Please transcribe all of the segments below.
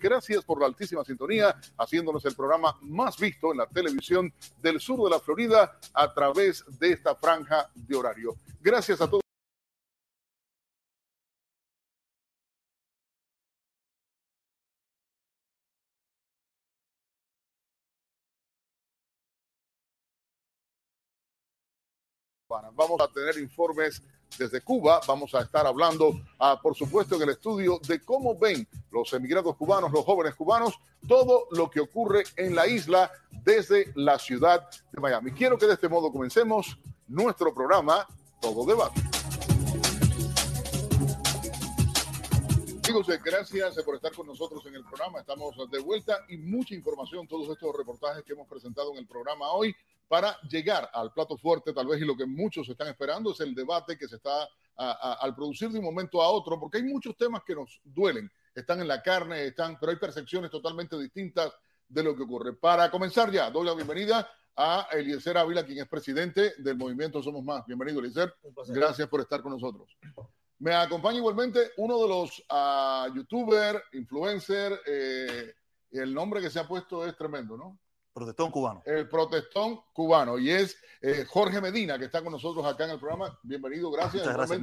Gracias por la altísima sintonía, haciéndonos el programa más visto en la televisión del sur de la Florida a través de esta franja de horario. Gracias a todos. Vamos a tener informes desde Cuba. Vamos a estar hablando, ah, por supuesto, en el estudio de cómo ven los emigrados cubanos, los jóvenes cubanos, todo lo que ocurre en la isla desde la ciudad de Miami. Quiero que de este modo comencemos nuestro programa Todo Debate. Amigos, gracias por estar con nosotros en el programa. Estamos de vuelta y mucha información, todos estos reportajes que hemos presentado en el programa hoy para llegar al plato fuerte, tal vez, y lo que muchos están esperando es el debate que se está al producir de un momento a otro, porque hay muchos temas que nos duelen, están en la carne, están, pero hay percepciones totalmente distintas de lo que ocurre. Para comenzar ya, doy la bienvenida a Eliezer Ávila, quien es presidente del movimiento Somos Más. Bienvenido, Eliezer. Gracias por estar con nosotros. Me acompaña igualmente uno de los uh, youtuber, influencer, eh, el nombre que se ha puesto es tremendo, ¿no? Protestón cubano. El protestón cubano. Y es eh, Jorge Medina, que está con nosotros acá en el programa. Bienvenido, gracias. gracias,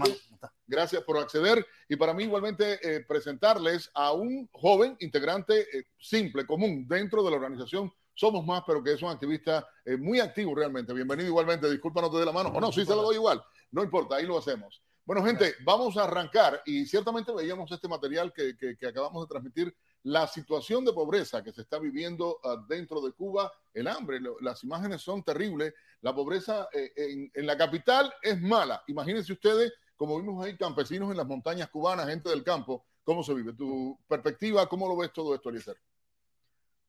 gracias por acceder. Y para mí, igualmente, eh, presentarles a un joven integrante eh, simple, común, dentro de la organización Somos Más, pero que es un activista muy activo realmente. Bienvenido igualmente. Disculpa, no te dé la mano. O no, sí se lo doy igual. No importa, ahí lo hacemos. Bueno, gente, vamos a arrancar y ciertamente veíamos este material que, que acabamos de transmitir la situación de pobreza que se está viviendo ah, dentro de Cuba, el hambre, las imágenes son terribles, la pobreza eh, en, la capital es mala. Imagínense ustedes, como vimos ahí, campesinos en las montañas cubanas, gente del campo, ¿cómo se vive? Tu perspectiva, ¿cómo lo ves todo esto, Eliezer?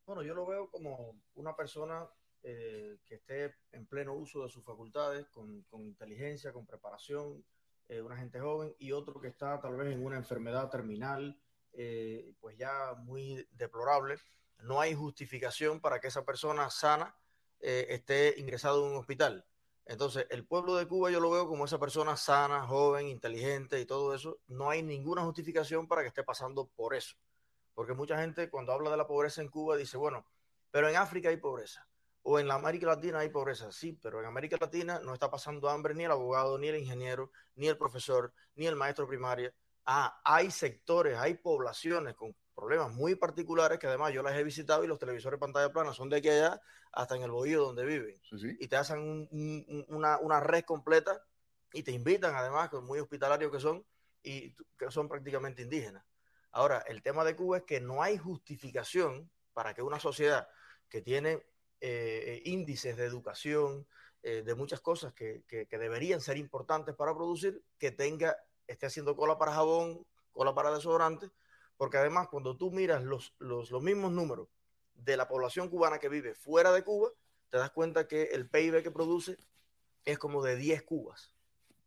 Bueno, yo lo veo como una persona eh, que esté en pleno uso de sus facultades, con, con inteligencia, con preparación, eh, una gente joven, y otro que está tal vez en una enfermedad terminal, eh, pues ya muy deplorable. No hay justificación para que esa persona sana eh, esté ingresado en un hospital. Entonces, el pueblo de Cuba yo lo veo como esa persona sana, joven, inteligente y todo eso. No hay ninguna justificación para que esté pasando por eso. Porque mucha gente cuando habla de la pobreza en Cuba dice, bueno, pero en África hay pobreza. O en la América Latina hay pobreza, sí, pero en América Latina no está pasando hambre ni el abogado, ni el ingeniero, ni el profesor, ni el maestro primaria. Ah, hay sectores, hay poblaciones con problemas muy particulares que además yo las he visitado y los televisores pantalla plana son de aquí allá hasta en el bohío donde viven. Y te hacen una, una, red completa y te invitan además, muy hospitalarios que son, y que son prácticamente indígenas. Ahora, el tema de Cuba es que no hay justificación para que una sociedad que tiene eh, índices de educación, eh, de muchas cosas que, que, que, deberían ser importantes para producir, que tenga, esté haciendo cola para jabón, cola para desodorante, porque además cuando tú miras los, los, los mismos números de la población cubana que vive fuera de Cuba, te das cuenta que el PIB que produce es como de 10 cubas.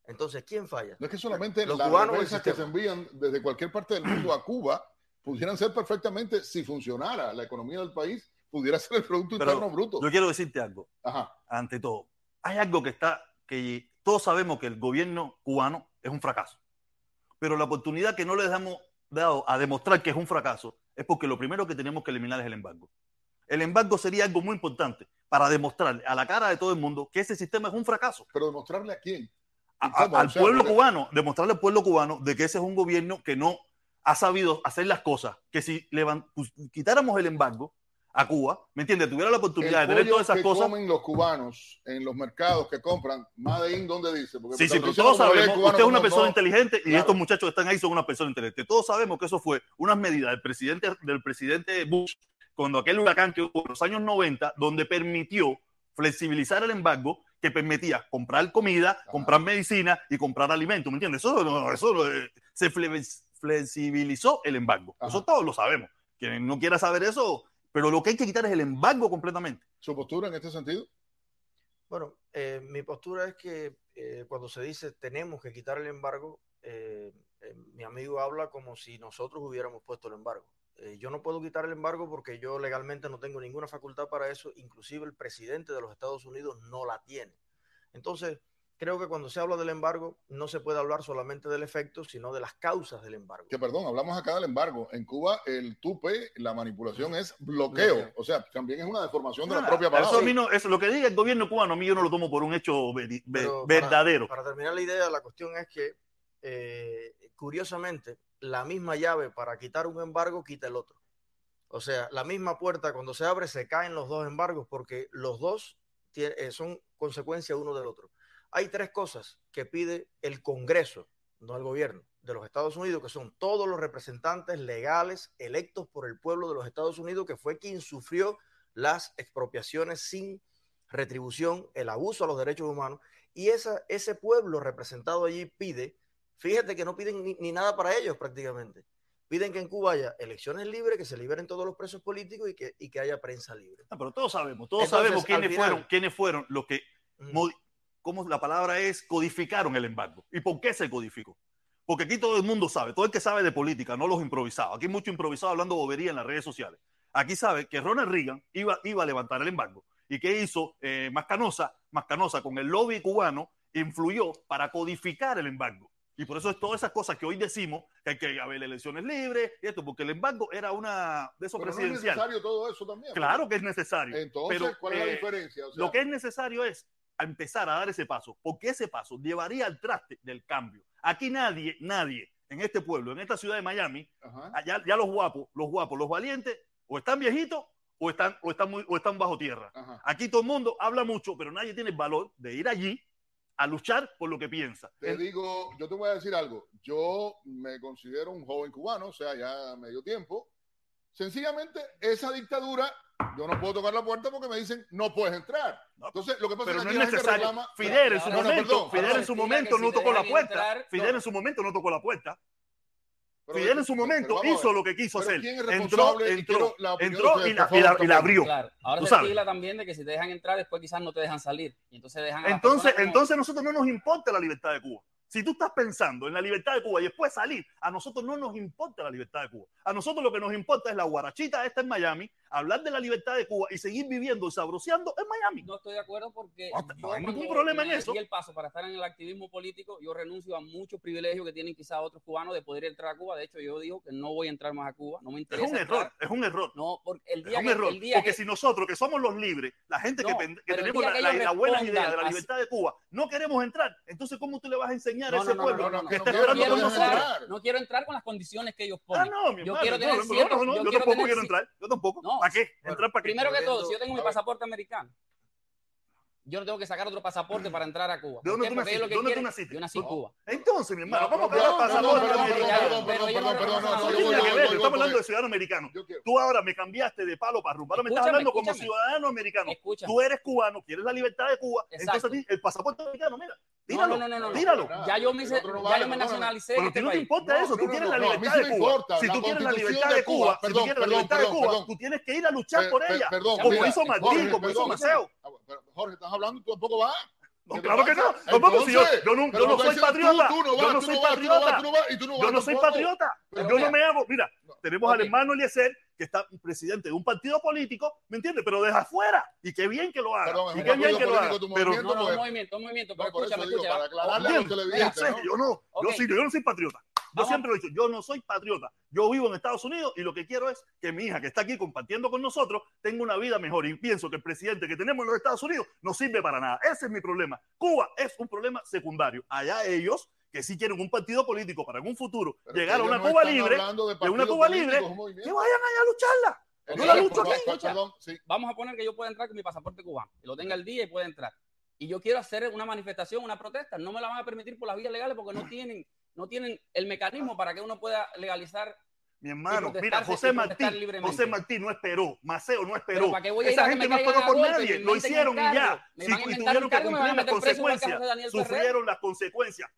Entonces, ¿quién falla? No es que solamente los las cubanos que se envían desde cualquier parte del mundo a Cuba pudieran ser perfectamente, si funcionara la economía del país, pudiera ser el Producto Interno Bruto. Yo quiero decirte algo. Ajá. Ante todo, hay algo que está, que todos sabemos que el gobierno cubano es un fracaso. Pero la oportunidad que no le damos dado a demostrar que es un fracaso es porque lo primero que tenemos que eliminar es el embargo. El embargo sería algo muy importante para demostrarle a la cara de todo el mundo que ese sistema es un fracaso. Pero demostrarle a quién? al pueblo cubano, demostrarle al pueblo cubano de que ese es un gobierno que no ha sabido hacer las cosas, que si pues, quitáramos el embargo, a Cuba, ¿me entiendes? Tuviera la oportunidad de tener todas esas que cosas. comen los cubanos en los mercados que compran, Made in, ¿dónde dice? Porque sí, sí, pero todos sabemos, usted es una persona inteligente y estos muchachos que están ahí son una persona inteligente. Todos sabemos que eso fue unas medidas del presidente, del presidente Bush cuando aquel huracán que hubo en los años 90, donde permitió flexibilizar el embargo que permitía comprar comida, comprar medicina y comprar alimentos, ¿me entiendes? Eso, eso eh, se flexibilizó el embargo. Eso todos lo sabemos. Quien no quiera saber eso, pero lo que hay que quitar es el embargo completamente. ¿Su postura en este sentido? Bueno, eh, mi postura es que eh, cuando se dice tenemos que quitar el embargo, eh, mi amigo habla como si nosotros hubiéramos puesto el embargo. yo no puedo quitar el embargo porque yo legalmente no tengo ninguna facultad para eso, inclusive el presidente de los Estados Unidos no la tiene. Entonces, creo que cuando se habla del embargo no se puede hablar solamente del efecto, sino de las causas del embargo. Que perdón, hablamos acá del embargo. En Cuba el tupe, la manipulación es bloqueo. O sea, también es una deformación de la propia palabra. Eso, eso, lo que diga el gobierno cubano, a mí yo no lo tomo por un hecho verdadero. Para, terminar la idea, la cuestión es que, eh, curiosamente, la misma llave para quitar un embargo quita el otro. O sea, la misma puerta cuando se abre se caen los dos embargos porque los dos eh, son consecuencia uno del otro. Hay tres cosas que pide el Congreso, no el gobierno de los Estados Unidos, que son todos los representantes legales electos por el pueblo de los Estados Unidos, que fue quien sufrió las expropiaciones sin retribución, el abuso a los derechos humanos, y esa, ese pueblo representado allí pide, fíjate que no piden ni, nada para ellos prácticamente, piden que en Cuba haya elecciones libres, que se liberen todos los presos políticos y que, y que haya prensa libre. Ah, pero todos sabemos, todos sabemos quiénes, fueron, quiénes fueron los que la palabra es, codificaron el embargo. ¿Y por qué se codificó? Porque aquí todo el mundo sabe, todo el que sabe de política, no los improvisados. Aquí hay mucho improvisado hablando bobería en las redes sociales. Aquí sabe que Ronald Reagan iba, iba a levantar el embargo. ¿Y qué hizo eh, Mascanosa? Mascanosa con el lobby cubano influyó para codificar el embargo. Y por eso es todas esas cosas que hoy decimos que hay que haber elecciones libres y esto, porque el embargo era una de esos presidenciales. es necesario todo eso también. Claro que es necesario. Entonces, ¿cuál es la eh, diferencia? lo que es necesario es a empezar a dar ese paso, porque ese paso llevaría al traste del cambio. Aquí nadie, nadie en este pueblo, en esta ciudad de Miami, allá, ya los guapos, los guapos, los valientes, o están viejitos o están, o están, muy, o están bajo tierra. Aquí todo el mundo habla mucho, pero nadie tiene el valor de ir allí a luchar por lo que piensa. Te digo, yo te voy a decir algo. Yo me considero un joven cubano, o sea, ya medio tiempo. Sencillamente, esa dictadura yo no puedo tocar la puerta porque me dicen no puedes entrar. Entonces, lo que pasa pero es que no es necesario. Fidel en su momento, Fidel en su momento no tocó la puerta. Fidel en su momento no tocó la puerta. Fidel en su momento hizo lo que quiso hacer. entró, entró, entró y la, y la, abrió. Claro. Ahora se estila también de que si te dejan entrar, después quizás no te dejan salir. Y entonces dejan entonces, entonces nosotros no nos importa la libertad de Cuba. Si tú estás pensando en la libertad de Cuba y después salir, a nosotros no nos importa la libertad de Cuba. A nosotros lo que nos importa es la guarachita esta en Miami, hablar de la libertad de Cuba y seguir viviendo y sabroseando en Miami. No estoy de acuerdo porque no, hay ningún problema en eso. Y el paso para estar en el activismo político, yo renuncio a muchos privilegios que tienen quizás otros cubanos de poder entrar a Cuba. De hecho, yo digo que no voy a entrar más a Cuba, no me interesa. Es un error, es un error. No, porque el día es un error. porque si nosotros que somos los libres, la gente que, tenemos la, buena idea de la libertad de Cuba, no queremos entrar, entonces ¿cómo tú le vas a enseñar a ese pueblo? no, quiero entrar con las condiciones que ellos ponen. Ah, no, mi yo quiero tener cierto, yo, yo tampoco quiero entrar. Yo tampoco. ¿Para qué? ¿Entrar para qué? Primero que todo, si yo tengo mi pasaporte americano, yo no tengo que sacar otro pasaporte para entrar a Cuba. ¿De dónde, tú naciste? ¿Dónde tú naciste? Yo nací en Cuba. Entonces, mi hermano, ¿cómo que pasaporte americano? Perdón, perdón, perdón. Estamos hablando de ciudadano americano. Tú ahora me cambiaste de palo para rumbo. Ahora me estás hablando como ciudadano americano. Tú eres cubano, quieres la libertad de Cuba. Entonces, el pasaporte americano, mira. Tíralo, no, no, no, tíralo. Ya yo me, ya yo me nacionalicé. Pero a ti no te importa eso. Tú quieres la libertad de Cuba. Si tú quieres la libertad de Cuba, si tú quieres la libertad de Cuba, tú tienes que ir a luchar por ella. Como hizo Martín, como hizo Maceo. Jorge, estás hablando, tú tampoco vas. No, claro que no. Tampoco si yo, yo no, yo no soy patriota. Yo no soy patriota. Yo no soy patriota. Yo no me hago. Mira, tenemos al hermano Eliezer, que está presidente de un partido político, ¿me entiendes? Pero deja afuera. Y qué bien que lo haga. y qué bien que lo haga. Pero no, no, un movimiento, un movimiento. Pero escúchame, escúchame. Para aclararle a los televidentes. Yo no. Yo sí, yo no soy patriota. Yo siempre lo he dicho, yo no soy patriota. Yo vivo en Estados Unidos y lo que quiero es que mi hija, que está aquí compartiendo con nosotros, tenga una vida mejor. Y pienso que el presidente que tenemos en los Estados Unidos no sirve para nada. Ese es mi problema. Cuba es un problema secundario. Allá ellos que si quieren un partido político para en un futuro llegar a una Cuba libre, de, una Cuba libre, que vayan allá a lucharla. No la lucho aquí. Vamos a poner que yo pueda entrar con mi pasaporte cubano, que lo tenga el día y pueda entrar. Y yo quiero hacer una manifestación, una protesta. No me la van a permitir por las vías legales porque no tienen no tienen el mecanismo para que uno pueda legalizar. Mi hermano, mira, José Martín, José Martín no esperó, Maceo no esperó. Esa gente no esperó por nadie, lo hicieron y ya. Si, y tuvieron que cumplir las consecuencias, sufrieron las consecuencias.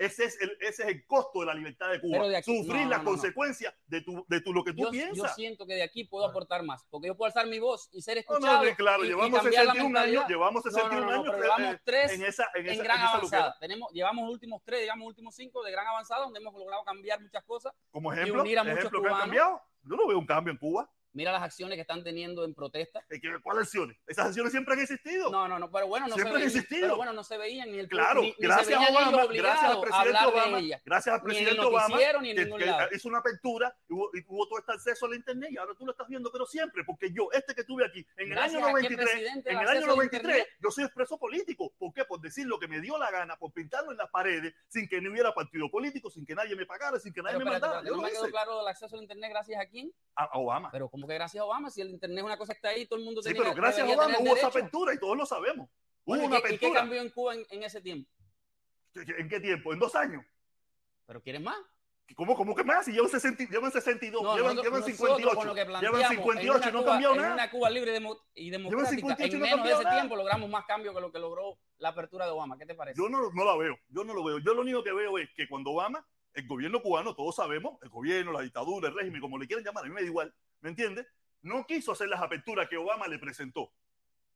Ese es, el, ese es el costo de la libertad de Cuba. Sufrir las consecuencias de, tu, de tu, lo que tú piensas. Yo siento que de aquí puedo aportar más, porque yo puedo alzar mi voz y ser escuchado. No, claro, llevamos 61 años, llevamos 61 años llevamos tres en, esa, en, esa, gran avanzada. Tenemos, llevamos los últimos tres, digamos, últimos cinco de gran avanzada, donde hemos logrado cambiar muchas cosas. Como ejemplo, y unir a muchos ejemplo que han cambiado. Yo no veo un cambio en Cuba. Mira las acciones que están teniendo en protesta. ¿Cuáles acciones? Esas acciones siempre han existido. No, no, no, pero bueno, no siempre se han existido. Pero bueno, no se veían ni el Claro, ni, gracias a Obama, gracias al presidente Obama, gracias al presidente Obama, ni que, que hizo una apertura y hubo, y hubo, todo este acceso a la internet y ahora tú lo estás viendo, pero siempre, porque yo, este que tuve aquí, en el año 93, en el año 93, yo soy expreso político. ¿Por qué? Por decir lo que me dio la gana, por pintarlo en las paredes, sin que no hubiera partido político, sin que nadie me pagara, sin que nadie me mandara. Yo no me quedó claro el acceso al internet gracias a quién? A Obama. Pero como que gracias a Obama, si el internet es una cosa que está ahí, todo el mundo Sí, pero gracias a Obama hubo esa apertura y todos lo sabemos. Hubo una apertura. ¿Y qué cambió en Cuba en, ese tiempo? ¿En qué tiempo? ¿En dos años? ¿Pero quieres más? ¿Cómo, cómo que más? Si llevan, 60, llevan 62, no, llevan, llevan 58, llevan 58 y no ha cambiado nada. En una Cuba libre y democrática, en menos de ese tiempo logramos más cambio que lo que logró la apertura de Obama. ¿Qué te parece? Yo no, no la veo, yo no lo veo. Yo lo único que veo es que cuando Obama, el gobierno cubano, todos sabemos, el gobierno, la dictadura, el régimen, como le quieran llamar, a mí me da igual, ¿me entiendes? no quiso hacer las aperturas que Obama le presentó.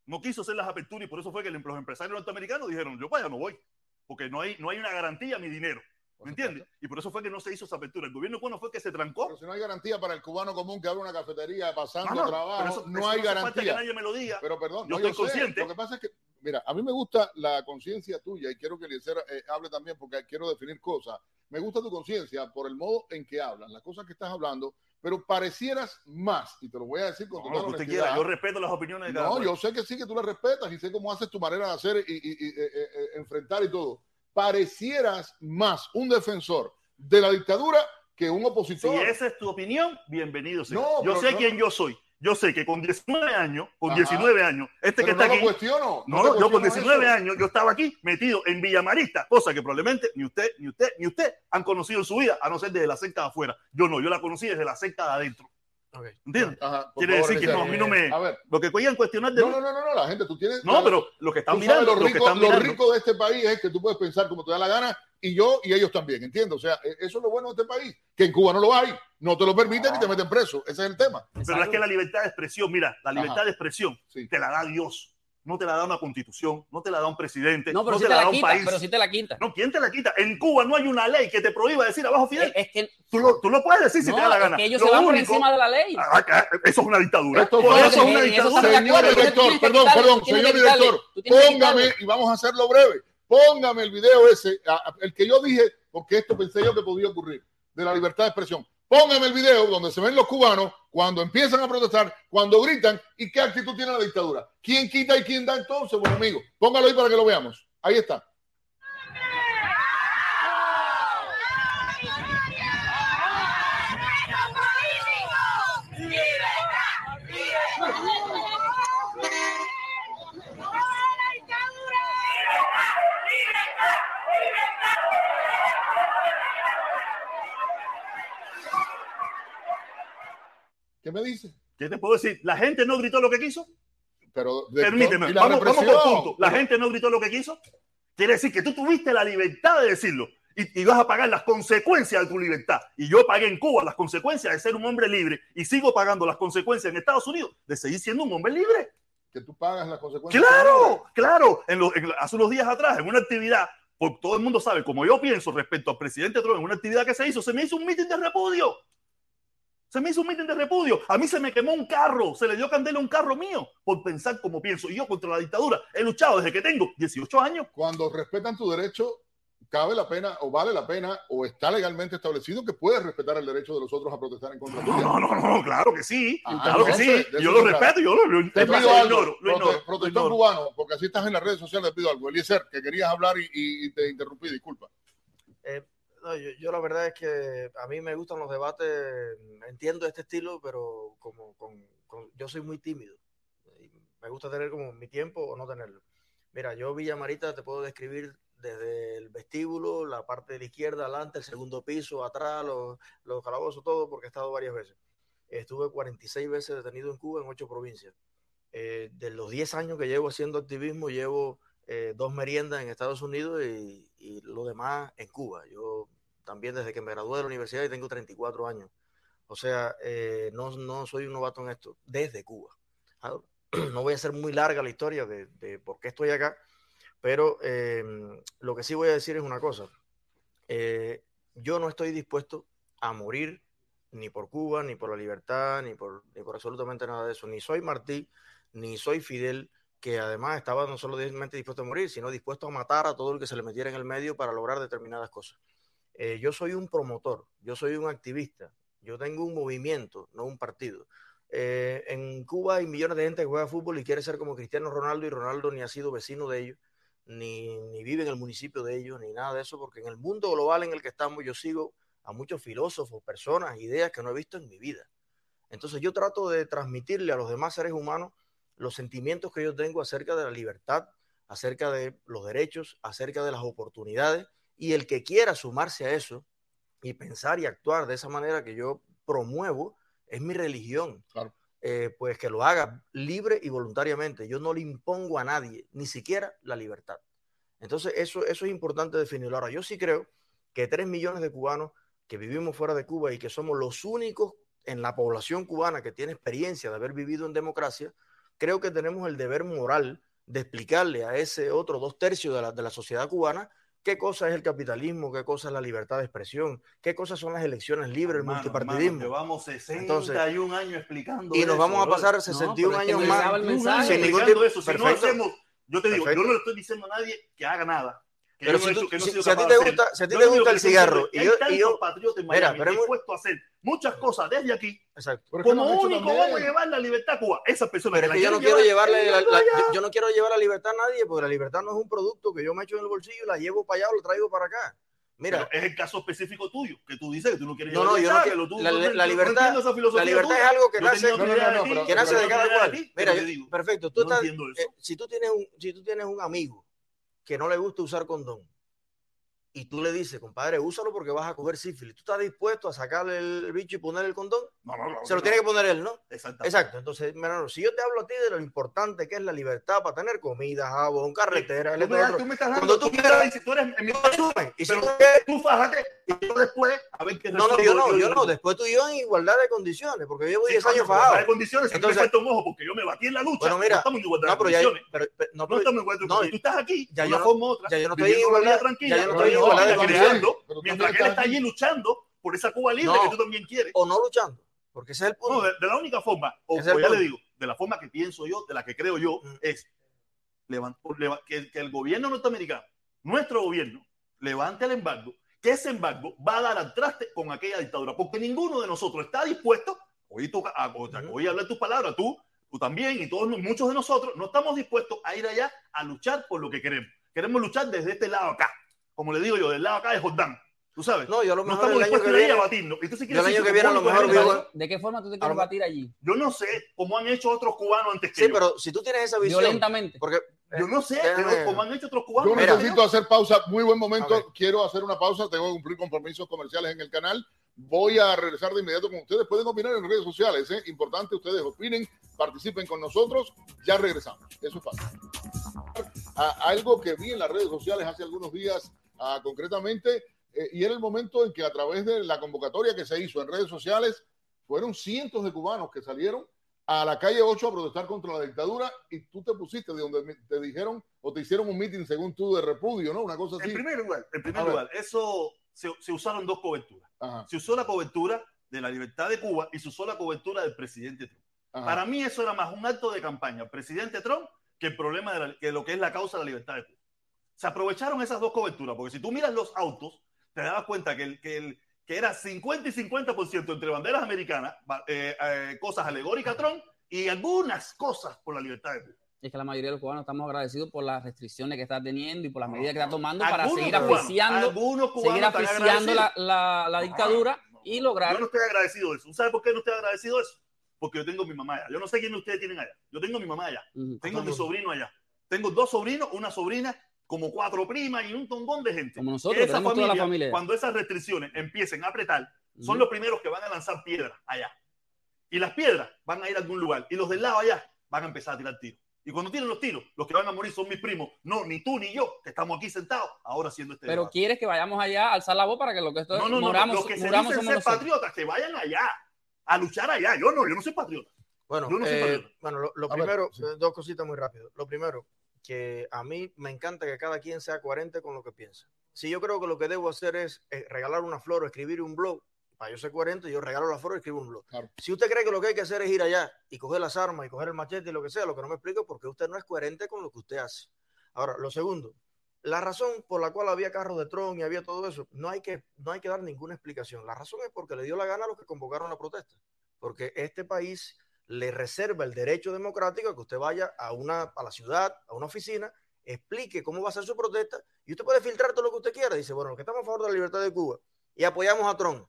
No quiso hacer las aperturas y por eso fue que los empresarios norteamericanos dijeron, yo vaya, no voy, porque no hay, no hay una garantía a mi dinero. ¿Me entiendes? Y por eso fue que no se hizo esa apertura. El gobierno cubano fue que se trancó. Pero si no hay garantía para el cubano común que abre una cafetería pasando trabajo, no hay garantía. que nadie me lo diga. Pero perdón, yo estoy consciente. Lo que pasa es que, mira, a mí me gusta la conciencia tuya y quiero que Eliezer eh, hable también porque quiero definir cosas. Me gusta tu conciencia por el modo en que hablas, las cosas que estás hablando pero parecieras más, y te lo voy a decir con no, usted quiera. Yo respeto las opiniones de cada No, yo sé que sí, que tú las respetas y sé cómo haces tu manera de hacer y, y, eh, eh, eh, enfrentar y todo. Parecieras más un defensor de la dictadura que un opositor. Si esa es tu opinión, bienvenido sea. yo sé quién yo soy yo sé que con 19 años, con 19 años, este que está aquí. Cuestiono, no, no yo con 19 años, yo estaba aquí metido en Villamarista, cosa que probablemente ni usted, ni usted, ni usted han conocido en su vida, a no ser desde la secta de afuera. Yo no, yo la conocí desde la secta de adentro. ¿Entiendes? Quiere decir que no, a mí no me. A ver. Lo que podían cuestionar de. No, no, no, no, la gente, tú tienes. No, pero lo que están mirando. Lo rico, lo rico de este país es que tú puedes pensar como te da la gana y yo y ellos también, ¿entiendes? O sea, e, eso es lo bueno de este país, que en Cuba no lo hay, no te lo permiten y te meten preso, ese es el tema. Pero es que la libertad de expresión, mira, la libertad de expresión te la da Dios no te la da una constitución, no te la da un presidente, no, te, la, da un país. Pero sí te la quita. No, ¿quién te la quita? En Cuba no hay una ley que te prohíba decir abajo Fidel. Es, que tú lo, tú lo, puedes decir si te da la gana. Es que ellos se van por encima de la ley. Ah, eso es una dictadura. Esto, eso es una dictadura. Señor director, perdón, perdón, señor director, póngame, y vamos a hacerlo breve, póngame el video ese, el que yo dije, porque esto pensé yo que podía ocurrir, de la libertad de expresión. Póngame el video donde se ven los cubanos cuando empiezan a protestar, cuando gritan y qué actitud tiene la dictadura. ¿Quién quita y quién da entonces, buen amigo? Póngalo ahí para que lo veamos. Ahí está. Me dice? ¿Qué te puedo decir? ¿La gente no gritó lo que quiso? Pero Permíteme, vamos, vamos por punto. ¿La gente no gritó lo que quiso? Quiere decir que tú tuviste la libertad de decirlo y, y, vas a pagar las consecuencias de tu libertad. Y yo pagué en Cuba las consecuencias de ser un hombre libre y sigo pagando las consecuencias en Estados Unidos de seguir siendo un hombre libre. Que tú pagas las consecuencias. Claro, claro. En hace unos días atrás, en una actividad, porque todo el mundo sabe como yo pienso respecto al presidente Trump, en una actividad que se hizo, se me hizo un mitin de repudio. Se me hizo un mitin de repudio. A mí se me quemó un carro, se le dio candela a un carro mío por pensar como pienso. Y yo contra la dictadura he luchado desde que tengo 18 años. Cuando respetan tu derecho, cabe la pena o vale la pena o está legalmente establecido que puedes respetar el derecho de los otros a protestar en contra tuya. No, no, no, claro que sí. Ah, claro que sí. Yo lo respeto, yo lo, lo, te pido algo, Protestón cubano, porque así estás en las redes sociales, te pido algo. Eliezer, que querías hablar y, te interrumpí, disculpa. Eh, no, yo, la verdad es que a mí me gustan los debates, entiendo este estilo, pero como con, yo soy muy tímido. Me gusta tener como mi tiempo o no tenerlo. Mira, yo Villa Marita te puedo describir desde el vestíbulo, la parte de la izquierda, adelante, el segundo piso, atrás, los, los calabozos, todo, porque he estado varias veces. Estuve 46 veces detenido en Cuba, en ocho provincias. Eh, de los 10 años que llevo haciendo activismo, llevo eh, dos meriendas en Estados Unidos y, y, lo demás en Cuba. Yo también desde que me gradué de la universidad y tengo 34 años. O sea, eh, no, no, soy un novato en esto, desde Cuba. No voy a hacer muy larga la historia de, de por qué estoy acá, pero em, lo que sí voy a decir es una cosa. Eh, yo no estoy dispuesto a morir ni por Cuba, ni por la libertad, ni por, ni por absolutamente nada de eso. Ni soy Martí, ni soy Fidel, que además estaba no solo dispuesto a morir, sino dispuesto a matar a todo el que se le metiera en el medio para lograr determinadas cosas. Eh, yo soy un promotor, yo soy un activista, yo tengo un movimiento, no un partido. Eh, en Cuba hay millones de gente que juega fútbol y quiere ser como Cristiano Ronaldo y Ronaldo ni ha sido vecino de ellos, ni, ni vive en el municipio de ellos, ni nada de eso, porque en el mundo global en el que estamos yo sigo a muchos filósofos, personas, ideas que no he visto en mi vida. Entonces yo trato de transmitirle a los demás seres humanos los sentimientos que yo tengo acerca de la libertad, acerca de los derechos, acerca de las oportunidades y el que quiera sumarse a eso y pensar y actuar de esa manera que yo promuevo, es mi religión. Eh, pues que lo haga libre y voluntariamente. Yo no le impongo a nadie, ni siquiera la libertad. Entonces, eso, eso es importante definirlo. Ahora, yo sí creo que tres millones de cubanos que vivimos fuera de Cuba y que somos los únicos en la población cubana que tiene experiencia de haber vivido en democracia, creo que tenemos el deber moral de explicarle a ese otro dos tercios de la, de la sociedad cubana qué cosa es el capitalismo, qué cosa es la libertad de expresión, qué cosas son las elecciones libres, el multipartidismo. llevamos 61 años explicando Y nos vamos a pasar 61 años más sin ningún tipo eso. Si no hacemos, yo te digo, yo no le estoy diciendo a nadie que haga nada. Pero si, a ti te gusta, si a ti te gusta el cigarro y yo, y yo mira, pero dispuesto a hacer muchas cosas desde aquí. Exacto. Como único vamos a llevar la libertad a Cuba. Esas personas pero que, yo no quiero llevarle la, yo, no quiero llevar la libertad a nadie porque la libertad no es un producto que yo me echo en el bolsillo, la llevo para allá o la traigo para acá. Mira, es el caso específico tuyo, que tú dices que tú no quieres No, no, yo no quiero. La, la, libertad, la libertad es algo que nace, no, no, no, que nace de cada cual. Mira, perfecto. Tú estás, si, tú tienes un, si tú tienes un amigo que no le gusta usar condón, y tú le dices, compadre, úsalo porque vas a coger sífilis. ¿Tú estás dispuesto a sacarle el bicho y ponerle el condón? No, no, no. Se lo tiene que poner él, ¿no? Exacto. Exacto. Entonces, si yo te hablo a ti de lo importante que es la libertad para tener comida, jabón, carretera, Tú me, das- tú me estás dando, Cuando tú tú quieras- diciendo, tú eres mi y si pero tú quieres- tú fájate y yo después a ver qué no, no, yo no, yo no. Después tú y yo en igualdad de condiciones, porque yo llevo 10 años fajado. De condiciones, si Entonces- me un ojo porque yo me batí en la lucha. Bueno, mira, no estamos en igualdad No, de condiciones. pero, pero- no, no pero- estamos en igualdad de no, condiciones. Tú estás aquí, ya yo no- ya yo no estoy en igualdad- tranquila, ya yo no estoy en igualdad de condiciones. Mientras que él está allí luchando por esa Cuba libre No. que tú también quieres. o no luchando, porque ese es el punto. No, de, de la única forma, o, es ya le digo, de la forma que pienso yo, de la que creo yo, Mm. es levant- leva- que, que el gobierno norteamericano, nuestro gobierno, levante el embargo, que ese embargo va a dar al traste con aquella dictadura, porque ninguno de nosotros está dispuesto, oí, tu, a, o sea, Ujú. oí hablar tus palabras, tú, tú también, y todos muchos de nosotros, no estamos dispuestos a ir allá a luchar por lo que queremos. Queremos luchar desde este lado acá, como le digo yo, del lado acá de Jordán, tú sabes. no, yo a lo no mejor estamos el año que a a batirnos. Entonces, yo el año que viene a lo mejor vivo- ¿De qué forma tú te A quieres batir allí? yo no sé cómo han hecho otros cubanos antes que Sí, yo. pero si tú tienes esa visión, Violentamente. porque Yo no sé Déjame- cómo han hecho otros cubanos. Yo Mira. necesito hacer pausa. Muy buen momento. Quiero hacer una pausa. Tengo que cumplir compromisos comerciales en el canal. Voy a regresar de inmediato con ustedes. Pueden opinar en redes sociales. ¿eh? Importante, ustedes opinen, participen con nosotros. Ya regresamos. Eso es fácil. A- algo que vi en las redes sociales hace algunos días, ah, concretamente, eh, y era el momento en que a través de la convocatoria que se hizo en redes sociales, fueron cientos de cubanos que salieron a la calle 8 a protestar contra la dictadura y tú te pusiste de donde te dijeron o te hicieron un meeting según tú de repudio, ¿no? Una cosa así. En primer lugar, en primer lugar eso se, se usaron dos coberturas. Ajá, Se usó la cobertura de la libertad de Cuba y se usó la cobertura del presidente Trump. ajá. Para mí eso era más un acto de campaña presidente Trump que el problema de la- que lo que es la causa de la libertad de Cuba. Se aprovecharon esas dos coberturas, porque si tú miras los autos, te das cuenta que, el, que, el, que era 50 y 50% entre banderas americanas, eh, eh, cosas alegóricas Trump y algunas cosas por la libertad de Cuba. Es que la mayoría de los cubanos estamos agradecidos por las restricciones que está teniendo y por las medidas que está tomando para seguir cubanos seguir asfixiando la, la- la dictadura No, no, y Yo lograr. no estoy agradecido de eso. ¿Sabe por qué no estoy agradecido de eso? Porque yo tengo mi mamá allá. Yo no sé quién de ustedes tienen allá. Yo tengo mi mamá allá. Ujú. Tengo mi sobrino allá. Tengo dos sobrinos, una sobrina, como cuatro primas y un tongón de gente. Como nosotros, Esa tenemos toda la familia. Cuando esas restricciones empiecen a apretar, son los primeros que van a lanzar piedras allá. Y las piedras van a ir a algún lugar. Y los del lado allá van a empezar a tirar tiros. Y cuando tiren los tiros, los que van a morir son mis primos. No, ni tú ni yo, que estamos aquí sentados, ahora haciendo este Pero debate. quieres que vayamos allá a alzar la voz para que lo que esto No, no, no. moramos, Los que se dicen ser nosotros. patriotas, que vayan allá, a luchar allá. Yo no, yo no soy patriota. Bueno, Yo no soy eh, patriota. bueno, lo, lo A ver, primero, sí. eh, dos cositas muy rápido. Lo primero, que a mí me encanta que cada quien sea coherente con lo que piensa. Si yo creo que lo que debo hacer es eh, regalar una flor o escribir un blog, para yo ser coherente, yo regalo la flor y escribo un blog. Claro. Si usted cree que lo que hay que hacer es ir allá y coger las armas y coger el machete y lo que sea, lo que no me explico es porque usted no es coherente con lo que usted hace. Ahora, lo segundo, la razón por la cual había carros de Tron y había todo eso, no hay que, no hay que dar ninguna explicación. La razón es porque le dio la gana a los que convocaron la protesta. Porque este país le reserva el derecho democrático a que usted vaya a, una, a la ciudad, a una oficina, explique cómo va a ser su protesta y usted puede filtrar todo lo que usted quiera. Dice, bueno, los que estamos a favor de la libertad de Cuba y apoyamos a Trump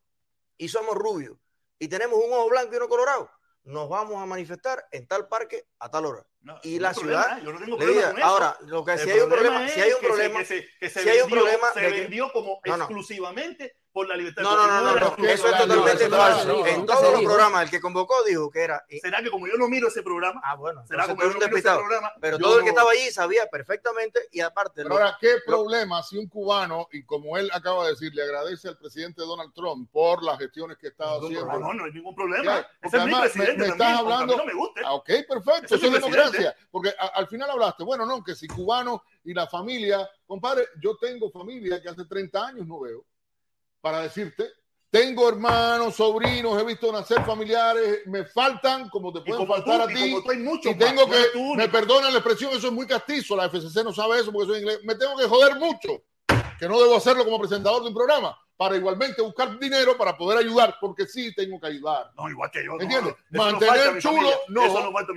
y somos rubios y tenemos un ojo blanco y uno colorado, nos vamos a manifestar en tal parque a tal hora. No, Y no la ciudad yo no tengo problema con eso. ahora, lo que si hay un problema, si hay un problema, se, que se si hay un vendió, problema se de que- vendió como no. exclusivamente por la libertad. no, no, no, no, no, exclusiva. eso es no, totalmente no, falso. no, no, en todos los programas, el que convocó dijo que era. ¿Será que como yo no miro ese programa? Ah, bueno, ¿Será como yo no miro ese programa? Pero Yo todo el que no- estaba allí sabía perfectamente y aparte. Pero lo- ahora, ¿qué lo- problema si un cubano, y como él acaba de decir, le agradece al presidente Donald Trump por las gestiones que está haciendo? No, no, no hay ningún problema. Ese es mi presidente me estás hablando- no me guste. Ah, ok, perfecto, eso es democracia. Porque al final hablaste, bueno, no, que si cubano y la familia, compadre, yo tengo familia que hace 30 años no veo, para decirte, tengo hermanos, sobrinos, he visto nacer familiares, me faltan, como te Y pueden como faltar tú, a y ti, como tú hay muchos y tengo más, que, me único. perdonan la expresión, eso es muy castizo, la FCC no sabe eso porque soy inglés, me tengo que joder mucho, que no debo hacerlo como presentador de un programa, para igualmente buscar dinero para poder ayudar, porque sí tengo que ayudar. No, igual que yo. ¿Entiendes? no, no Mantener chulo, no,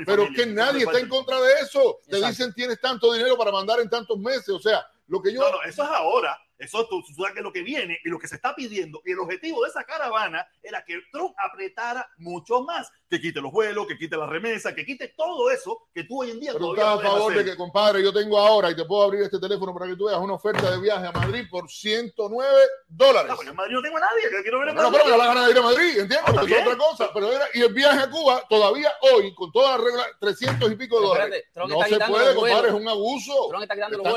pero familia, que nadie está en contra de eso. Te dicen tienes tanto dinero para mandar en tantos meses, o sea, lo que yo... No, no, eso es ahora. Eso tú, sabes que lo que viene y lo que se está pidiendo y el objetivo de esa caravana era que Trump apretara mucho más, que quite los vuelos, que quite la remesa, que quite todo eso que tú hoy en día Pero estás a favor de que, compadre, yo tengo ahora y te puedo abrir este teléfono para que tú veas una oferta de viaje a Madrid por 109 dólares. No, en Madrid no tengo a nadie, que quiero ver a Madrid. pero me la gana de ir a Madrid, ¿entiendes? No, es otra cosa. Pero era, y el viaje a Cuba, todavía hoy, con todas las reglas, 300 y pico de dólares. no se puede, compadre, es un abuso.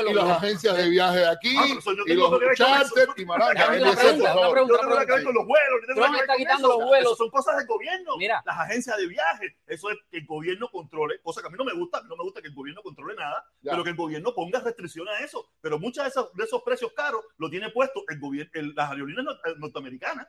y las agencias de viaje aquí, ah, y los charters, y Maranga. Una pregunta, una pregunta. Yo tengo que ver con los vuelos. Trump está quitando los vuelos. Son cosas del gobierno. Mira. Las agencias de viaje. Eso es que el gobierno controle, cosa que a mí no me gusta. No me gusta que el gobierno controle nada, pero que el gobierno ponga restricciones a eso. Pero muchos de esos, de esos precios caros lo tiene puesto el gobierno, las aerolíneas norteamericanas.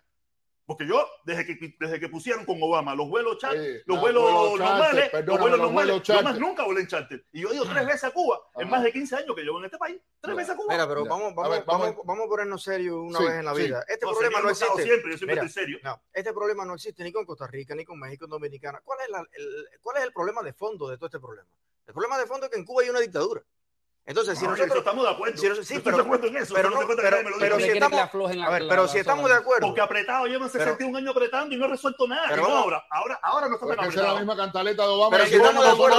Porque yo, desde que, desde que pusieron con Obama los vuelos chat, los, vuelos normales, los vuelos normales, yo más nunca volé en charter. Y yo he ido tres veces a Cuba en más de 15 años que llevo en este país. Tres veces a Cuba. Mira, pero vamos, vamos, vamos, vamos, a ponernos serios una vez en la vida. Este problema no existe. Siempre, yo siempre estoy serio. No, este problema no existe ni con Costa Rica, ni con México, ni Dominicana. ¿Cuál es, la, el, ¿Cuál es el problema de fondo de todo este problema? El problema de fondo es que en Cuba hay una dictadura. Entonces, si nosotros estamos de acuerdo, si sí, pero, de acuerdo en eso, pero, no, pero, pero, si estamos, a ver, pero si estamos de acuerdo, porque apretado llevan 61 años apretando y no he resuelto nada. Pero ahora, ahora, ahora no está tan apretado. es la misma cantaleta de Obama. Pero si estamos de acuerdo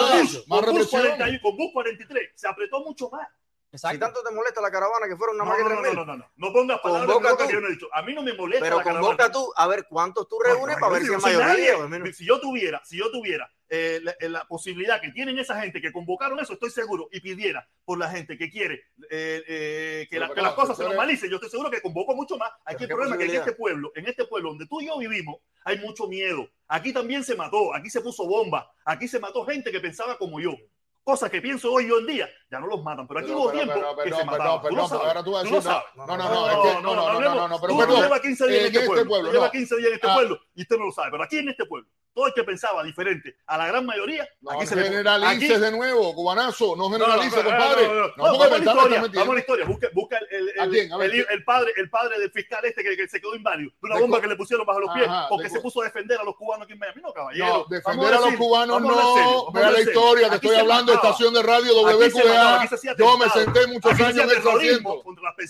con Bush 41, con Bush 43 se apretó mucho más. Si tanto te molesta la caravana que fueron una más que no, no, no, no, no, no pongas palabras que yo no he dicho. A mí no me molesta Pero la convoca caravana. tú a ver cuántos tú reúnes para ver si es mayoría. Si yo tuviera, si yo tuviera eh, eh, la, posibilidad que tienen esa gente que convocaron eso, estoy seguro, y pidiera por la gente que quiere eh, que, las cosas se normalicen, yo estoy seguro que convoco mucho más. Aquí el problema es que en este pueblo, en este pueblo donde tú y yo vivimos, hay mucho miedo. Aquí también se mató, aquí se puso bomba, aquí se mató gente que pensaba como yo cosas que pienso hoy en día, ya no los matan. Pero aquí hubo tiempo que se mataban. Perdón, perdón, ahora tú vas a decir, no, no, no, no, no, no, no, no, no, pero perdón. Lleva 15 días en este pueblo, lleva 15 días en este pueblo y usted no lo sabe, pero aquí en este pueblo todo el que pensaba diferente a la gran mayoría. No aquí se generalices de nuevo, cubanazo, no generalice, compadre. No, vamos a la historia, vamos a la historia. Busca, busca el, el, el, padre, el padre del fiscal este que, se quedó inválido de una bomba que le pusieron bajo los pies porque se puso a defender a los cubanos aquí en Miami. No, caballero. defender a, los cubanos no. Vea la historia que estoy hablando, estación de radio WQA. Yo me senté muchos años en ese asiento.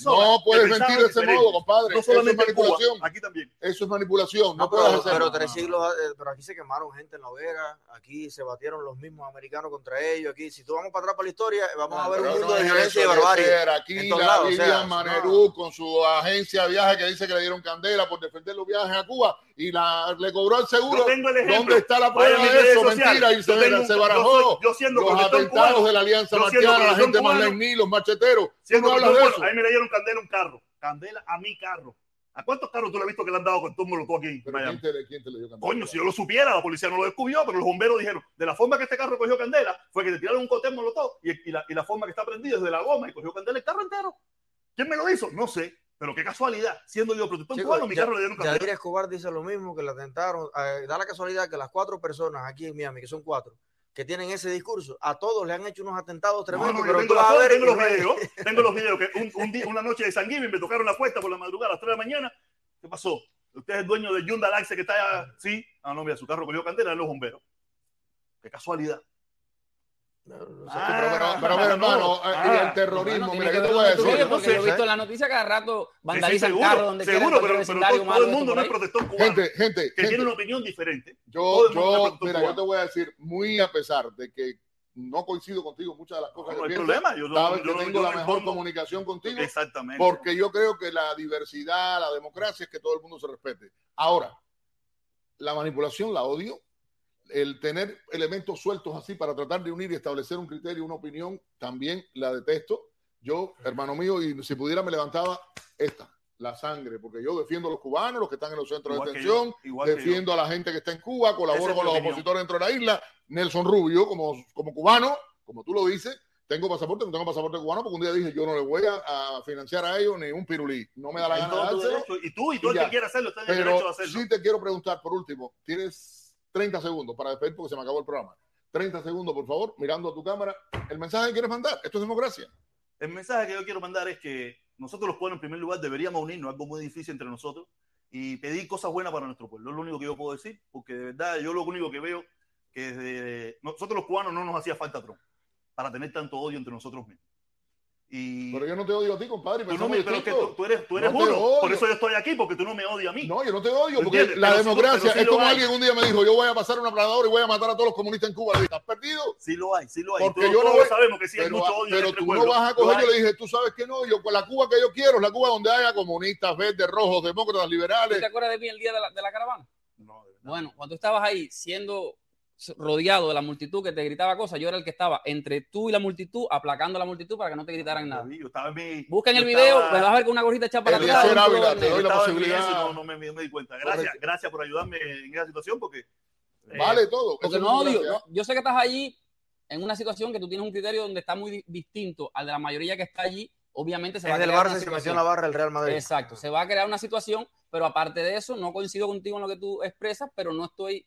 No puedes mentir de ese modo, compadre. Eso es manipulación. Aquí también. Eso es manipulación. No puedes hacer. Pero tres siglos, eh, pero aquí se quemaron gente en la hoguera, aquí se batieron los mismos americanos contra ellos, aquí si tú vamos para atrás para la historia, vamos a ver un mundo de violencia y barbarie. Aquí la Vivian Manerú con su agencia de viajes que dice que le dieron candela por defender los viajes a Cuba y la, le cobró el seguro. ¿Dónde está la prueba de eso? Mentira, y se, se barajó yo, siendo los atentados de la Alianza Marciana, la gente más los macheteros. Siendo no hablas de eso? A mí me le dieron candela un carro, candela a mi carro ¿A cuántos carros tú le has visto que le han dado con todo molotov aquí? ¿quién, te, ¿Quién te dio candela? Coño, si yo lo supiera, la policía no lo descubrió, pero los bomberos dijeron, de la forma que este carro cogió candela, fue que le tiraron un cóctel molotov y, y, la, y la forma que está prendido es de la goma y cogió candela el carro entero. ¿Quién me lo hizo? No sé. Pero qué casualidad, siendo yo protector cubano, mi carro le dieron candela. Escobar dice lo mismo, que le atentaron. Eh, da la casualidad que las cuatro personas aquí en Miami, que son cuatro, que tienen ese discurso. A todos le han hecho unos atentados tremendos. pero tengo, tengo los videos, tengo los videos que un, un día, una noche de San Giving me tocaron la puerta por la madrugada a las 3 de la mañana ¿Qué pasó? Usted es dueño de Hyundai Laxe que está allá. Sí. Ah, no, mira, su carro cogió candela en los bomberos. Qué casualidad. Ah, pero, pero, hermano, ah, el terrorismo, mira, ¿qué te voy a decir? Porque yo he visto en la noticia cada rato vandalizan sí, sí, seguro, donde seguro, pero, pero todo, todo, el mundo no es protector cubano. Gente, gente. Que gente, tiene una opinión diferente. Yo, yo, mira, yo te voy a decir, muy a pesar de que no coincido contigo muchas de las cosas. No, no hay problema. Yo, sabes que tengo la mejor comunicación contigo. Exactamente. Porque yo creo que la diversidad, la democracia es que todo el mundo se respete. Ahora, la manipulación la odio. El tener elementos sueltos así para tratar de unir y establecer un criterio, una opinión, también la detesto. Yo, hermano mío, y si pudiera me levantaba esta la sangre, porque yo defiendo a los cubanos, los que están en los centros de detención, defiendo a la gente que está en Cuba, colaboro con los opositores dentro de la isla. Nelson Rubio, como, como cubano, como tú lo dices, tengo pasaporte, no tengo pasaporte cubano, porque un día dije, yo no le voy a, financiar a ellos ni un pirulí. No me da la gana de Y tú, y tú el que quiera hacerlo, está en derecho a hacerlo. Sí te quiero preguntar, por último, tienes 30 segundos para despedir porque se me acabó el programa. 30 segundos, por favor, mirando a tu cámara. El mensaje que quieres mandar, esto es democracia. El mensaje que yo quiero mandar es que nosotros los pueblos, en primer lugar, deberíamos unirnos, algo muy difícil entre nosotros, y pedir cosas buenas para nuestro pueblo. Es lo único que yo puedo decir, porque de verdad yo lo único que veo que desde nosotros los cubanos no nos hacía falta Trump para tener tanto odio entre nosotros mismos. Pero yo no te odio a ti, compadre. Tú, no me, pero que tú, eres, tú eres uno. Por eso yo estoy aquí, porque tú no me odias a mí. No, yo no te odio, porque la democracia es como alguien un día me dijo, yo voy a pasar una planadora y voy a matar a todos los comunistas en Cuba. Le dije, ¿estás perdido? Sí lo hay, sí lo hay. Porque yo no sabemos que sí hay mucho odio Pero tú no vas a coger, yo le dije, tú sabes que no, yo con la Cuba que yo quiero es la Cuba donde haya comunistas, verdes, rojos, demócratas, liberales. ¿Te acuerdas de mí el día de la, de la caravana? No, Bueno, cuando tú estabas ahí siendo rodeado de la multitud que te gritaba cosas, yo era el que estaba entre tú y la multitud, aplacando a la multitud para que no te gritaran nada. Busquen el video, me vas a ver con una gorrita echada para atrás. te doy la posibilidad. No, no me, me, di cuenta. Gracias, gracias por ayudarme en esa situación porque... Eh, vale todo. Porque no odio. yo sé que estás allí en una situación que tú tienes un criterio donde está muy distinto al de la mayoría que está allí. Obviamente se va a crear Barça se metió la barra el Real Madrid. Exacto, se va a crear una situación, pero aparte de eso, no coincido contigo en lo que tú expresas, pero no estoy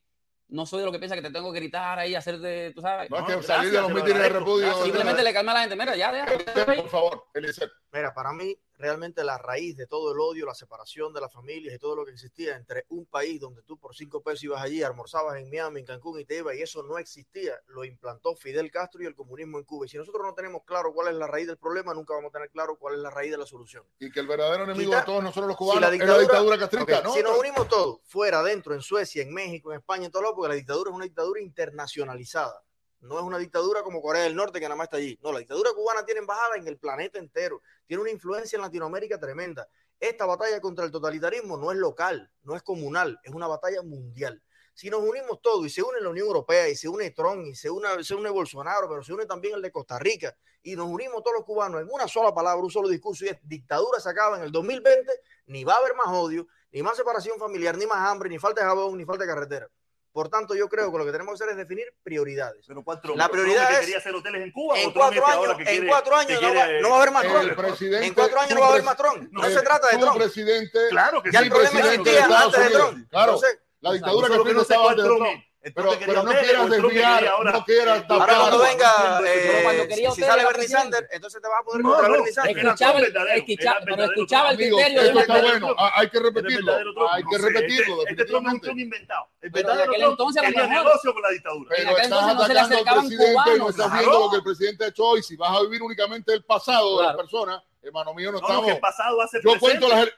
no soy de lo que piensa que te tengo que gritar ahí, hacerte, tú sabes. No, que salir de los mítines de repudio. Simplemente le calma a la gente. Mira, ya, ya. Por favor, Eliezer. Mira, para mí, realmente la raíz de todo el odio, la separación de las familias y todo lo que existía entre un país donde tú por cinco pesos ibas allí, almorzabas en Miami, en Cancún y te ibas, y eso no existía, lo implantó Fidel Castro y el comunismo en Cuba. Y si nosotros no tenemos claro cuál es la raíz del problema, nunca vamos a tener claro cuál es la raíz de la solución. Y que el verdadero enemigo de todos nosotros los cubanos es la dictadura castrista, ¿no? Si nos unimos todos, fuera, dentro, en Suecia, en México, en España, en todo lado, porque la dictadura es una dictadura internacionalizada. No es una dictadura como Corea del Norte que nada más está allí. No, la dictadura cubana tiene embajada en el planeta entero. Tiene una influencia en Latinoamérica tremenda. Esta batalla contra el totalitarismo no es local, no es comunal, es una batalla mundial. Si nos unimos todos y se une la Unión Europea y se une Trump y se une, se une Bolsonaro, pero se une también el de Costa Rica y nos unimos todos los cubanos en una sola palabra, un solo discurso y es dictadura se acaba en el 2020, ni va a haber más odio, ni más separación familiar, ni más hambre, ni falta de jabón, ni falta de carretera. Por tanto, yo creo que lo que tenemos que hacer es definir prioridades. Pero cuatro, la prioridad es quería hacer hoteles en Cuba. En cuatro años, en cuatro años no, va, no, va, a haber más Trump. En cuatro años no va a haber más Trump. No, se trata de Trump. Presidente, claro que ya sí, el problema existía antes de Trump. Claro, Entonces, la dictadura que no estaba antes de Trump. Pero, pero no quieras desviar, ahora, no quieras tapar. Ahora cuando venga, eh, si, si sale Bernie Sanders, entonces te vas a poder no, contra no, Bernie Sanders. Escuchaba, escuchaba, pero escuchaba el criterio. Esto está bueno, hay que repetirlo, hay que repetirlo. Este Trump es un inventado. El verdadero Trump negocio con la dictadura. Pero estás atacando al presidente y no estás viendo lo que el presidente ha hecho hoy. Si vas a vivir únicamente el pasado de las personas, hermano mío, no estamos... el pasado hace presente. Yo cuento las...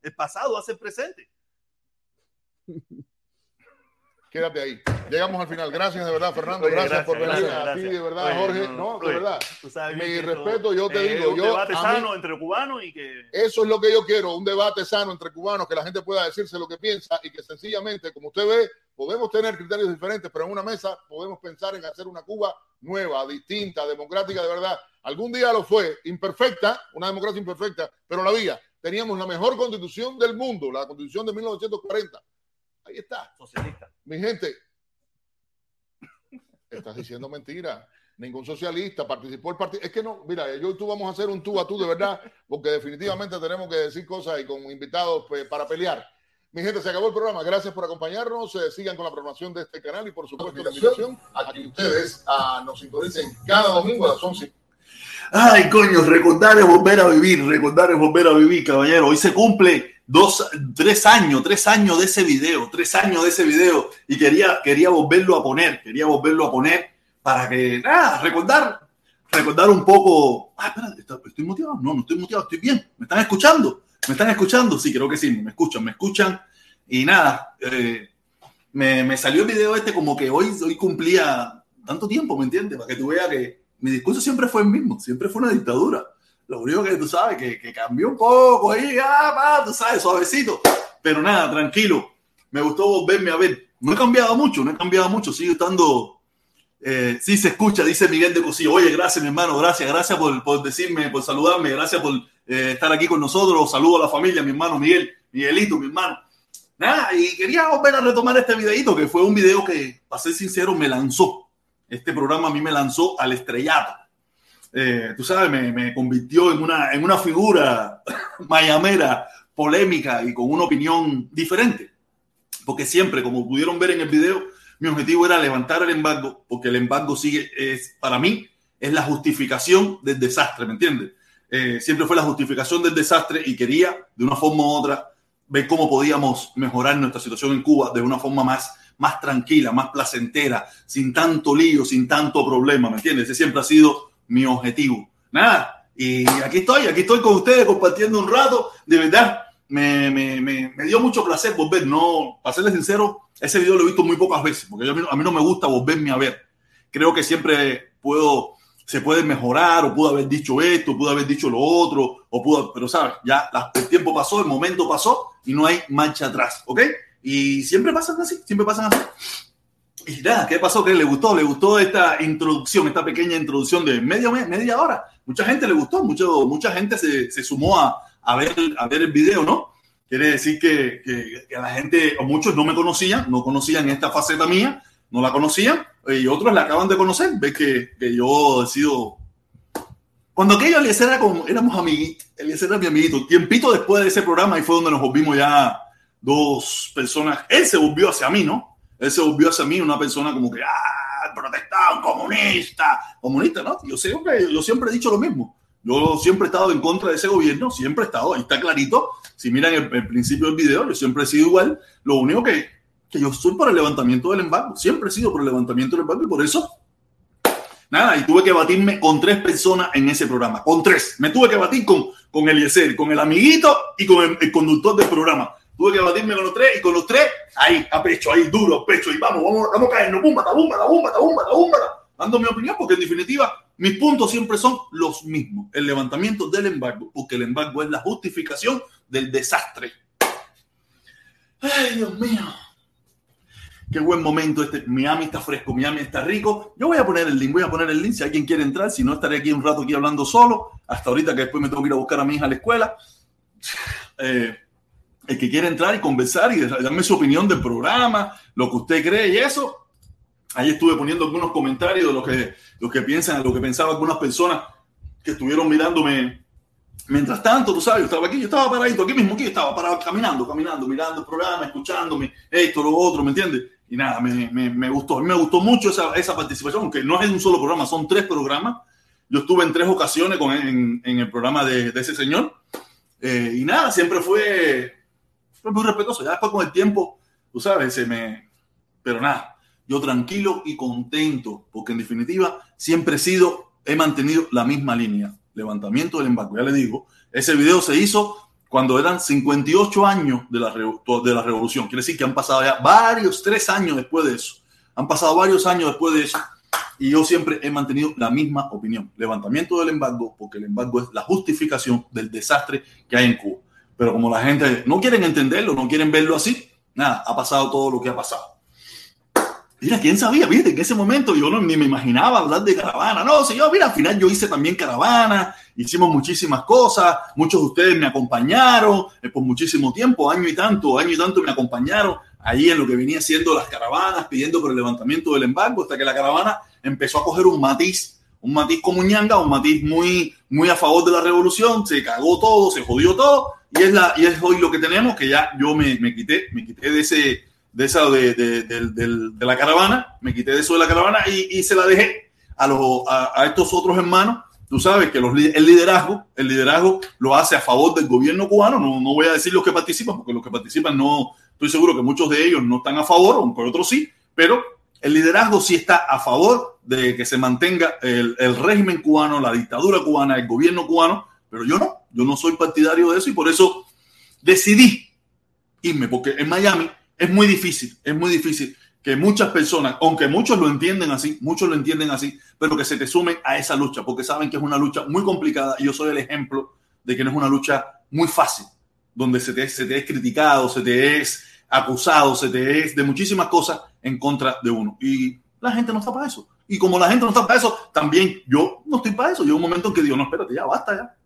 El pasado hace presente. Quédate ahí. Llegamos al final. Gracias de verdad, Fernando. gracias, por venir a ti, de verdad, Jorge. No, de verdad. Mi respeto, yo te digo. Un yo, debate sano entre cubanos y que. Eso es lo que yo quiero, un debate sano entre cubanos, que la gente pueda decirse lo que piensa y que sencillamente, como usted ve, podemos tener criterios diferentes, pero en una mesa podemos pensar en hacer una Cuba nueva, distinta, democrática de verdad. Algún día lo fue, imperfecta, una democracia imperfecta, pero la había. Teníamos la mejor constitución del mundo, la constitución de 1940 Ahí está. Socialista. Mi gente, estás diciendo mentira. Ningún socialista participó el partido. Es que no, mira, yo y tú vamos a hacer un tú a tú de verdad, porque definitivamente tenemos que decir cosas y con invitados pues, para pelear. Mi gente, se acabó el programa. Gracias por acompañarnos. Eh, sigan con la programación de este canal y por supuesto la invitación a que ustedes ah, nos sintonicen cada domingo a las 11 Ay, coño, recordar es volver a vivir, recordar es volver a vivir, caballero. Hoy se cumple dos, tres años, tres años de ese video, tres años de ese video y quería, quería volverlo a poner, quería volverlo a poner para que, nada, recordar, recordar un poco. Ah, espera, ¿estoy motivado? No, no estoy motivado, estoy bien. ¿Me están escuchando? ¿Me están escuchando? Sí, creo que sí, me escuchan, me escuchan. Y nada, eh, me, me, salió el video este como que hoy, hoy cumplía tanto tiempo, ¿me entiendes? Para que tú veas que mi discurso siempre fue el mismo, siempre fue una dictadura. Lo único que tú sabes, que, cambió un poco ahí, ah, tú sabes, suavecito. Pero nada, tranquilo. Me gustó volverme a ver. No he cambiado mucho, no he cambiado mucho. Sigo estando. Eh, sí, se escucha, dice Miguel de Cosillo. Oye, gracias, mi hermano, gracias, gracias por, por decirme, por saludarme, gracias por eh, estar aquí con nosotros. Saludo a la familia, mi hermano Miguel, Miguelito, mi hermano. Nada, y quería volver a retomar este videito, que fue un video que, para ser sincero, me lanzó este programa a mí me lanzó al estrellato. Eh, tú sabes, me, me, convirtió en una, en una figura mayamera, polémica y con una opinión diferente. Porque siempre, como pudieron ver en el video, mi objetivo era levantar el embargo, porque el embargo sigue, es, para mí, es la justificación del desastre, ¿me entiendes? Eh, siempre fue la justificación del desastre y quería, de una forma u otra, ver cómo podíamos mejorar nuestra situación en Cuba de una forma más más tranquila, más placentera, sin tanto lío, sin tanto problema, ¿me entiendes? Ese siempre ha sido mi objetivo. Nada, Y aquí estoy, aquí estoy con ustedes compartiendo un rato. De verdad, me, me, me, me dio mucho placer volver. No, para serles sincero, ese video lo he visto muy pocas veces, porque mí, a mí no me gusta volverme a ver. Creo que siempre puedo, se puede mejorar, o pudo haber dicho esto, pudo haber dicho lo otro, o pudo, pero sabes, ya el tiempo pasó, el momento pasó y no hay marcha atrás, ¿ok? Y siempre pasan así, siempre pasan así. Y nada, ¿qué pasó? ¿Qué le gustó? ¿Le gustó esta introducción, esta pequeña introducción de media, media hora? Mucha gente le gustó, mucho, mucha gente se, se sumó a, a, ver, a ver el video, ¿no? Quiere decir que, que, que, la gente, o muchos no me conocían, no conocían esta faceta mía, no la conocían, y otros la acaban de conocer. Ves que, que yo he sido... Cuando aquello Eliezer era como, éramos amiguitos, Eliezer era mi amiguito. Tiempito después de ese programa, y fue donde nos volvimos ya dos personas. Él se volvió hacia mí, ¿no? Él se volvió hacia mí una persona como que, ah, protestado, comunista, comunista, ¿no? Yo siempre, yo siempre he dicho lo mismo. Yo siempre he estado en contra de ese gobierno, siempre he estado, ahí está clarito. Si miran el, el principio del video, yo siempre he sido igual. Lo único que, que yo soy por el levantamiento del embargo, siempre he sido por el levantamiento del embargo y por eso, nada, y tuve que batirme con tres personas en ese programa, con tres. Me tuve que batir con, con Eliezer, con el amiguito y con el, el conductor del programa tuve que batirme con los tres y con los tres, ahí, a pecho, ahí, duro, pecho, y vamos, vamos, vamos a caernos, bumba, ta, bumba, ta, bumba, ta, bumba, bumba, dando mi opinión, porque en definitiva mis puntos siempre son los mismos. El levantamiento del embargo, porque el embargo es la justificación del desastre. Ay, Dios mío. Qué buen momento este. Miami está fresco, Miami está rico. Yo voy a poner el link, voy a poner el link si alguien quiere entrar. Si no, estaré aquí un rato aquí hablando solo. Hasta ahorita que después me tengo que ir a buscar a mi hija a la escuela. Eh, el que quiere entrar y conversar y darme su opinión del programa, lo que usted cree y eso. Ahí estuve poniendo algunos comentarios de lo que, lo que piensan, lo que pensaban algunas personas que estuvieron mirándome. Mientras tanto, tú sabes, yo estaba aquí, yo estaba paradito, aquí mismo, aquí estaba parado, caminando, caminando, mirando el programa, escuchándome, esto, lo otro, ¿me entiendes? Y nada, me, me, me, gustó, me gustó mucho esa, esa participación, aunque no es un solo programa, son tres programas. Yo estuve en tres ocasiones con, en, en el programa de, de ese señor. Eh, y nada, siempre fue fue muy respetuoso. Ya después con el tiempo, tú sabes, se me... Pero nada, yo tranquilo y contento, porque en definitiva siempre he sido, he mantenido la misma línea. Levantamiento del embargo, ya le digo. Ese video se hizo cuando eran 58 años de la, de la revolución. Quiere decir que han pasado ya varios, tres años después de eso. Han pasado varios años después de eso. Y yo siempre he mantenido la misma opinión. Levantamiento del embargo, porque el embargo es la justificación del desastre que hay en Cuba. Pero como la gente no quieren entenderlo, no quieren verlo así, nada, ha pasado todo lo que ha pasado. Mira, ¿quién sabía? Viste, en ese momento yo no, ni me imaginaba hablar de caravana. No, señor, mira, al final yo hice también caravana, hicimos muchísimas cosas, muchos de ustedes me acompañaron eh, por muchísimo tiempo, año y tanto, año y tanto me acompañaron ahí en lo que venía siendo las caravanas, pidiendo por el levantamiento del embargo, hasta que la caravana empezó a coger un matiz, un matiz como ñanga, un matiz muy, muy a favor de la revolución, se cagó todo, se jodió todo, y es, la, y es hoy lo que tenemos, que ya yo me, me quité, me quité de ese, de esa, de, de, de, la caravana, me quité de eso de la caravana y, y se la dejé a, los, a, a, estos otros hermanos. Tú sabes que los, el liderazgo, el liderazgo lo hace a favor del gobierno cubano. No, no voy a decir los que participan, porque los que participan no, estoy seguro que muchos de ellos no están a favor, aunque otros sí, pero el liderazgo sí está a favor de que se mantenga el, el régimen cubano, la dictadura cubana, el gobierno cubano, pero yo no, yo no soy partidario de eso y por eso decidí irme, porque en Miami es muy difícil, es muy difícil que muchas personas, aunque muchos lo entienden así, muchos lo entienden así, pero que se te sumen a esa lucha, porque saben que es una lucha muy complicada y yo soy el ejemplo de que no es una lucha muy fácil, donde se te, se te es criticado, se te es acusado, se te es de muchísimas cosas en contra de uno. Y la gente no está para eso. Y como la gente no está para eso, también yo no estoy para eso. Yo un momento en que digo, no, espérate, ya basta ya.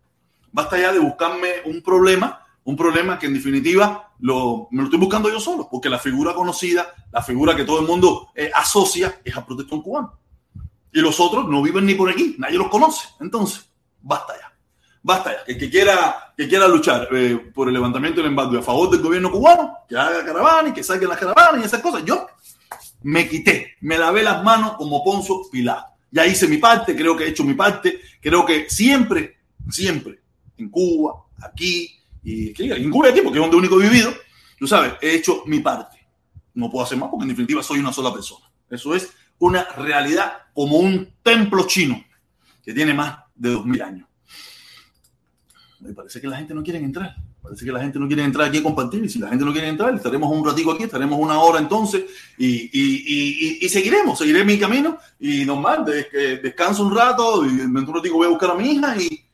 Basta ya de buscarme un problema, un problema que en definitiva lo, me lo estoy buscando yo solo, porque la figura conocida, la figura que todo el mundo eh, asocia es a protestón cubano. Y los otros no viven ni por aquí, nadie los conoce. Entonces, basta ya. Basta ya. Que, que quiera, que quiera luchar eh, por el levantamiento del embargo a favor del gobierno cubano, que haga caravana y que saquen las caravanas y esas cosas. Yo me quité, me lavé las manos como Ponzo Pilar. Ya hice mi parte, creo que he hecho mi parte, creo que siempre, siempre en Cuba, aquí, y en Cuba y aquí, porque es donde único he vivido, tú sabes, he hecho mi parte. No puedo hacer más porque en definitiva soy una sola persona. Eso es una realidad como un templo chino que tiene más de dos mil años. Me parece que la gente no quiere entrar. Parece que la gente no quiere entrar aquí a compartir. Y si la gente no quiere entrar, estaremos un ratico aquí, estaremos una hora entonces y, y, y, seguiremos, seguiré mi camino y normal, descanso un rato y dentro de un ratico voy a buscar a mi hija y,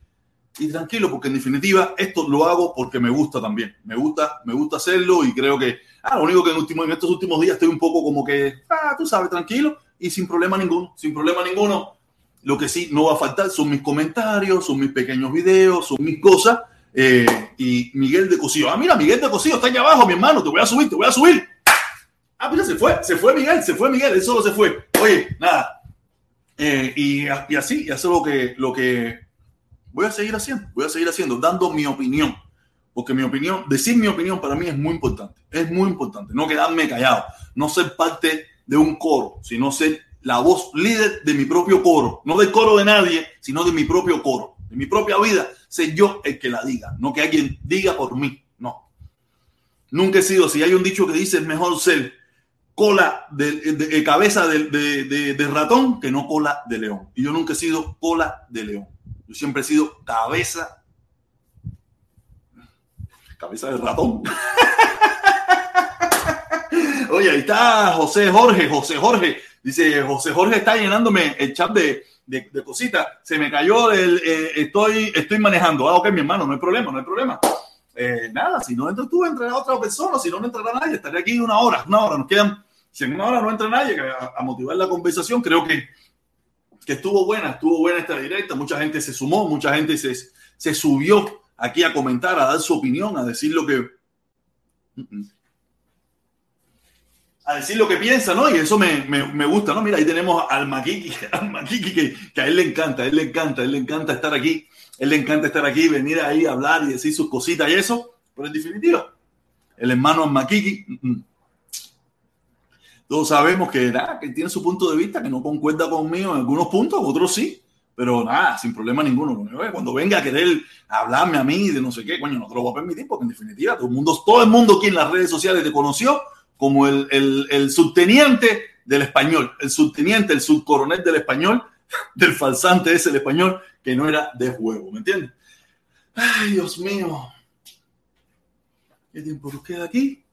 y tranquilo, porque en definitiva esto lo hago porque me gusta también. Me gusta, me gusta hacerlo y creo que, ah, lo único que en, estos últimos días estoy un poco como que, ah, tú sabes, tranquilo y sin problema ninguno, sin problema ninguno. Lo que sí no va a faltar son mis comentarios, son mis pequeños videos, son mis cosas. Eh, y Miguel de Cosío. Ah, mira, Miguel de Cosío está allá abajo, mi hermano. Te voy a subir, te voy a subir. Ah, mira, se fue, se fue Miguel, se fue Miguel, él solo se fue. Oye, nada. Eh, y, y, así, y es lo que, lo que voy a seguir haciendo, voy a seguir haciendo, dando mi opinión. Porque mi opinión, decir mi opinión para mí es muy importante. Es muy importante. No quedarme callado, no ser parte de un coro, sino ser la voz líder de mi propio coro, no del coro de nadie, sino de mi propio coro, de mi propia vida, ser yo el que la diga, no que alguien diga por mí, no. Nunca he sido, si hay un dicho que dice es mejor ser cola de, eh, cabeza de, ratón que no cola de león. Y yo nunca he sido cola de león. Yo siempre he sido cabeza, cabeza de ratón. Oye, ahí está José Jorge, José Jorge. Dice, José Jorge está llenándome el chat de, de, cositas. Se me cayó el, eh, estoy, estoy manejando. Ah, ok, mi hermano, no hay problema, no hay problema. Eh, nada, si no entras tú, entrará otra persona, si no, no entrará nadie. Estaré aquí una hora, una hora. Nos quedan, si en una hora no entra nadie a, motivar la conversación, creo que, que estuvo buena, estuvo buena esta directa. Mucha gente se sumó, mucha gente se, se subió aquí a comentar, a dar su opinión, a decir lo que a decir lo que piensa, ¿no? Y eso me, me, gusta, ¿no? Mira, ahí tenemos al Maquiqui, al Maquiqui que, que, a él le encanta, a él le encanta, a él le encanta estar aquí, a él le encanta estar aquí, venir ahí a hablar y decir sus cositas y eso, pero en definitiva, el hermano Maquiqui, mm, mm. Todos sabemos que, que tiene su punto de vista, que no concuerda conmigo en algunos puntos, otros sí, pero nada, sin problema ninguno. Cuando venga a querer hablarme a mí de no sé qué, coño, no te lo voy a permitir, porque en definitiva todo el mundo, todo el mundo aquí en las redes sociales te conoció como el, el, subteniente del español, el subteniente, el subcoronel del español, del falsante ese el español, que no era de juego, ¿me entiendes? Ay, Dios mío. ¿Qué tiempo nos queda aquí?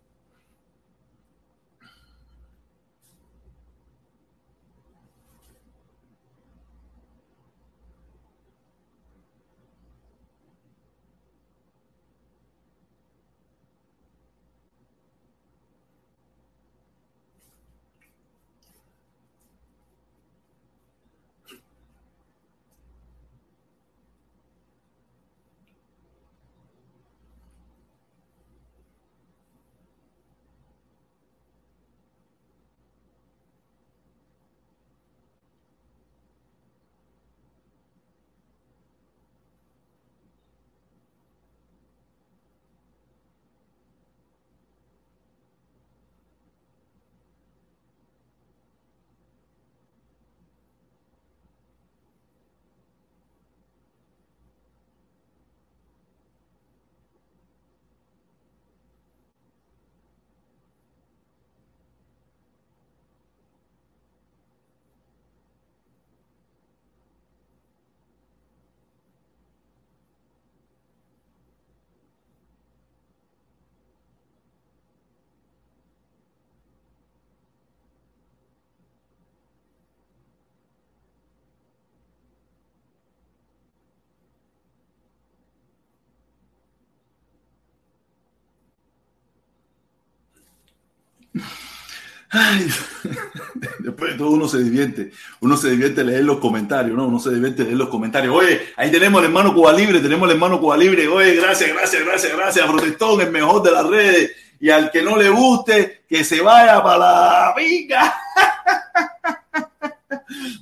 después de todo uno se divierte, uno se divierte leer los comentarios, ¿no? Uno se divierte leer los comentarios. Oye, ahí tenemos el hermano Cuba Libre, tenemos el hermano Cuba Libre. Oye, gracias, gracias, gracias, gracias, Protestón, el mejor de las redes. Y al que no le guste, que se vaya para la pica.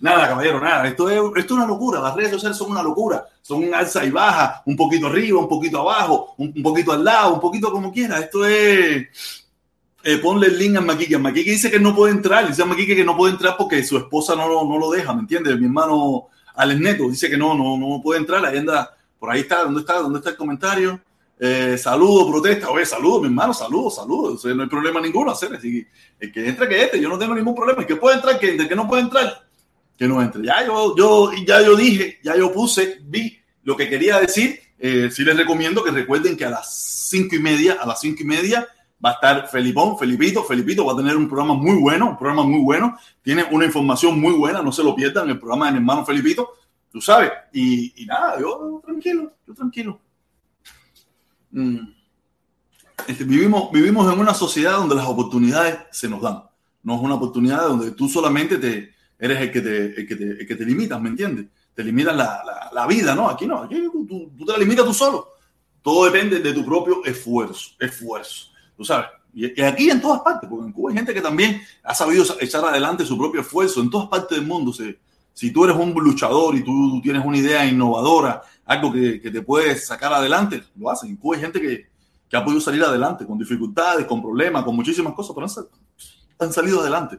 Nada, caballero, nada. Esto es, esto es una locura. Las redes sociales son una locura. Son un alza y baja, un poquito arriba, un poquito abajo, un, un poquito al lado, un poquito como quiera. Esto es eh, ponle el link a Maquique. Maquique dice que no puede entrar. Dice a Maquique que no puede entrar porque su esposa no, no lo deja, ¿me entiendes? Mi hermano Alex Neto dice que no, no, no puede entrar. Ahí anda, por ahí está, ¿dónde está? ¿Dónde está el comentario? Eh, saludo, protesta. Oye, saludo, mi hermano, saludo, saludo. no hay problema ninguno hacer. Así el que entre, que entre. Yo no tengo ningún problema. El que puede entrar, que entre. El que no puede entrar, que no entre. Ya yo, yo, ya yo dije, ya yo puse, vi lo que quería decir eh, sí les recomiendo que recuerden que a las cinco y media, a las cinco y media, va a estar Felipón, Felipito, Felipito va a tener un programa muy bueno, un programa muy bueno, tiene una información muy buena, no se lo pierdan, el programa de mi hermano Felipito, tú sabes, y, nada, yo tranquilo, yo tranquilo. Mm. Este, vivimos, vivimos en una sociedad donde las oportunidades se nos dan, no es una oportunidad donde tú solamente te, eres el que te, el que te, el que te limitas, ¿me entiendes? Te limitas la, la, la, vida, ¿no? Aquí no, aquí tú, tú, te la limitas tú solo. Todo depende de tu propio esfuerzo, esfuerzo, tú sabes. Y, aquí en todas partes, porque en Cuba hay gente que también ha sabido echar adelante su propio esfuerzo, en todas partes del mundo. Se, si tú eres un luchador y tú, tú tienes una idea innovadora, algo que, que, te puede sacar adelante, lo hacen. En Cuba hay gente que, que ha podido salir adelante con dificultades, con problemas, con muchísimas cosas, pero han, han salido adelante.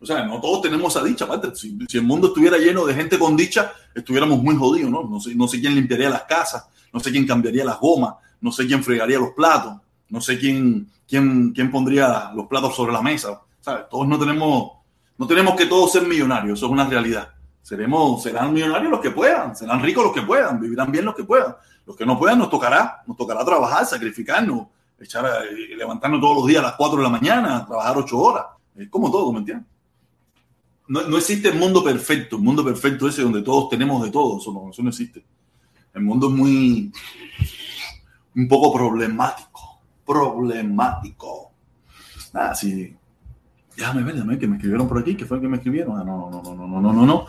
O sea, no todos tenemos esa dicha, aparte. Si, si, el mundo estuviera lleno de gente con dicha, estuviéramos muy jodidos, ¿no? No sé, no sé quién limpiaría las casas, no sé quién cambiaría las gomas, no sé quién fregaría los platos, no sé quién, quién, quién pondría los platos sobre la mesa. ¿Sabes? Todos no tenemos, no tenemos que todos ser millonarios, eso es una realidad. Seremos, serán millonarios los que puedan, serán ricos los que puedan, vivirán bien los que puedan. Los que no puedan nos tocará, nos tocará trabajar, sacrificarnos, echar, levantarnos todos los días a las 4 de la mañana, trabajar 8 horas. Es como todo, ¿me entiendes? no, no, existe el mundo perfecto, el mundo perfecto ese donde todos tenemos de todo, eso no existe. El mundo es muy, un poco problemático, problemático. Ah, sí. Déjame ver, déjame ver, que me escribieron por aquí, que fue el que me escribieron. Ah, no, no, no, no, no, no, no, no.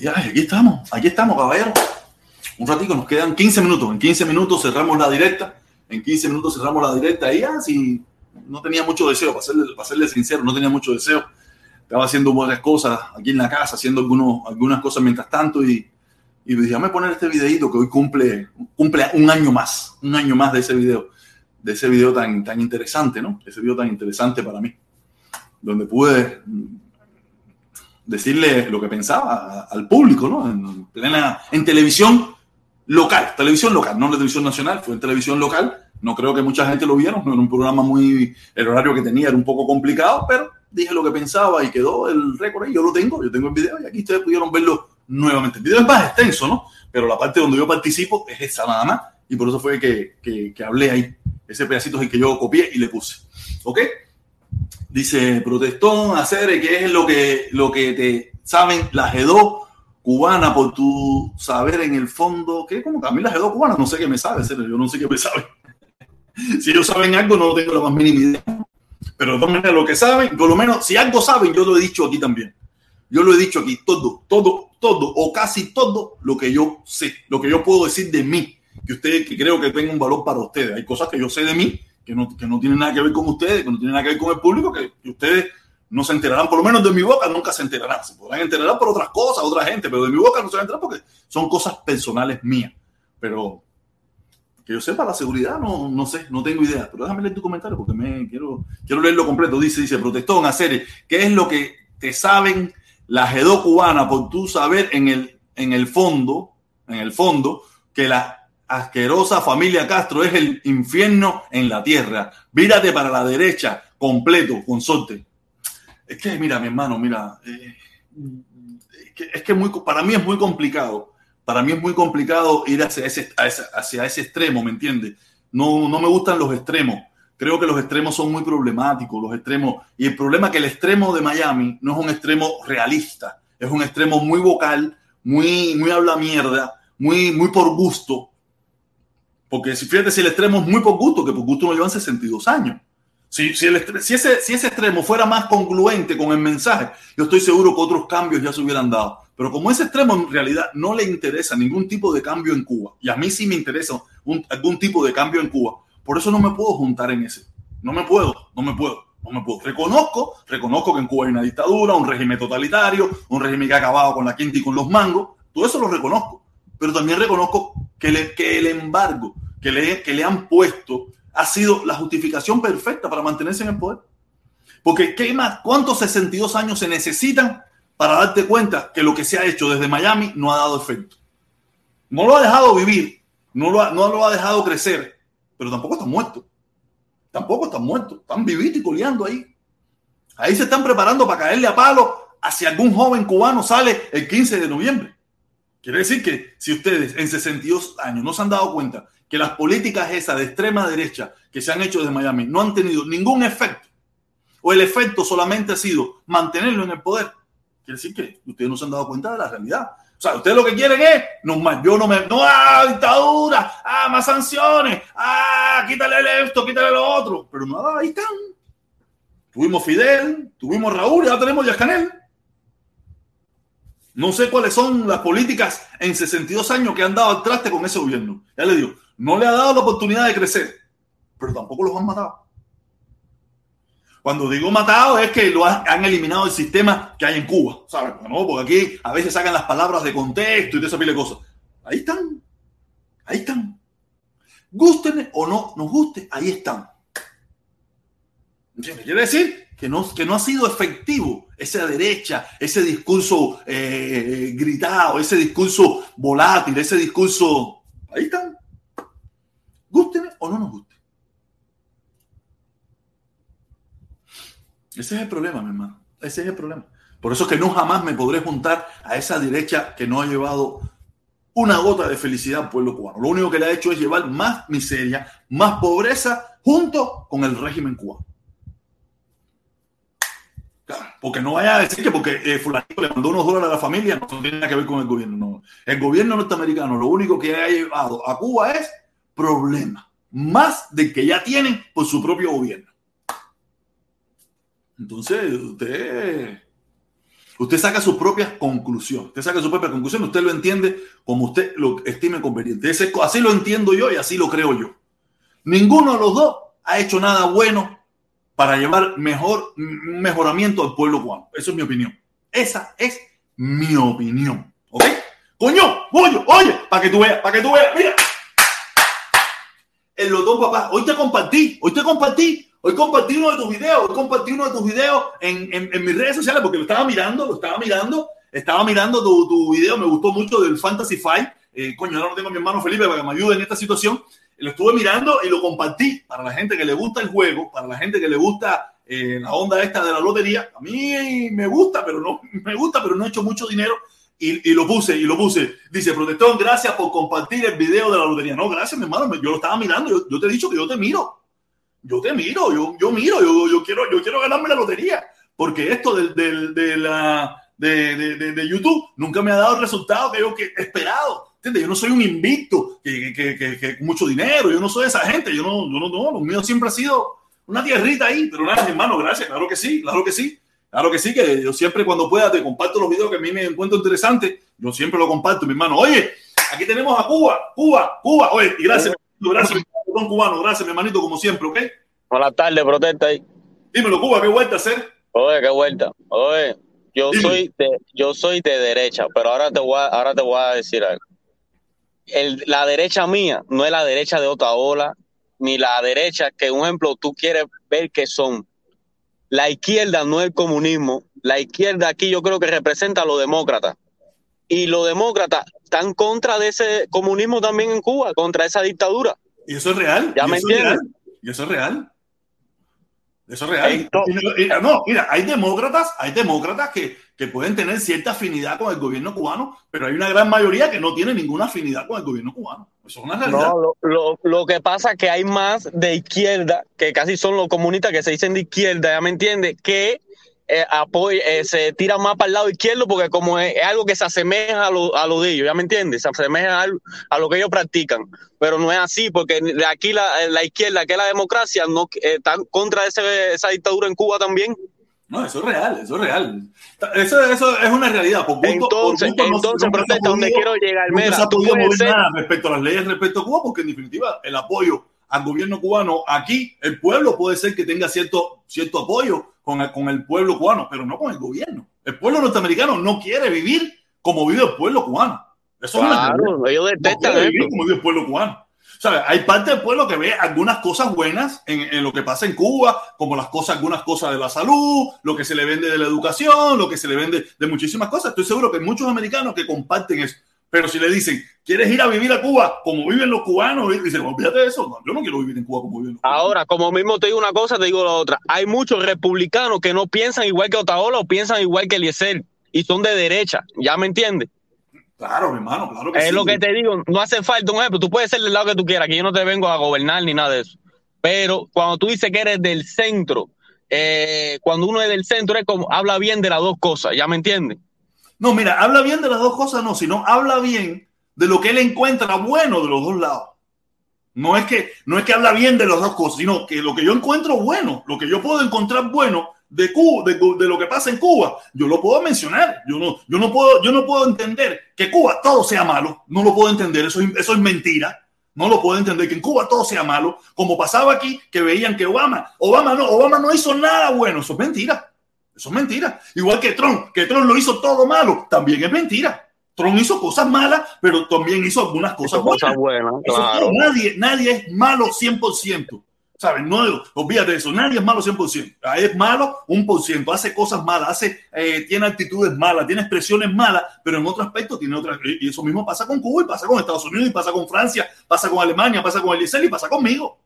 Ya, aquí estamos, aquí estamos, caballero. Un ratico, nos quedan 15 minutos. En 15 minutos cerramos la directa. En 15 minutos cerramos la directa. Y ya, si no tenía mucho deseo, para serle, para serle sincero, no tenía mucho deseo estaba haciendo varias cosas aquí en la casa, haciendo algunos, algunas cosas mientras tanto y, y dije, déjame poner este videito que hoy cumple, cumple un año más, un año más de ese video, de ese video tan, tan interesante, ¿no? Ese video tan interesante para mí, donde pude decirle lo que pensaba al público, ¿no? En, plena, en televisión local, televisión local, no en la televisión nacional, fue en televisión local. No creo que mucha gente lo vieron, no era un programa muy, el horario que tenía era un poco complicado, pero dije lo que pensaba y quedó el récord ahí. Yo lo tengo, yo tengo el video y aquí ustedes pudieron verlo nuevamente. El video es más extenso, ¿no? Pero la parte donde yo participo es esa nada más y por eso fue que, que, que hablé ahí. Ese pedacito es el que yo copié y le puse. ¿Ok? Dice Protestón, hacer que es lo que, lo que te saben la G2 cubana por tu saber en el fondo. ¿Qué? ¿Cómo que a mí la G2 cubana? No sé qué me sabe, yo no sé qué me sabe. si ellos saben algo, no tengo la más mínima idea. Pero de todas maneras, lo que saben, por lo menos, si algo saben, yo lo he dicho aquí también. Yo lo he dicho aquí, todo, todo, todo, o casi todo lo que yo sé, lo que yo puedo decir de mí, que ustedes, que creo que tenga un valor para ustedes. Hay cosas que yo sé de mí, que no, que no tienen nada que ver con ustedes, que no tienen nada que ver con el público, que, ustedes no se enterarán, por lo menos de mi boca nunca se enterarán. Se podrán enterar por otras cosas, otra gente, pero de mi boca no se van a enterar porque son cosas personales mías. Pero que yo sepa la seguridad, no, no sé, no tengo idea. Pero déjame leer tu comentario porque me quiero, quiero leerlo completo. Dice, dice, protestón, hacer, ¿qué es lo que te saben la G2 cubana por tu saber en el, en el fondo, en el fondo, que la asquerosa familia Castro es el infierno en la tierra? Vírate para la derecha, completo, consorte. Es que, mira, mi hermano, mira, eh, es que, muy, para mí es muy complicado para mí es muy complicado ir hacia ese, hacia ese extremo, ¿me entiendes? No, no me gustan los extremos. Creo que los extremos son muy problemáticos, los extremos. Y el problema es que el extremo de Miami no es un extremo realista, es un extremo muy vocal, muy, muy habla mierda, muy, muy por gusto. Porque si fíjate, si el extremo es muy por gusto, que por gusto no llevan 62 años. Si, ese, extremo fuera más congruente con el mensaje, yo estoy seguro que otros cambios ya se hubieran dado. Pero como ese extremo en realidad no le interesa ningún tipo de cambio en Cuba, y a mí sí me interesa algún tipo de cambio en Cuba, por eso no me puedo juntar en ese. No me puedo, no me puedo, no me puedo. Reconozco, reconozco que en Cuba hay una dictadura, un régimen totalitario, un régimen que ha acabado con la quinta y con los mangos, todo eso lo reconozco. Pero también reconozco que, el embargo que le, que le han puesto ha sido la justificación perfecta para mantenerse en el poder. Porque ¿qué más? ¿Cuántos 62 años se necesitan para darte cuenta que lo que se ha hecho desde Miami no ha dado efecto. No lo ha dejado vivir, no lo ha, no lo ha dejado crecer, pero tampoco está muerto. Tampoco está muerto. Están vivitos y coleando ahí. Ahí se están preparando para caerle a palo hacia algún joven cubano sale el 15 de noviembre. Quiere decir que si ustedes en 62 años no se han dado cuenta que las políticas esas de extrema derecha que se han hecho desde Miami no han tenido ningún efecto, o el efecto solamente ha sido mantenerlo en el poder, quiere decir que ustedes no se han dado cuenta de la realidad. O sea, ustedes lo que quieren es, no yo no me, no, ah, dictadura, ah, más sanciones, ah, quítale esto, quítale lo otro. Pero nada, ahí están. Tuvimos Fidel, tuvimos Raúl, ya tenemos Yascanel. No sé cuáles son las políticas en 62 años que han dado al traste con ese gobierno. Ya le digo, no le ha dado la oportunidad de crecer, pero tampoco los han matado. Cuando digo matado es que lo han, eliminado del sistema que hay en Cuba, ¿sabes? Porque aquí a veces sacan las palabras de contexto y de esa pile de cosas. Ahí están, ahí están. Gusten o no nos guste, ahí están. Quiere decir que no, que no ha sido efectivo esa derecha, ese discurso eh, gritado, ese discurso volátil, ese discurso... Ahí están. Gusten o no nos guste. Ese es el problema, mi hermano. Ese es el problema. Por eso es que no jamás me podré juntar a esa derecha que no ha llevado una gota de felicidad al pueblo cubano. Lo único que le ha hecho es llevar más miseria, más pobreza junto con el régimen cubano. Porque no vaya a decir que porque eh, fulanito le mandó unos dólares a la familia no tiene nada que ver con el gobierno. No. El gobierno norteamericano lo único que ha llevado a Cuba es problemas, más de que ya tienen por su propio gobierno. Entonces, usted, usted saca sus propias conclusiones. Usted saca su propia conclusión, usted lo entiende como usted lo estime conveniente. así lo entiendo yo y así lo creo yo. Ninguno de los dos ha hecho nada bueno para llevar mejor mejoramiento al pueblo cubano. Eso es mi opinión. Esa es mi opinión. ¿Ok? Coño, oye, oye, para que tú veas, para que tú veas, mira. El lotón, papá, hoy te compartí, hoy te compartí Hoy compartí uno de tus videos, hoy compartí uno de tus videos en, en, mis redes sociales porque lo estaba mirando, lo estaba mirando, estaba mirando tu, tu video, me gustó mucho del Fantasy Fight. Eh, coño, ahora no tengo a mi hermano Felipe para que me ayude en esta situación. Lo estuve mirando y lo compartí para la gente que le gusta el juego, para la gente que le gusta eh, la onda esta de la lotería. A mí me gusta, pero no me gusta, pero no he hecho mucho dinero. Y, y, lo puse, y lo puse. Dice, protestón, gracias por compartir el video de la lotería. No, gracias, mi hermano. Yo lo estaba mirando. Yo, te he dicho que yo te miro yo te miro, yo, yo miro, yo, yo, quiero, yo quiero ganarme la lotería, porque esto del, del, de, la, de, de, de, YouTube nunca me ha dado el resultado que yo que esperado. ¿Entiendes? Yo no soy un invicto, que, que, que, que, mucho dinero, yo no soy esa gente, yo no, yo no, no, lo mío siempre ha sido una tierrita ahí, pero nada, hermano, gracias, claro que sí, claro que sí. Claro que sí, que yo siempre cuando pueda te comparto los videos que a mí me encuentro interesantes, yo siempre lo comparto, mi hermano. Oye, aquí tenemos a Cuba, Cuba, Cuba, oye, y gracias, gracias cubano. Gracias, mi hermanito, como siempre, ¿ok? Buenas tardes, protesta ahí. Dímelo, Cuba, ¿qué vuelta a hacer? Oye, qué vuelta. Oye, yo soy de, yo soy de derecha, pero ahora te voy a, ahora te voy a decir algo. El, la derecha mía no es la derecha de ola ni la derecha que, un ejemplo, tú quieres ver que son. La izquierda no es el comunismo. La izquierda aquí yo creo que representa a los demócratas. Y los demócratas están contra de ese comunismo también en Cuba, contra esa dictadura. ¿Y eso es real? ¿Ya me entiendes? ¿Y eso es real? Eso es real. No, mira, hay demócratas, hay demócratas que, que, pueden tener cierta afinidad con el gobierno cubano, pero hay una gran mayoría que no tiene ninguna afinidad con el gobierno cubano. Eso es una realidad. No, lo, lo, lo que pasa es que hay más de izquierda, que casi son los comunistas que se dicen de izquierda, ¿ya me entiendes? Que eh, eh, se tira más para el lado izquierdo porque como es, algo que se asemeja a lo, a lo, de ellos, ¿ya me entiendes? Se asemeja a, lo que ellos practican, pero no es así porque de aquí la, la izquierda, que es la democracia, no eh, está contra ese, esa dictadura en Cuba también. No, eso es real, eso es real. Eso, eso es una realidad. Por entonces, entonces, protesta donde quiero llegar. No se ha podido mover nada respecto a las leyes respecto a Cuba, porque en definitiva el apoyo al gobierno cubano aquí, el pueblo puede ser que tenga cierto, cierto apoyo, con el, con el pueblo cubano, pero no con el gobierno. El pueblo norteamericano no quiere vivir como vive el pueblo cubano. Eso claro, es ellos detestan no vivir como vive el pueblo cubano. ¿Sabe? Hay parte del pueblo que ve algunas cosas buenas en, en, lo que pasa en Cuba, como las cosas, algunas cosas de la salud, lo que se le vende de la educación, lo que se le vende de muchísimas cosas. Estoy seguro que hay muchos americanos que comparten eso. Pero si le dicen, ¿quieres ir a vivir a Cuba como viven los cubanos? Y dicen, olvídate de eso. yo no quiero vivir en Cuba como viven los cubanos. Ahora, como mismo te digo una cosa, te digo la otra. Hay muchos republicanos que no piensan igual que Otaola o piensan igual que Eliezer y son de derecha. ¿Ya me entiendes? Claro, mi hermano, claro que es sí. lo que te digo, no hace falta un ejemplo. Tú puedes ser del lado que tú quieras, que yo no te vengo a gobernar ni nada de eso. Pero cuando tú dices que eres del centro, eh, cuando uno es del centro, es como habla bien de las dos cosas, ¿ya me entiendes? No, mira, habla bien de las dos cosas, no, sino habla bien de lo que él encuentra bueno de los dos lados. No es que, no es que habla bien de las dos cosas, sino que lo que yo encuentro bueno, lo que yo puedo encontrar bueno de Cuba, de, de, lo que pasa en Cuba, yo lo puedo mencionar. Yo no, yo no puedo, yo no puedo entender que Cuba todo sea malo. No lo puedo entender. Eso, eso es mentira. No lo puedo entender que en Cuba todo sea malo, como pasaba aquí, que veían que Obama, Obama no, Obama no hizo nada bueno. Eso es mentira. Eso es mentira. Igual que Trump, que Trump lo hizo todo malo, también es mentira. Trump hizo cosas malas, pero también hizo algunas cosas buenas. Cosas buenas claro. nadie, nadie es malo 100%. ¿Sabes? No, olvídate de eso. Nadie es malo 100%. Es malo un por ciento. Hace cosas malas, hace, eh, tiene actitudes malas, tiene expresiones malas, pero en otro aspecto tiene otras. Y eso mismo pasa con Cuba y pasa con Estados Unidos y pasa con Francia, pasa con Alemania, pasa con Eliezer y pasa conmigo.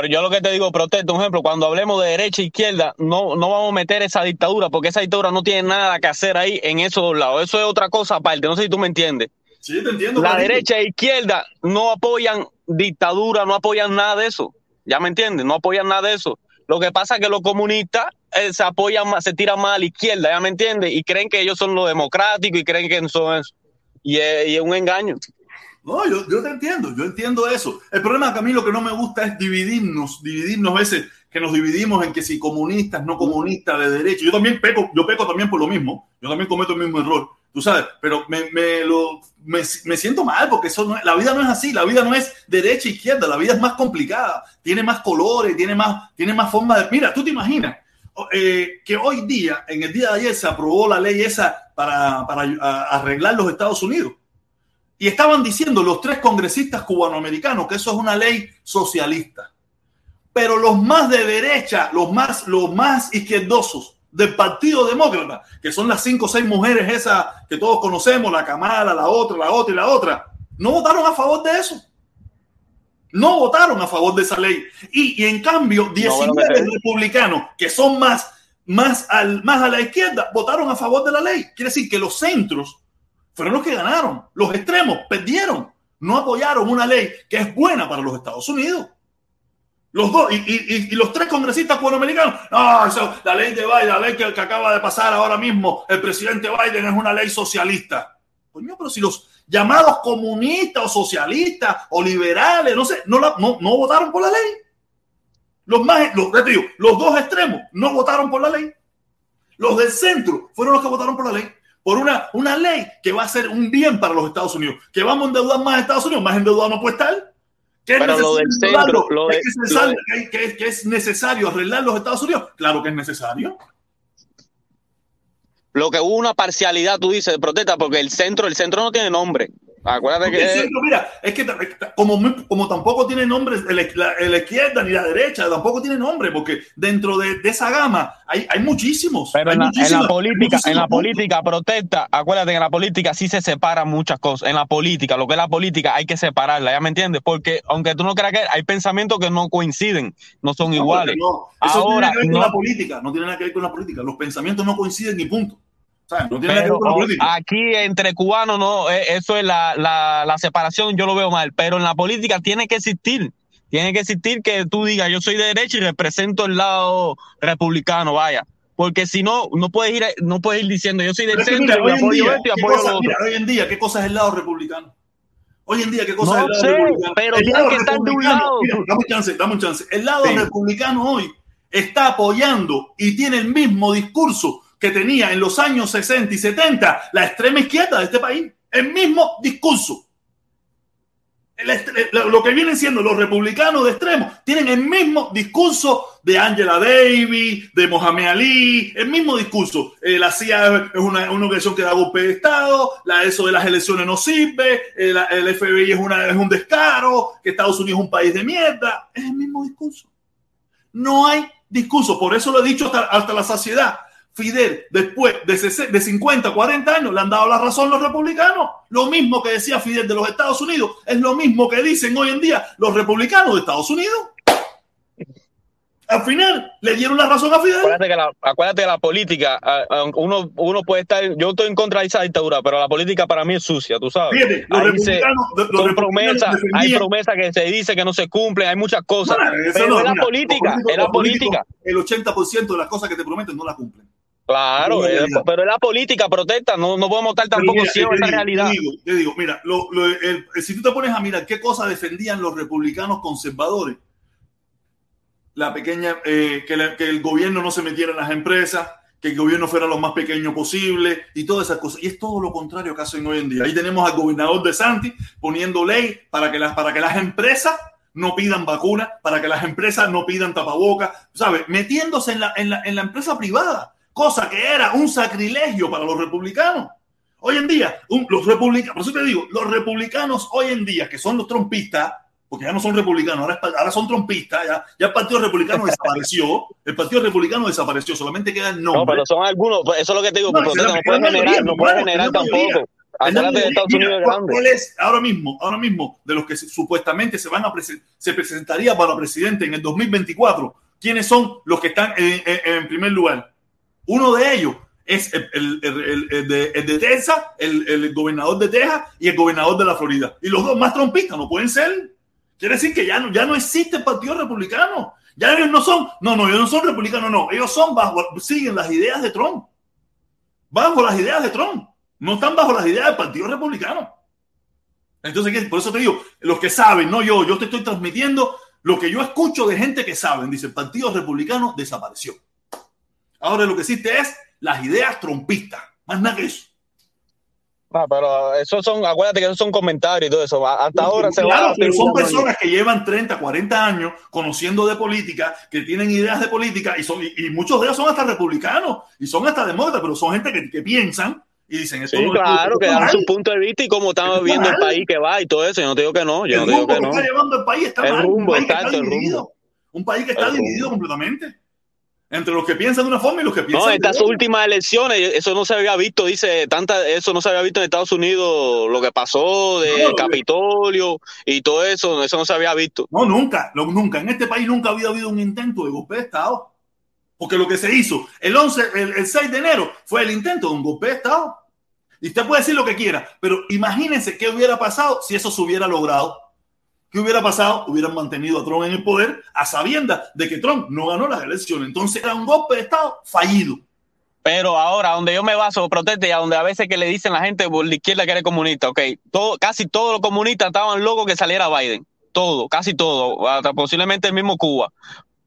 Pero yo lo que te digo, protesto, un ejemplo, cuando hablemos de derecha e izquierda, no, no vamos a meter esa dictadura, porque esa dictadura no tiene nada que hacer ahí en esos dos lados. Eso es otra cosa aparte. No sé si tú me entiendes. Sí, te entiendo. La derecha e izquierda no apoyan dictadura, no apoyan nada de eso. ¿Ya me entiendes? No apoyan nada de eso. Lo que pasa es que los comunistas eh, se apoyan más, se tiran más a la izquierda, ¿ya me entiendes? Y creen que ellos son los democráticos y creen que son eso. Y es, y es un engaño. No, yo, yo, te entiendo, yo entiendo eso. El problema que a mí lo que no me gusta es dividirnos, dividirnos a veces, que nos dividimos en que si comunistas, no comunistas, de derecha. Yo también peco, yo peco también por lo mismo, yo también cometo el mismo error, tú sabes, pero me, lo, me, me siento mal porque eso no, la vida no es así, la vida no es derecha e izquierda, la vida es más complicada, tiene más colores, tiene más, tiene más forma de... Mira, tú te imaginas eh, que hoy día, en el día de ayer, se aprobó la ley esa para, para arreglar los Estados Unidos. Y estaban diciendo los tres congresistas cubanoamericanos que eso es una ley socialista. Pero los más de derecha, los más, los más izquierdosos del Partido Demócrata, que son las cinco o seis mujeres esas que todos conocemos, la Kamala, la otra, la otra y la otra, no votaron a favor de eso. No votaron a favor de esa ley. Y, y en cambio, 19 no, bueno, republicanos que son más, más, al, más a la izquierda votaron a favor de la ley. Quiere decir que los centros fueron los que ganaron. Los extremos perdieron. No apoyaron una ley que es buena para los Estados Unidos. Los dos, y, y, y los tres congresistas cubanoamericanos, no, la ley de Biden, la ley que, que, acaba de pasar ahora mismo, el presidente Biden es una ley socialista. Coño, pero si los llamados comunistas o socialistas o liberales, no sé, no, la, no, no votaron por la ley. Los, más, los, digo, los dos extremos no votaron por la ley. Los del centro fueron los que votaron por la ley por una, una ley que va a ser un bien para los Estados Unidos. Que vamos a endeudar más a Estados Unidos, más endeudado no puede estar. ¿Que es, Pero lo del centro, lo de, ¿Es, necesario, lo de... que, que es necesario arreglar los Estados Unidos? Claro que es necesario. Lo que hubo una parcialidad, tú dices, de protesta, porque el centro, el centro no tiene nombre. Acuérdate que. El centro, mira, es que como, como tampoco tiene nombre la, la, izquierda ni la derecha, tampoco tiene nombre, porque dentro de, de esa gama hay, hay muchísimos. Pero hay en, la, en la política, en la política, protesta, acuérdate que en la política sí se separan muchas cosas. En la política, lo que es la política, hay que separarla, ¿ya me entiendes? Porque aunque tú no creas que hay pensamientos que no coinciden, no son no, iguales. No, eso Ahora, no tiene nada que ver con la política, no tiene nada que ver con la política. Los pensamientos no coinciden ni punto. O sea, no pero aquí entre cubanos no, eso es la, la, la, separación, yo lo veo mal, pero en la política tiene que existir, tiene que existir que tú digas yo soy de derecha y represento el lado republicano, vaya, porque si no, no puedes ir, no puedes ir diciendo yo soy del centro mira, y apoyo día, esto y apoyo cosa, lo otro. Mira, hoy en día, ¿qué cosa es el lado republicano? Hoy en día, ¿qué cosa no es el lado sé, republicano? pero el tiene que estar de un lado. Mira, dame un chance, dame un chance. El lado Sí. republicano hoy está apoyando y tiene el mismo discurso que tenía en los años 60 y 70 la extrema izquierda de este país. El mismo discurso. Estre- lo que vienen siendo los republicanos de extremo tienen el mismo discurso de Angela Davis, de Mohamed Ali, el mismo discurso. Eh, la CIA es una, una que da golpe de Estado, la, eso de las elecciones no sirve, eh, el FBI es, una, es un descaro, que Estados Unidos es un país de mierda. Es el mismo discurso. No hay discurso. Por eso lo he dicho hasta, hasta la saciedad. Fidel, después de, sese- de 50, 40 años, le han dado la razón los republicanos. Lo mismo que decía Fidel de los Estados Unidos es lo mismo que dicen hoy en día los republicanos de Estados Unidos. Al final le dieron la razón a Fidel. Acuérdate que la, acuérdate que la política, uno, uno puede estar, yo estoy en contra de esa dictadura, pero la política para mí es sucia, tú sabes. Fíjate, los republicanos, son promesas, hay promesas que se dice que no se cumplen, hay muchas cosas. pero es la política, es la política. El 80% de las cosas que te prometen no las cumplen. Claro, pero es la política protesta, no, no podemos estar tampoco ciegos a esa realidad. Te digo, te digo mira, lo, lo, el, si tú te pones a mirar qué cosas defendían los republicanos conservadores, la pequeña, eh, que, que, el gobierno no se metiera en las empresas, que el gobierno fuera lo más pequeño posible y todas esas cosas. Y es todo lo contrario que hacen hoy en día. Ahí tenemos al gobernador de Santi poniendo ley para que las, para que las empresas no pidan vacunas, para que las empresas no pidan tapabocas, ¿sabes? Metiéndose en la, en la, en la empresa privada cosa que era un sacrilegio para los republicanos. Hoy en día, los republicanos, por eso te digo, los republicanos hoy en día, que son los trompistas, porque ya no son republicanos, ahora, ahora son trompistas, ya, ya, el Partido Republicano desapareció, el Partido Republicano desapareció, solamente queda el nombre. No, pero son algunos, pues, eso es lo que te digo, no, no, no puede generar, no puede generar tampoco. Acuérdate de Estados Unidos grande. ¿Cuál es ahora mismo, ahora mismo, de los que supuestamente se van a se presentaría para presidente en el 2024? ¿Quiénes son los que están en, en, en primer lugar? Uno de ellos es el, de, de, Texas, el, gobernador de Texas y el gobernador de la Florida. Y los dos más trompistas no pueden ser. Quiere decir que ya no, ya no existe el Partido Republicano. Ya ellos no son, no, no, ellos no son republicanos, no. Ellos son bajo, siguen las ideas de Trump. Bajo las ideas de Trump. No están bajo las ideas del Partido Republicano. Entonces, por eso te digo, los que saben, no yo, yo te estoy transmitiendo lo que yo escucho de gente que saben. Dice, el Partido Republicano desapareció. Ahora lo que existe es las ideas trompistas, más nada que eso. Ah, pero eso son, acuérdate que esos son comentarios y todo eso. Hasta ahora se claro, pero son personas que llevan 30, 40 años conociendo de política, que tienen ideas de política y, son, y, muchos de ellos son hasta republicanos y son hasta demócratas, pero son gente que, que piensan y dicen eso. Sí, claro, que dan su punto de vista y cómo estamos viendo el país que va y todo eso. Yo no digo que no. Yo el no digo que, que no. está llevando el país está el mal. Rumbo, un país exacto, que está el dividido. rumbo. Un país que está El dividido rumbo. completamente entre los que piensan de una forma y los que piensan No, estas de otra. últimas elecciones, eso no se había visto, dice, tanta, eso no se había visto en Estados Unidos, lo que pasó No, lo- Capitolio y todo eso, eso no se había visto. No, nunca, no, nunca. En este país nunca había habido un intento de golpe de Estado. Porque lo que se hizo el 11, el, el 6 de enero fue el intento de un golpe de Estado. Y usted puede decir lo que quiera, pero imagínense qué hubiera pasado si eso se hubiera logrado. ¿Qué hubiera pasado? Hubieran mantenido a Trump en el poder a sabiendas de que Trump no ganó las elecciones. Entonces era un golpe de Estado fallido. Pero ahora, donde yo me baso, proteste, y a donde a veces que le dicen la gente por la izquierda que eres comunista, ok, todo, casi todos los comunistas estaban locos que saliera Biden. Todo, casi todo, hasta posiblemente el mismo Cuba.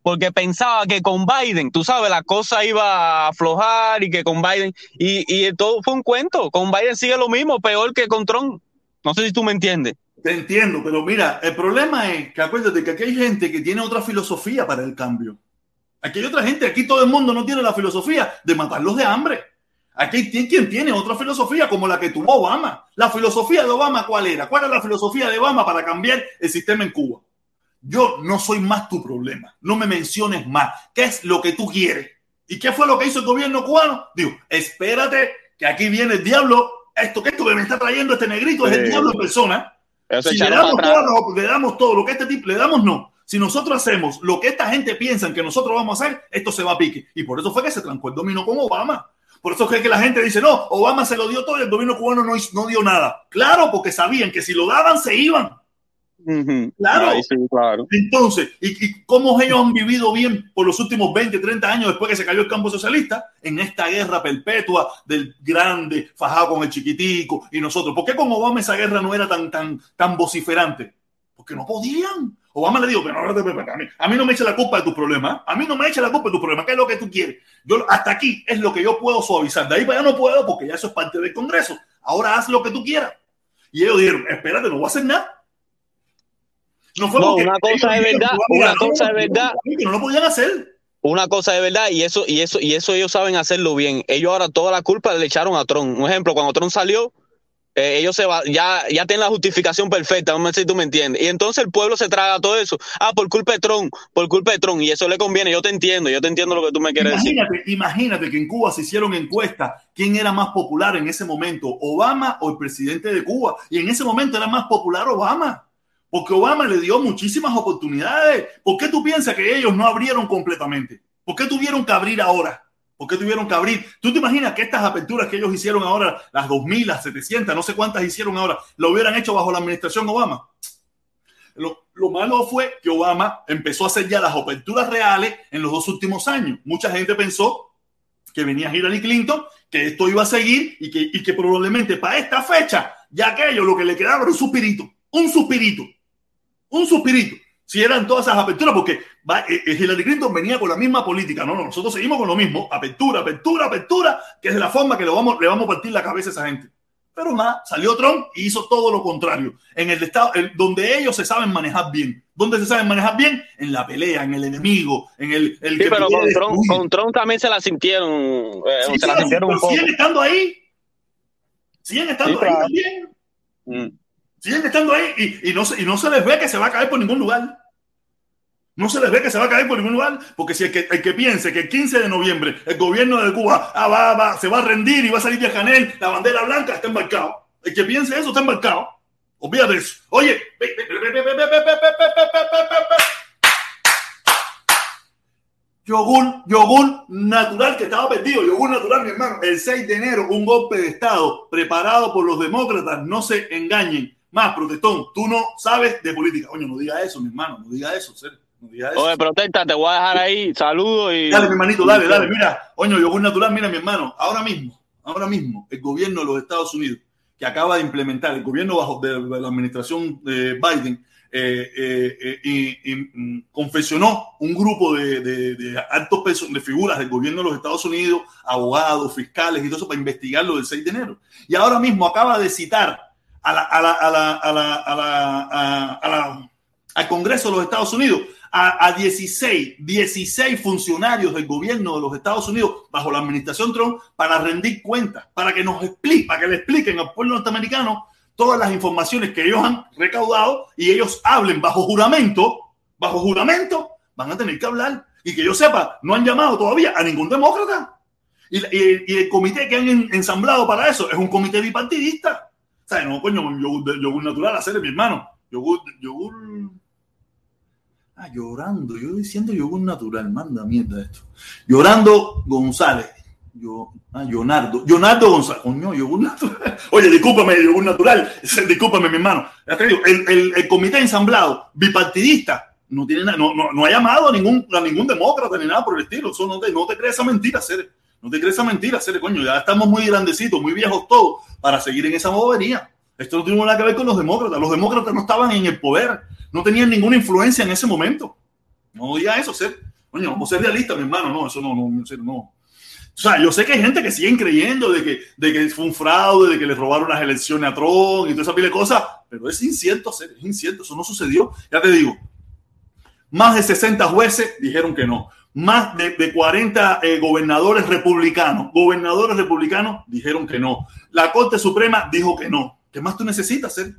Porque pensaba que con Biden, tú sabes, la cosa iba a aflojar y que con Biden, y, y todo fue un cuento. Con Biden sigue lo mismo, peor que con Trump. No sé si tú me entiendes. Te entiendo, pero mira, el problema es que acuérdate que aquí hay gente que tiene otra filosofía para el cambio. Aquí hay otra gente, aquí todo el mundo no tiene la filosofía de matarlos de hambre. Aquí hay quien tiene otra filosofía como la que tuvo Obama. La filosofía de Obama, ¿cuál era? ¿Cuál era la filosofía de Obama para cambiar el sistema en Cuba? Yo no soy más tu problema. No me menciones más. ¿Qué es lo que tú quieres? ¿Y qué fue lo que hizo el gobierno cubano? Digo, espérate, que aquí viene el diablo. Esto que esto que me está trayendo este negrito es el diablo en persona. Si le damos, todo, lo- le damos todo lo que este tipo le damos, no. Si nosotros hacemos lo que esta gente piensa que nosotros vamos a hacer, esto se va a pique. Y por eso fue que se trancó el dominó con Obama. Por eso es que la gente dice, no, Obama se lo dio todo y el gobierno cubano no, no dio nada. Claro, porque sabían que si lo daban, se iban. Claro. Sí, claro. Entonces, ¿y, y cómo ellos han vivido bien por los últimos 20, 30 años después que se cayó el campo socialista? En esta guerra perpetua del grande fajado con el chiquitico y nosotros. ¿Por qué con Obama esa guerra no era tan, tan, tan vociferante? Porque no podían. Obama le dijo, pero no, a mí, a mí no me eche la culpa de tu problema. A mí no me eche la culpa de tu problema. ¿Qué es lo que tú quieres? Yo, hasta aquí es lo que yo puedo suavizar. De ahí para allá no puedo porque ya eso es parte del Congreso. Ahora haz lo que tú quieras. Y ellos dijeron, espérate, no voy a hacer nada. No fue No, porque una cosa dijeron, verdad, "Tú vas a mirar, una cosa es verdad". No lo podían hacer. Una cosa de verdad, y eso, y eso, y eso ellos saben hacerlo bien. Ellos ahora toda la culpa le echaron a Trump. Un ejemplo, cuando Trump salió, eh, ellos se va, ya, ya tienen la justificación perfecta, no sé si tú me entiendes. Y entonces el pueblo se traga todo eso. Ah, por culpa de Trump, por culpa de Trump, y eso le conviene. Yo te entiendo, yo te entiendo lo que tú me quieres decir. Imagínate, imagínate que en Cuba se hicieron encuestas. ¿Quién era más popular en ese momento? ¿Obama o el presidente de Cuba? Y en ese momento era más popular Obama. Porque Obama le dio muchísimas oportunidades. ¿Por qué tú piensas que ellos no abrieron completamente? ¿Por qué tuvieron que abrir ahora? ¿Por qué tuvieron que abrir? ¿Tú te imaginas que estas aperturas que ellos hicieron ahora, las 2.000, las 700, no sé cuántas hicieron ahora, lo hubieran hecho bajo la administración Obama? Lo, lo, malo fue que Obama empezó a hacer ya las aperturas reales en los dos últimos años. Mucha gente pensó que venía Hillary Clinton, que esto iba a seguir y que, y que probablemente para esta fecha ya aquello lo que le quedaba era un suspirito, un suspirito, un suspirito si eran todas esas aperturas, porque eh, eh, Hillary Clinton venía con la misma política. No, no, nosotros seguimos con lo mismo. Apertura, apertura, apertura, que es de la forma que le vamos, le vamos a partir la cabeza a esa gente. Pero más, salió Trump y hizo todo lo contrario. En el estado, donde ellos se saben manejar bien. ¿Dónde se saben manejar bien? En la pelea, en el enemigo, en el, el sí, pero con Trump, con Trump, también se la sintieron. Eh, sí, se la sintieron un poco. Siguen estando ahí. Siguen estando sí, ahí también. Mm. Siguen estando ahí y, y, no, y no se les ve que se va a caer por ningún lugar. No se les ve que se va a caer por ningún lugar, porque si el que, el que piense que el 15 de noviembre el gobierno de Cuba ah, va, va, se va a rendir y va a salir de Canel, la bandera blanca está embarcado. El que piense eso está embarcado. Olvídate eso. Oye, yogur, yogur natural que estaba perdido, yogur natural, mi hermano. El 6 de enero, un golpe de Estado preparado por los demócratas, no se engañen. Más, protestón, tú no sabes de política. Oye, no diga eso, mi hermano, no diga eso, serio. Oye, protesta, te voy a dejar ahí. Saludos y. Dale, mi hermanito, dale, dale. Mira, oye, yogur natural, mira, mi hermano. Ahora mismo, ahora mismo, el gobierno de los Estados Unidos, que acaba de implementar, el gobierno bajo de, la administración de Biden, eh, eh, eh, y, confesionó un grupo de, de, de altos pesos, de figuras del gobierno de los Estados Unidos, abogados, fiscales y todo eso para investigar lo del 6 de enero. Y ahora mismo acaba de citar a la, a la, a la, a la, a la, a la al Congreso de los Estados Unidos a, a 16, 16 funcionarios del gobierno de los Estados Unidos bajo la administración Trump para rendir cuentas, para que nos explique, para que le expliquen al pueblo norteamericano todas las informaciones que ellos han recaudado y ellos hablen bajo juramento, bajo juramento, van a tener que hablar. Y que yo sepa, no han llamado todavía a ningún demócrata. Y, y, y el comité que han ensamblado para eso es un comité bipartidista. No, coño, yogur, yogur natural, hacer mi hermano. Yogur, yogur Ah, llorando, yo diciendo yogur natural, manda mierda esto. Llorando González. Yo, ah, Leonardo, Leonardo González, coño, yogur natural. Oye, discúlpame, yogur natural, discúlpame, mi hermano. El, el, comité ensamblado bipartidista no tiene no, no, no, ha llamado a ningún, a ningún demócrata ni nada por el estilo. Eso no te, no te crees esa mentira, Cere. No te crees esa mentira, Cere, coño. Ya estamos muy grandecitos, muy viejos todos para seguir en esa bobería. Esto no tiene nada que ver con los demócratas. Los demócratas no estaban en el poder no tenían ninguna influencia en ese momento. No diga eso, ser. Coño, vamos a ser realistas, mi hermano. No, eso no, no, no. O sea, yo sé que hay gente que siguen creyendo de que, de que fue un fraude, de que le robaron las elecciones a Trump y toda esa pila de cosas, pero es incierto, ser, es incierto, eso no sucedió. Ya te digo, más de 60 jueces dijeron que no. Más de, de 40 eh, gobernadores republicanos, gobernadores republicanos dijeron que no. La Corte Suprema dijo que no. ¿Qué más tú necesitas, ser?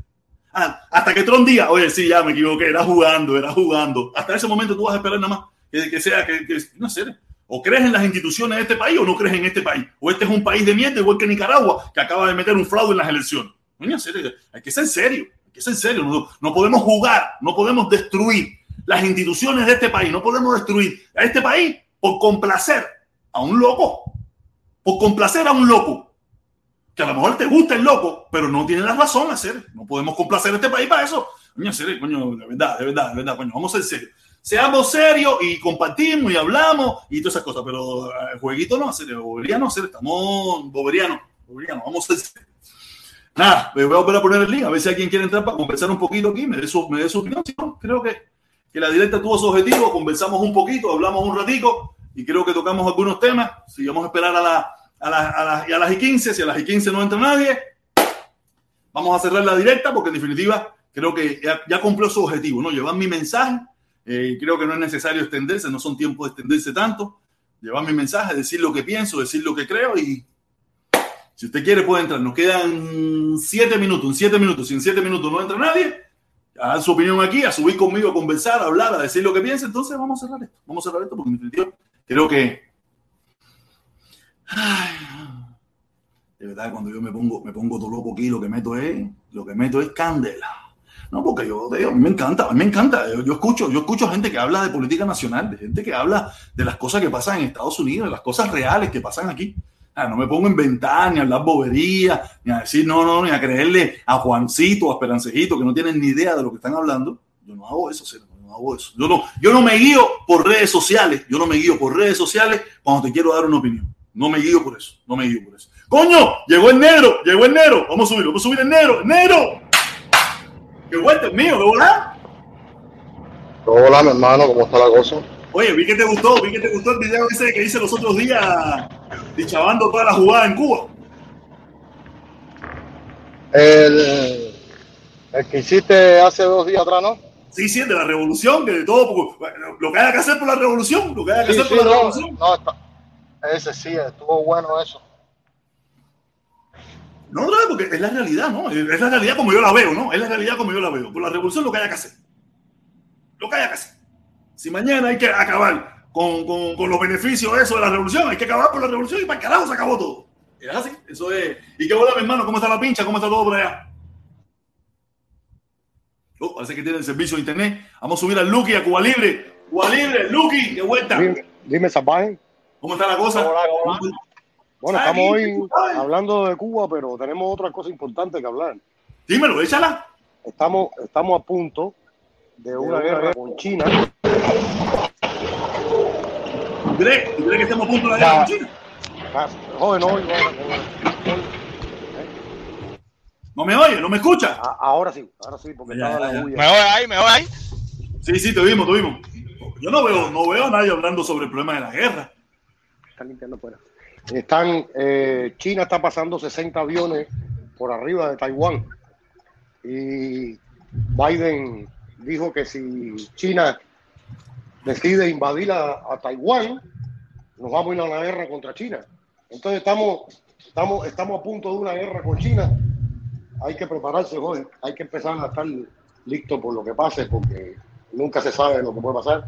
Ah, hasta que Tron diga, oye, sí, ya me equivoqué, era jugando, era jugando. Hasta ese momento tú vas a esperar nada más que, sea, que, que, no sé, o crees en las instituciones de este país o no crees en este país. O este es un país de mierda, igual que Nicaragua, que acaba de meter un fraude en las elecciones. Coño, hay que ser serio, hay que ser serio. No podemos jugar, no podemos destruir las instituciones de este país, no podemos destruir a este país por complacer a un loco, por complacer a un loco que a lo mejor te gusta el loco, pero no tiene la razón hacer. No podemos complacer a este país para eso. Serio, de verdad, de verdad, vamos a ser serios. Seamos serios y compartimos y hablamos y todas esas cosas, pero el jueguito no, hacer, boberiano, hacer, estamos boberiano, boberiano, vamos a ser serios. Nada, me voy a volver a poner el link, a ver si alguien quiere entrar para conversar un poquito aquí, me dé su, me dé su opinión. Si no, creo que, que la directa tuvo su objetivo, conversamos un poquito, hablamos un ratico y creo que tocamos algunos temas. Si vamos a esperar a la a, la, a, las y 15, si a las y 15 no entra nadie, vamos a cerrar la directa porque en definitiva creo que ya, ya cumplió su objetivo, ¿no? Llevar mi mensaje, eh, creo que no es necesario extenderse, no son tiempos de extenderse tanto, llevar mi mensaje, decir lo que pienso, decir lo que creo y si usted quiere puede entrar, nos quedan siete minutos, en siete minutos, si en siete minutos no entra nadie, a dar su opinión aquí, a subir conmigo, a conversar, a hablar, a decir lo que piensa, entonces vamos a cerrar esto, vamos a cerrar esto porque en definitiva creo que de verdad, cuando yo me pongo, me pongo todo loco aquí, lo que meto es, lo que meto es candela. No, porque yo, a mí me encanta, a mí me encanta. Yo, escucho, yo escucho gente que habla de política nacional, de gente que habla de las cosas que pasan en Estados Unidos, de las cosas reales que pasan aquí. Ah, no me pongo a inventar, ni a hablar bobería, ni a decir no, no, ni a creerle a Juancito o a Esperancejito que no tienen ni idea de lo que están hablando. Yo no hago eso, no hago eso. Yo no, yo no me guío por redes sociales, yo no me guío por redes sociales cuando te quiero dar una opinión. No me guío por eso, no me guío por eso. Coño, llegó el negro, llegó el negro. Vamos a subir, vamos a subir el negro, el negro. Qué vuelta es mío, ¿qué hola? Hola, mi hermano, ¿cómo está la cosa? Oye, vi que te gustó, vi que te gustó el video ese que hice los otros días, dichabando toda la jugada en Cuba. El, el que hiciste hace dos días atrás, ¿no? Sí, sí, de la revolución, que de todo, lo que haya que hacer por la revolución, lo que haya que hacer por la revolución. No, está, ese sí, estuvo bueno eso. No, no, porque es la realidad, ¿no? Es la realidad como yo la veo, ¿no? Es la realidad como yo la veo. Por la revolución lo que haya que hacer. Lo que haya que hacer. Si mañana hay que acabar con, con, con los beneficios de eso de la revolución, hay que acabar por la revolución y para el carajo se acabó todo. Es así, eso es. ¿Y qué hola, mi hermano? ¿Cómo está la pincha? ¿Cómo está todo por allá? Oh, parece que tiene el servicio de internet. Vamos a subir al Lucky, a Cuba Libre. Cuba Libre, Lucky, qué vuelta. Dime, dime ¿Cómo está la cosa? Bueno, estamos hoy hablando de Cuba, pero tenemos otra cosa importante que hablar. Dímelo, échala. Estamos, estamos a punto de una guerra con China. ¿Tú crees, que estamos a punto de una guerra con China? Ah, joder, no ¿No me oye? ¿No me escucha? ahora sí, ahora sí, porque estaba la ¿Me oye ahí? ¿Me oye ahí? Sí, sí, te vimos, te vimos. Yo no veo, no veo a nadie hablando sobre el problema de la guerra. Están limpiando fuera. Están, eh, China está pasando 60 aviones por arriba de Taiwán. Y Biden dijo que si China decide invadir a, Taiwán, nos vamos a ir a una guerra contra China. Entonces estamos, estamos, estamos a punto de una guerra con China. Hay que prepararse, joder. Hay que empezar a estar listo por lo que pase, porque nunca se sabe lo que puede pasar.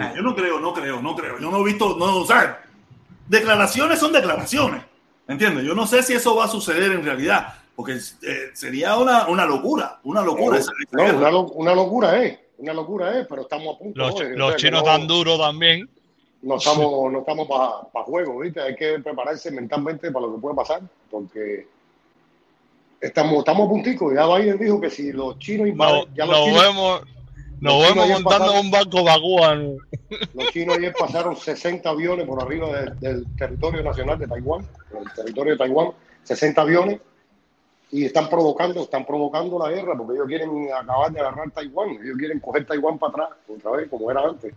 Ah, yo no creo, no creo, no creo. Yo no he visto, no, o sea, declaraciones son declaraciones. ¿Entiendes? Yo no sé si eso va a suceder en realidad, porque eh, sería una, una, locura, una locura. No, una, una, locura es, una locura es, pero estamos a punto. Los, los chinos tan duros también. No estamos, no estamos para juego, ¿viste? Hay que prepararse mentalmente para lo que puede pasar, porque estamos, estamos a puntico. Ya Biden dijo que si los chinos invaden, ya los chinos, vemos nos vemos montando un barco vaguán. Los chinos ayer pasaron 60 aviones por arriba del territorio nacional de Taiwán, el territorio de Taiwán, 60 aviones, y están provocando, están provocando la guerra porque ellos quieren acabar de agarrar Taiwán, ellos quieren coger Taiwán para atrás, otra vez, como era antes.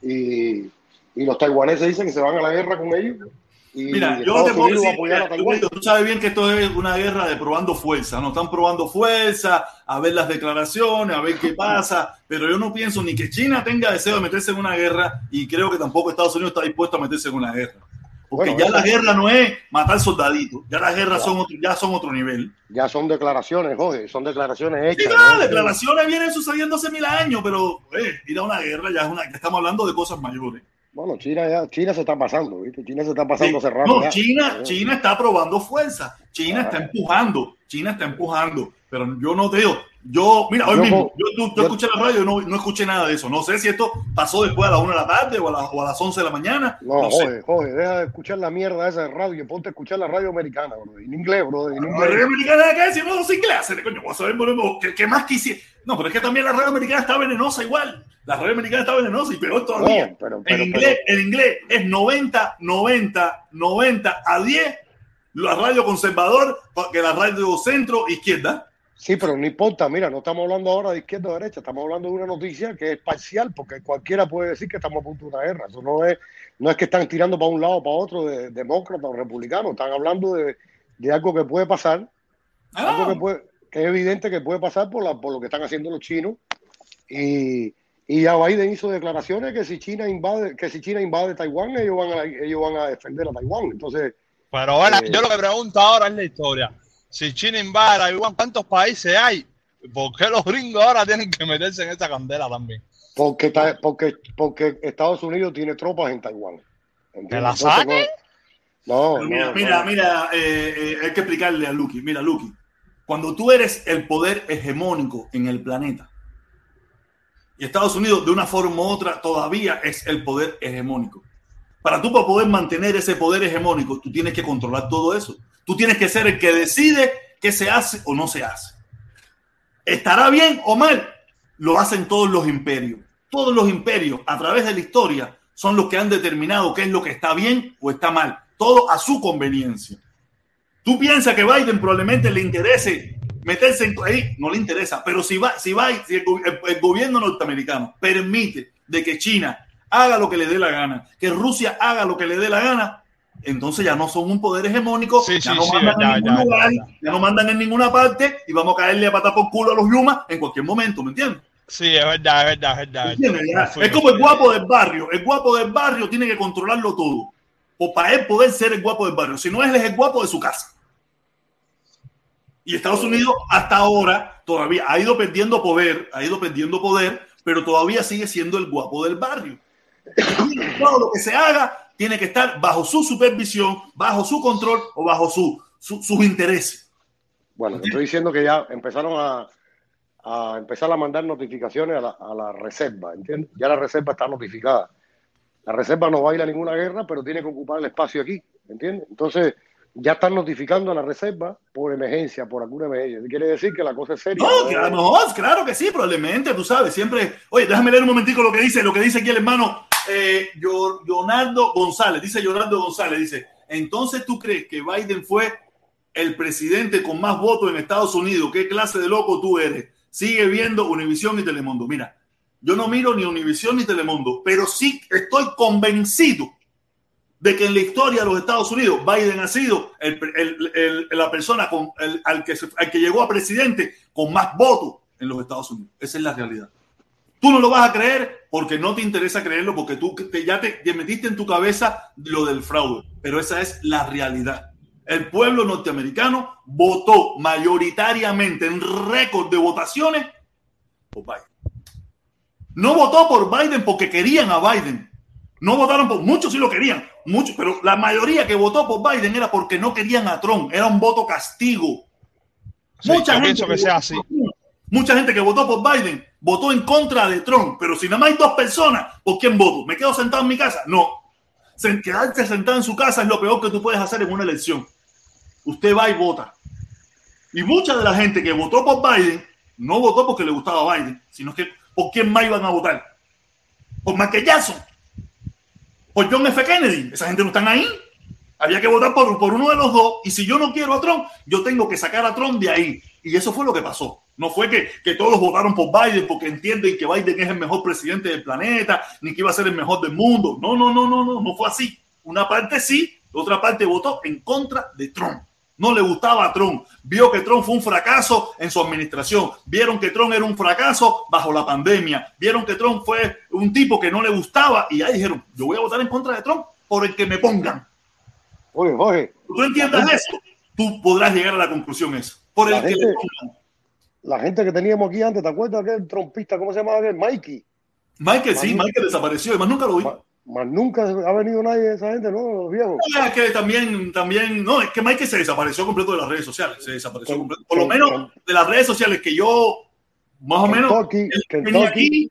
Y, y los taiwaneses dicen que se van a la guerra con ellos Mira, yo te puedo decir, tú sabes bien que esto es una guerra de probando fuerza, no están probando fuerza, a ver las declaraciones, a ver qué pasa, pero yo no pienso ni que China tenga deseo de meterse en una guerra y creo que tampoco Estados Unidos está dispuesto a meterse en una guerra. Porque ya la guerra no es matar soldaditos, ya las guerras son otro, ya son otro nivel. Ya son declaraciones, joder, son declaraciones hechas. Sí, no, declaraciones vienen sucediendo hace mil años, pero eh, ir a una guerra ya es una, ya estamos hablando de cosas mayores. Bueno, China ya, China se está pasando, ¿viste? China se está pasando cerrado. No, China, China está probando fuerza, China está empujando, China está empujando, pero yo no te digo, yo, mira, hoy mismo, yo, yo, escuché la radio no, no, escuché nada de eso. No sé si esto pasó después a las 1 de la tarde o a, o a las 11 de la mañana. No, no joder, joder, deja de escuchar la mierda esa de radio, ponte a escuchar la radio americana, bro, en inglés, bro. En inglés. La radio americana acá, si no, los ingleses, coño, vamos a ver, ¿qué, qué más quisiera? No, pero es que también la radio americana está venenosa igual. La radio americana está venenosa y peor todavía. No, pero, pero, en, inglés, en inglés es 90, 90, 90 a 10 la radio conservador que la radio centro izquierda. Sí, pero no importa, mira, no estamos hablando ahora de izquierda o derecha, estamos hablando de una noticia que es parcial, porque cualquiera puede decir que estamos a punto de una guerra. Eso no es, no es que están tirando para un lado o para otro de demócratas o republicanos, están hablando de, de algo que puede pasar, ah. algo que puede, que es evidente que puede pasar por, la, por lo que están haciendo los chinos. Y, y ya Biden hizo declaraciones que si China invade, que si China invade Taiwán, ellos van a, ellos van a defender a Taiwán. Entonces. Pero bueno, eh, yo lo que pregunto ahora es la historia. Si China invade Taiwán, ¿cuántos países hay? ¿Por qué los gringos ahora tienen que meterse en esa candela también? Porque, porque, porque Estados Unidos tiene tropas en Taiwán. ¿De la saque? No, mira, mira, mira, eh, eh, hay que explicarle a Lucky. Mira, Lucky Cuando tú eres el poder hegemónico en el planeta, y Estados Unidos de una forma u otra todavía es el poder hegemónico. Para tú poder mantener ese poder hegemónico, tú tienes que controlar todo eso. Tú tienes que ser el que decide qué se hace o no se hace. ¿Estará bien o mal? Lo hacen todos los imperios. Todos los imperios a través de la historia son los que han determinado qué es lo que está bien o está mal. Todo a su conveniencia. Tú piensas que Biden probablemente le interese meterse en ahí, no le interesa, pero si va, si va, si el, el, gobierno norteamericano permite de que China haga lo que le dé la gana, que Rusia haga lo que le dé la gana, entonces ya no son un poder hegemónico, Sí, ya, sí, no mandan en ya, ningún ya, lugar, ya. no mandan en ninguna parte y vamos a caerle a patar por culo a los Yumas en cualquier momento, ¿me entiendes? Sí, es verdad, es verdad, es verdad. Es como el guapo del barrio. El guapo del barrio tiene que controlarlo todo. O para él poder ser el guapo del barrio. Si no, él es el guapo de su casa. Y Estados Unidos hasta ahora todavía ha ido perdiendo poder, ha ido perdiendo poder, pero todavía sigue siendo el guapo del barrio. Todo lo que se haga tiene que estar bajo su supervisión, bajo su control o bajo su, su- sus intereses. Bueno, te estoy diciendo que ya empezaron a, a empezar a mandar notificaciones a la, a la reserva, ¿entiendes? Ya la reserva está notificada. La reserva no va a ir a ninguna guerra, pero tiene que ocupar el espacio aquí, ¿entiendes? Entonces, ya están notificando a la reserva por emergencia, por alguna emergencia. Quiere decir que la cosa es seria. No, ¿no? claro, no, claro que sí, probablemente, tú sabes, siempre. Oye, déjame leer un momentico lo que dice, lo que dice aquí el hermano eh, Leonardo González. Dice Leonardo González, dice, entonces tú crees que Biden fue el presidente con más votos en Estados Unidos. ¿Qué clase de loco tú eres? Sigue viendo Univisión y Telemundo. Mira, yo no miro ni Univisión ni Telemundo, pero sí estoy convencido de que en la historia de los Estados Unidos Biden ha sido el- el- el- la persona con, al, que al que llegó a presidente con más votos en los Estados Unidos. Esa es la realidad. Tú no lo vas a creer porque no te interesa creerlo, porque tú te- ya te, te metiste en tu cabeza lo del fraude, pero esa es la realidad. El pueblo norteamericano votó mayoritariamente en récord de votaciones por Biden. No votó por Biden porque querían a Biden. No votaron por muchos, sí lo querían, muchos, pero la mayoría que votó por Biden era porque no querían a Trump, era un voto castigo. Sí, yo pienso que sea así. Mucha gente que votó por Biden votó en contra de Trump, pero si nada más hay dos personas, ¿por quién voto? ¿Me quedo sentado en mi casa? No. Se- Quedarse sentado en su casa es lo peor que tú puedes hacer en una elección. Usted va y vota. Y mucha de la gente que votó por Biden no votó porque le gustaba Biden, sino que por quién más iban a votar. Por Michael Jackson. Por John F. Kennedy. Esa gente no están ahí. Había que votar por, por uno de los dos. Y si yo no quiero a Trump, yo tengo que sacar a Trump de ahí. Y eso fue lo que pasó. No fue que, que todos votaron por Biden porque entienden que Biden es el mejor presidente del planeta, ni que iba a ser el mejor del mundo. No, no, no, no, no, no fue así. Una parte sí, otra parte votó en contra de Trump. No le gustaba a Trump. Vio que Trump fue un fracaso en su administración. Vieron que Trump era un fracaso bajo la pandemia. Vieron que Trump fue un tipo que no le gustaba y ya dijeron, yo voy a votar en contra de Trump por el que me pongan. Oye, Jorge, Tú entiendas eso, tú podrás llegar a la conclusión esa. Por el La que gente- le pongan. la gente que teníamos aquí antes, ¿te acuerdas aquel trompista, cómo se llamaba aquel? Mikey. Michael, sí, Michael desapareció, además nunca lo vi. Más nunca ha venido nadie de esa gente, ¿no? Los viejos. Es que también, también, no, es que Michael se desapareció completo de las redes sociales, se desapareció Ken- completo. Por lo Ken- menos de las redes sociales que yo, más o menos, Kentucky, Kentucky. aquí.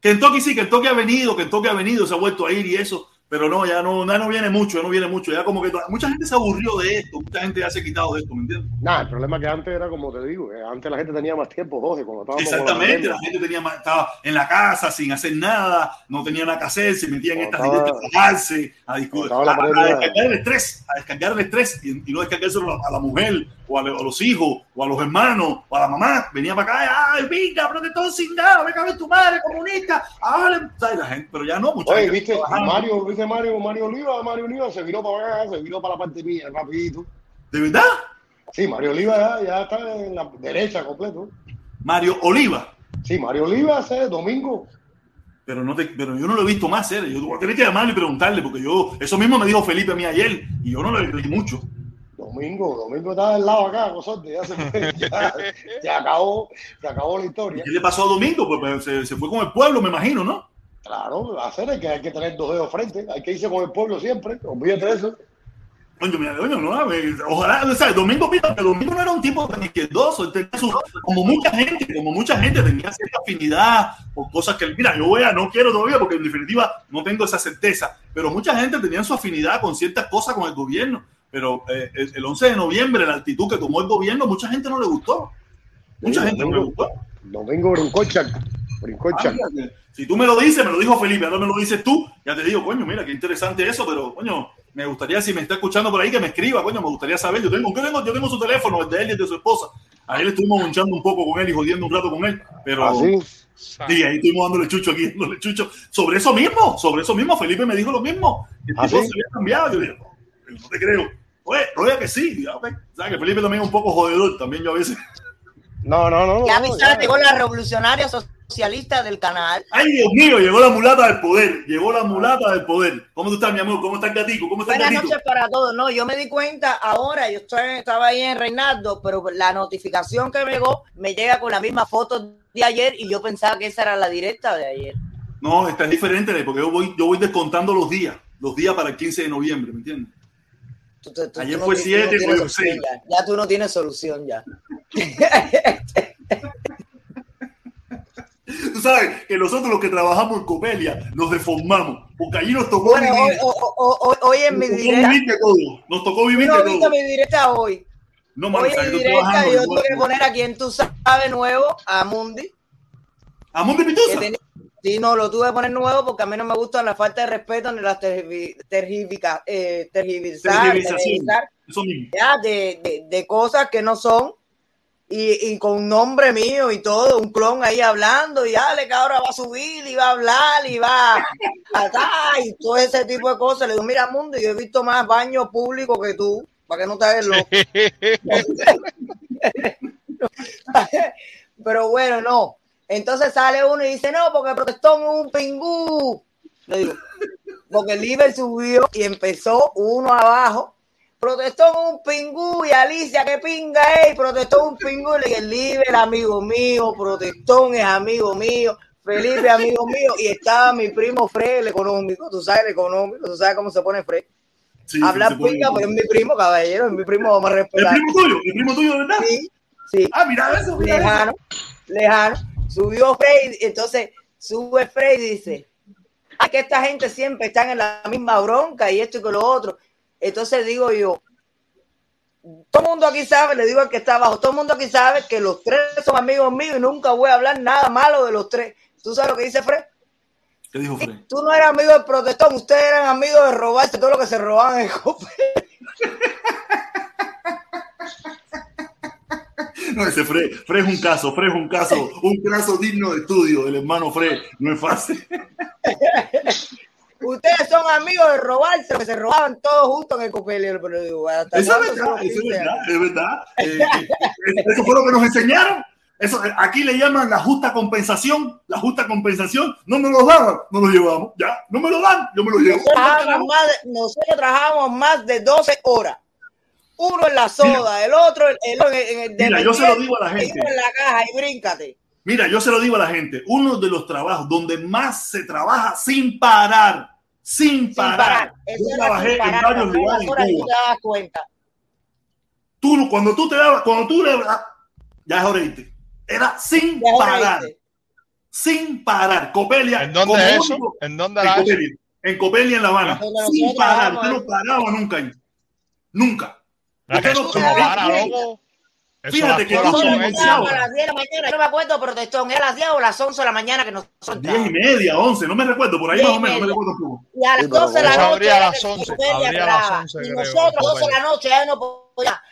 Kentucky sí, Kentucky ha venido, Kentucky ha venido, se ha vuelto a ir y eso, pero no, ya no, ya no viene mucho, ya no viene mucho, ya como que mucha gente se aburrió de esto, mucha gente ya se ha quitado de esto, ¿me entiendes? Nada, el problema es que antes era como te digo, eh, antes la gente tenía más tiempo, Jorge, cuando estábamos la Exactamente, pandemia. la gente tenía más- estaba en la casa sin hacer nada, no tenía nada que hacer, se metían en estas estaba- de trabajarse, a, la a- a pandemia. descargar el estrés, a descargar el estrés y, y no descargárselo a, a la mujer o a, a los hijos o a los hermanos o a la mamá. Venía para acá, ay, venga, protector sin nada, venga a ver tu madre comunista, ah, la gente, pero ya no, mucha Oye, viste. Mario, Mario, Mario Oliva, Mario Oliva se viró para acá, se viró para la parte mía, rapidito. ¿De verdad? Sí, Mario Oliva ya, ya está en la derecha completo. Mario Oliva. Sí, Mario Oliva hace domingo. Pero, no te, pero yo no lo he visto más, ¿eh? Yo voy a tener que llamarle y preguntarle, porque yo, eso mismo me dijo Felipe a mí ayer, y yo no le creí mucho. Domingo, Domingo está del lado acá, Cosorte, ya se ya, acabó, se acabó la historia. ¿Qué le pasó a Domingo? Pues, pues, se, se fue con el pueblo, me imagino, ¿no? Claro, hacer es que hay que tener dos dedos frente, hay que irse con el pueblo siempre, olvídate eso. Coño, mira, coño, no, ojalá, o sea, Domingo el Domingo no era un tipo tan izquierdoso, tenía su, como mucha gente, como mucha gente tenía cierta afinidad por cosas que, mira, yo voy a, no quiero todavía porque en definitiva no tengo esa certeza, pero mucha gente tenía su afinidad con ciertas cosas con el gobierno, pero eh, el, el 11 de noviembre, la actitud que tomó el gobierno, mucha gente no le gustó, mucha Sí, gente no le gustó. Domingo Brincocha. Brincocha. Ah, Si tú me lo dices, me lo dijo Felipe, ahora me lo dices tú, ya te digo, coño, mira, qué interesante eso, pero, coño, me gustaría, si me está escuchando por ahí, que me escriba, coño, me gustaría saber. Yo tengo, yo tengo, yo tengo su teléfono, el de él y el de su esposa. Ahí le estuvimos hinchando un poco con él y jodiendo un rato con él, pero Así. sí, ahí estuvimos dándole chucho aquí, dándole chucho. Sobre eso mismo, sobre eso mismo, Felipe me dijo lo mismo. El ¿Ah, sí? se había cambiado. Yo dije, no, no te creo. Oye, oye que sí, ya, ok. ¿Sabes que Felipe también es un poco jodedor, también yo a veces. No, no, no. Ya no, ya. llegó la revolucionaria socialista del canal. Ay, Dios mío, llegó la mulata del poder. Llegó la mulata del poder. ¿Cómo tú estás, mi amor? ¿Cómo está el gatito? ¿Cómo está Buenas noches para todos. No, yo me di cuenta ahora, yo estoy- estaba ahí en Reinaldo, pero la notificación que me llegó me llega con la misma foto de ayer y yo pensaba que esa era la directa de ayer. No, esta es diferente porque yo voy, yo voy descontando los días. Los días para el 15 de noviembre, ¿me entiendes? Tú- tú- tú- Ayer fue tú siete, tienes fue solución seis. Ya. Ya tú no tienes solución ya. Tú sabes que nosotros los que trabajamos en Copelia nos deformamos. Porque allí nos tocó Bueno, vivir. hoy- hoy- hoy- hoy en mi Nos directa. Nos tocó vivir de todo. mi directa hoy. No, mano, Hoy en directa yo tuve que poner a quien tú sabes nuevo, a Mundi. ¿A que Pituza? Sí, no, lo tuve que poner nuevo porque a mí no me gusta la falta de respeto ni las eh, tergiversar, tergiversar, ya, de- de cosas que no son y, y con nombre mío y todo, un clon ahí hablando y dale que ahora va a subir y va a hablar y va a atar y todo ese tipo de cosas. Le digo, mira, mundo, yo he visto más baños públicos que tú, para que no te hagas loco. Pero bueno, no. Entonces sale uno y dice, no, porque protestón es un pingú. Le digo, porque el Liber subió y empezó uno abajo. Protestón es un pingú y Alicia, que pinga es, protestón es un pingú. Le dije, el Liber, amigo mío, protestón es amigo mío, Felipe, amigo mío. Y estaba mi primo Fred, el económico, tú sabes, el económico, tú sabes cómo se pone Fred. Sí, Hablar pinga, pero es mi primo, caballero, es mi primo, vamos a ¿El respetar. primo tuyo? ¿El primo tuyo verdad? Sí, sí Ah, mira eso, mira eso. lejano, lejano. Subió Frey, entonces sube Frey y dice, ay, que esta gente siempre están en la misma bronca y esto y con lo otro. Entonces digo yo, todo el mundo aquí sabe, le digo al que está abajo, todo el mundo aquí sabe que los tres son amigos míos y nunca voy a hablar nada malo de los tres. ¿Tú sabes lo que dice Fred? ¿Qué dijo Fred? Tú no eras amigo del protestón, ustedes eran amigos de robarse todo lo que se robaban en el copé. No, ese Fred, Fred es un caso, Fred es un caso, un caso digno de estudio, el hermano Fred, no es fácil. Ustedes son amigos de robarse, que se robaban todos juntos en el copé. Pero digo, ¿hasta Eso es verdad, eso es verdad, es verdad. Eh, eh, eso fue lo que nos enseñaron. Eso, eh, aquí le llaman la justa compensación, la justa compensación, no nos lo daban, no lo llevamos, ya, no me lo dan, yo me lo llevo. Nosotros trabajábamos, más de, nosotros trabajábamos más de 12 horas. Uno en la soda, el otro el, el- en el de Mira, yo se lo digo a la gente. en la caja y bríncate. Mira, yo se lo digo a la gente, uno de los trabajos donde más se trabaja sin parar, sin Sin parar. parar. Eso Yo trabajé sin parar, en varios lugares en Cuba. te das cuenta. Tú, cuando tú te dabas, cuando tú le ya es hora de irte. Era sin Ya parar, sin parar. Copelia. ¿En dónde como es eso? único- ¿En dónde En la? Copelia, en Copelia, en La Habana. Sin parar. Usted no paraba nunca ahí. Nunca. Usted eso no no paraba. Eso Fíjate que no a las 10 de la mañana, yo no me acuerdo, protestón, era a las 10 o las 11 de la mañana que y media, once, no me recuerdo, por ahí más o menos, no me recuerdo poco. Y a las Sí, pero 12 de la noche abría a las que 11, Copelia abría a las entraba. 11, Y nosotros, 12 de la noche, ya no podía.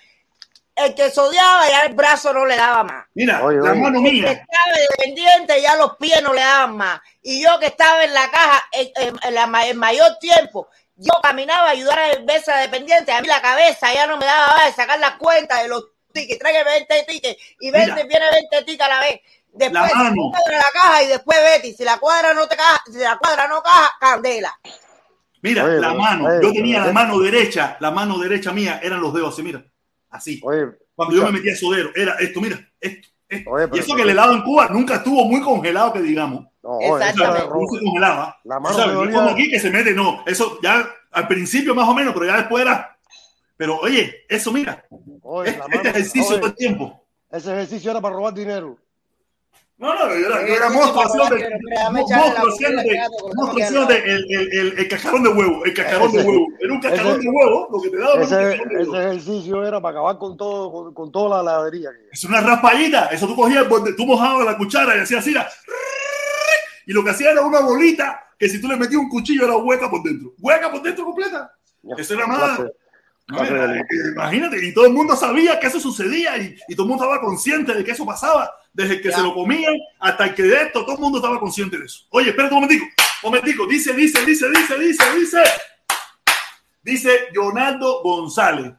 El que se odiaba ya el brazo no le daba más. Mira, Oye, la oye. mano El que mía. estaba de dependiente ya los pies no le daban más. Y yo que estaba en la caja en, en- en la ma- en mayor tiempo, yo caminaba a ayudar a verse dependiente. A mí la cabeza ya no me daba más de sacar las cuentas de los tickets. Trae 20 tickets y 20, Mira. viene 20 tickets a la vez. Después La mano. cuadra la caja y después Betty. Si la cuadra no te caja, si la cuadra no caja, candela. Mira, Oye, la mano. oye, Yo tenía la mano derecha, la mano derecha mía eran los dedos así, mira. Así. Oye, Cuando yo me metía sodero, era esto, mira, esto, esto. Oye, y eso que el helado en Cuba nunca estuvo muy congelado, que digamos. no, O sea, Exactamente. no se congelaba. La mano me dolía. como aquí que se mete, no. Eso ya al principio más o menos, pero ya después era Pero oye, eso mira, Oye, este, este mano- ejercicio oye, todo el tiempo. ese ejercicio era para robar dinero. No, no, yo era, yo era monstruo haciendo de- monstruo haciendo de- monstruo haciendo de el, el, el, el cascarón de huevo, el cascarón de Ese- huevo. Era un cascarón ese- de huevo, lo que te daba Ese, de ese ejercicio era para acabar con todo, con, con toda la heladería. Es una raspallita. Eso tú cogías, tú mojabas la cuchara y hacías así. era- Y lo que hacía era una bolita que si tú le metías un cuchillo era hueca por dentro. Hueca por dentro completa. Eso era más. No, era- imagínate, y todo el mundo sabía que eso sucedía y, y todo el mundo estaba consciente de que eso pasaba, desde que Ya. se lo comían hasta el que de esto, todo el mundo estaba consciente de eso. Oye, espérate un momentico, un momentico, dice, dice, dice, dice, dice, dice, dice Leonardo González,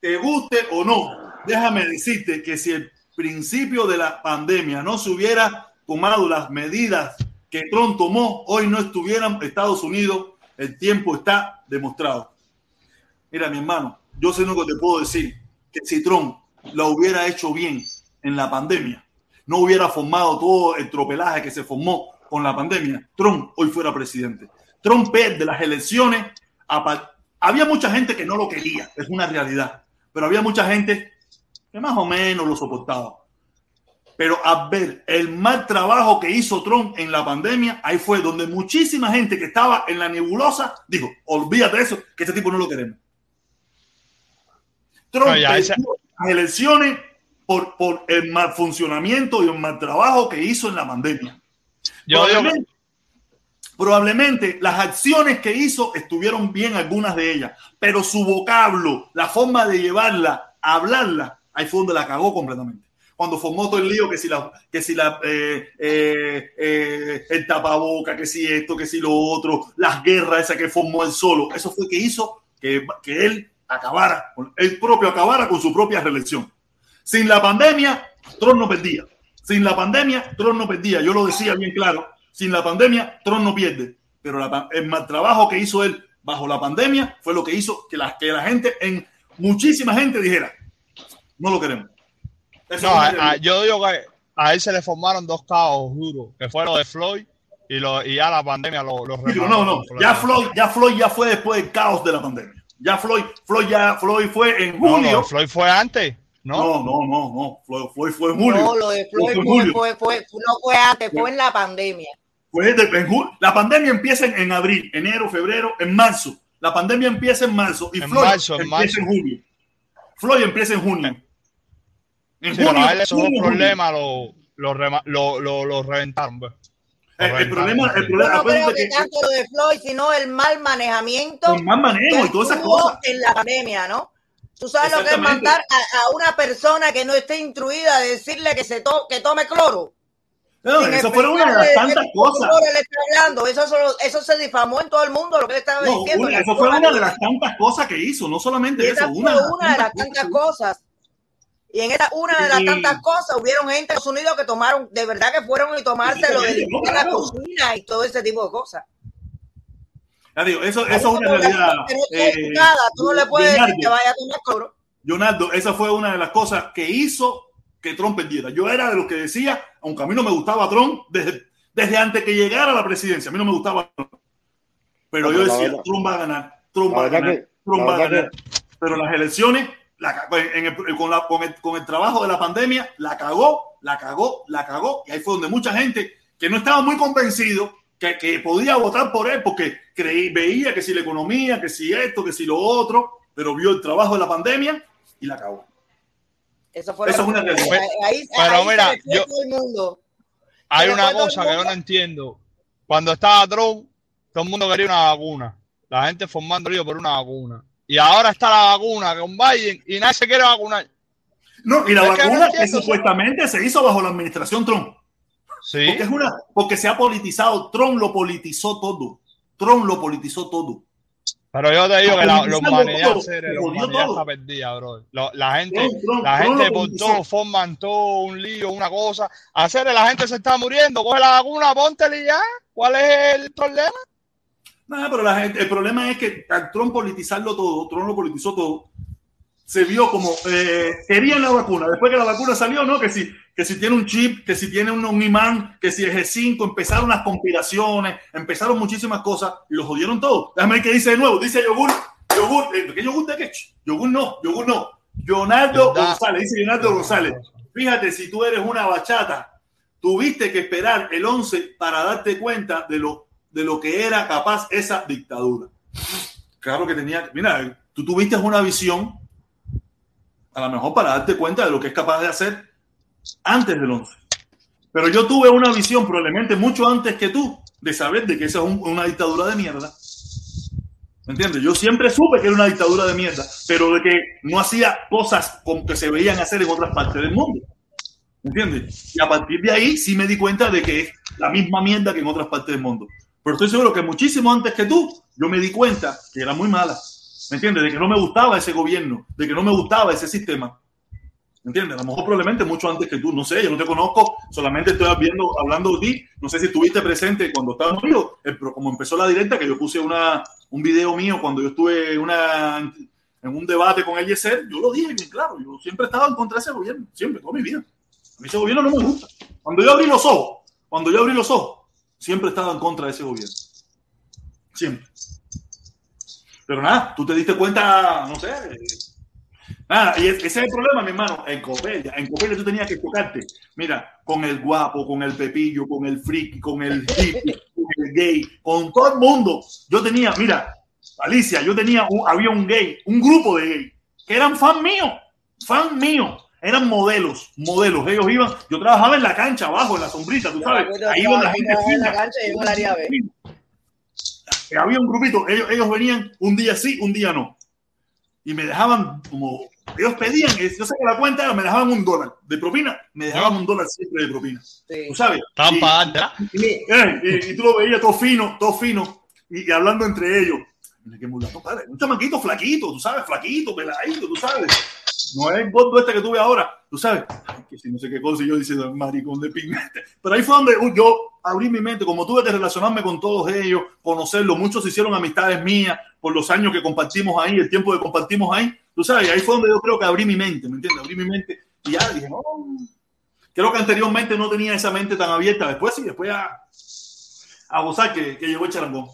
te guste o no, déjame decirte que si el principio de la pandemia no se hubiera tomado las medidas que Trump tomó, hoy no estuvieran Estados Unidos, el tiempo está demostrado. Mira, mi hermano, yo sé lo que te puedo decir, que si Trump lo hubiera hecho bien en la pandemia, no hubiera formado todo el tropelaje que se formó con la pandemia, Trump hoy fuera presidente. Trump pierde las elecciones. Había mucha gente que no lo quería, es una realidad, pero había mucha gente que más o menos lo soportaba. Pero al ver el mal trabajo que hizo Trump en la pandemia, ahí fue donde muchísima gente que estaba en la nebulosa dijo, olvídate de eso, que este tipo no lo queremos. Trump No, ya, perdió esa- las elecciones por, por el mal funcionamiento y el mal trabajo que hizo en la pandemia. Yo probablemente, probablemente las acciones que hizo estuvieron bien algunas de ellas, pero su vocablo, la forma de llevarla, hablarla, ahí fue donde la cagó completamente. Cuando formó todo el lío, que si la, que si la, eh, eh, eh, el tapaboca, que si esto, que si lo otro, las guerras esas que formó él solo, eso fue que hizo que, que él acabara, con- él propio acabara con su propia reelección. Sin la pandemia, Trump no perdía. Sin la pandemia, Trump no perdía. Yo lo decía bien claro. Sin la pandemia, Trump no pierde. Pero la el mal trabajo que hizo él bajo la pandemia fue lo que hizo que la, que la gente, en muchísima gente dijera, no lo queremos. Eso No, a- a- yo digo que a él se le formaron dos caos duros, que fue lo de Floyd y, lo, y ya la pandemia lo, lo no, no. Ya Floyd, ya Floyd ya fue después del caos de la pandemia. Ya Floyd, Floyd ya Floyd fue en julio. no, Floyd fue antes, ¿no? No, no, no, no. Floyd, Floyd fue en julio. No, lo de Floyd Fue en fue, julio. fue, fue- no fue antes, fue en la pandemia. Fue de- en ju- la pandemia empieza en, en abril, enero, febrero, en marzo. La pandemia empieza en marzo y En Floyd marzo, en empieza marzo. en junio. Floyd empieza en junio. En Sí, pero junio, a él esos dos junio, problemas lo, lo, rema- lo, lo, lo reventaron. pues. El, el problema, el Yo problema, no creo que tanto lo de Floyd, sino el mal manejamiento más manejo y todas esas cosas. en la pandemia, ¿no? Tú sabes lo que es mandar a, a una persona que no esté instruida de decirle que se to- que tome cloro. No, Sin eso fueron una de las tantas de cosas. cloro le está hablando. Eso, solo- eso se difamó en todo el mundo lo que le estaba No, diciendo. una- eso fue una de las tantas cosas que hizo, no solamente Y eso, fue una de las una de las tantas tantas cosas. cosas. Y en esa una de las Y- tantas cosas hubieron gente en Estados Unidos que tomaron, de verdad que fueron y tomarse lo de la claro. cocina y todo ese tipo de cosas. Ya digo, eso, eso es una realidad. eh, tú no le puedes decir Leonardo. que vaya a tomar cloro. Leonardo, esa fue una de las cosas que hizo que Trump perdiera. Yo era de los que decía, aunque a mí no me gustaba Trump desde, desde antes que llegara a la presidencia, a mí no me gustaba Trump. Pero No, yo decía, verdad- Trump va a ganar, Trump va a ganar, que- Trump va a ganar. Pero las elecciones, la cagó. en el- con, la- con el, con el trabajo de la pandemia, la cagó, la cagó, la cagó. Y ahí fue donde mucha gente que no estaba muy convencido que, que podía votar por él porque creí, veía que si la economía, que si esto, que si lo otro, pero vio el trabajo de la pandemia y la cagó. Eso fue Eso es una realidad. ahí, Pero ahí mira, yo- todo el mundo. Hay Pero una cosa que yo no entiendo. Cuando estaba Trump, todo el mundo quería una vacuna. La gente formando lío por una vacuna. Y ahora está la vacuna con Biden y nadie se quiere vacunar. No, y la que vacuna que, supuestamente se hizo bajo la administración Trump. Sí. Porque es una, porque se ha politizado. Trump lo politizó todo. Trump lo politizó todo. Pero yo te digo que la, la Politizando humanidad, todo, serio, se la jodió humanidad todo. está perdida, bro. Lo- la gente, Trump, Trump, la Trump gente lo por todo forman todo un lío, una cosa. Hacer la gente se está muriendo, coge la vacuna, póntela y ya. ¿Cuál es el problema? No, pero la gente, el problema es que al Trump politizarlo todo, Trump lo politizó todo, se vio como eh, querían la vacuna. Después que la vacuna salió, ¿no? Que si, que si tiene un chip, que si tiene un, un imán, que si es G5, empezaron las conspiraciones, empezaron muchísimas cosas y lo jodieron todo. Déjame ver qué dice de nuevo. Dice Yogur, yogur, eh, ¿qué yogur de qué? Yogur no, yogur no. Leonardo González, dice Leonardo González. Fíjate, si tú eres una bachata, tuviste que esperar el 11 para darte cuenta de lo, de lo que era capaz esa dictadura. Claro que tenía, mira, tú tuviste una visión, a lo mejor para darte cuenta de lo que es capaz de hacer antes del 11. Pero yo tuve una visión probablemente mucho antes que tú de saber de que esa es una dictadura de mierda. ¿Me entiendes? Yo siempre supe que era una dictadura de mierda, pero de que no hacía cosas como que se veían hacer en otras partes del mundo. ¿Me entiendes? Y a partir de ahí sí me di cuenta de que es la misma mierda que en otras partes del mundo. Pero estoy seguro que muchísimo antes que tú, yo me di cuenta que era muy mala. ¿Me entiendes? De que no me gustaba ese gobierno, de que no me gustaba ese sistema. ¿Entiendes? A lo mejor probablemente mucho antes que tú, no sé, yo no te conozco, solamente estoy viendo, hablando de ti, no sé si estuviste presente cuando estábamos vivos, eh, pero como empezó la directa, que yo puse una, un video mío cuando yo estuve una, en un debate con el Yeser, yo lo dije bien claro, yo siempre estaba en contra de ese gobierno, siempre, toda mi vida. A mí ese gobierno no me gusta. Cuando yo abrí los ojos, cuando yo abrí los ojos, siempre estaba en contra de ese gobierno. Siempre. Pero nada, tú te diste cuenta, no sé, Nada, y ese es el problema, mi hermano. En Copelia, en Copelia tú tenías que tocarte, mira, con el guapo, con el pepillo, con el friki, con el con el gay, con todo el mundo. Yo tenía, mira, Alicia, yo tenía, un, había un gay, un grupo de gay, que eran fan míos, fan míos. Eran modelos, modelos. Ellos iban, yo trabajaba en la cancha abajo, en la sombrita, tú sabes. Ahí iban la gente. En la cancha y Había un grupito, ellos, ellos venían un día sí, un día no. Y me dejaban como ellos pedían, yo sé que la cuenta me dejaban un dólar de propina, me dejaban un dólar siempre de propina. ¿Tú sabes? Y, y, y, tú lo veías todo fino, todo fino, y, hablando entre ellos. Mira qué mulato, padre. Un chamaquito flaquito, tú sabes, flaquito, peladito, tú sabes. No es el gordo este que tuve ahora, tú sabes. que si no sé qué cosa, yo dice maricón de pigmente. Pero ahí fue donde yo abrí mi mente, como tuve que relacionarme con todos ellos, conocerlos. Muchos hicieron amistades mías por los años que compartimos ahí, el tiempo que compartimos ahí Tú sabes, ahí fue donde yo creo que abrí mi mente, ¿me entiendes? Abrí mi mente y ya dije, no, creo que anteriormente no tenía esa mente tan abierta. Después sí, después a, a gozar que, que llegó el charangón.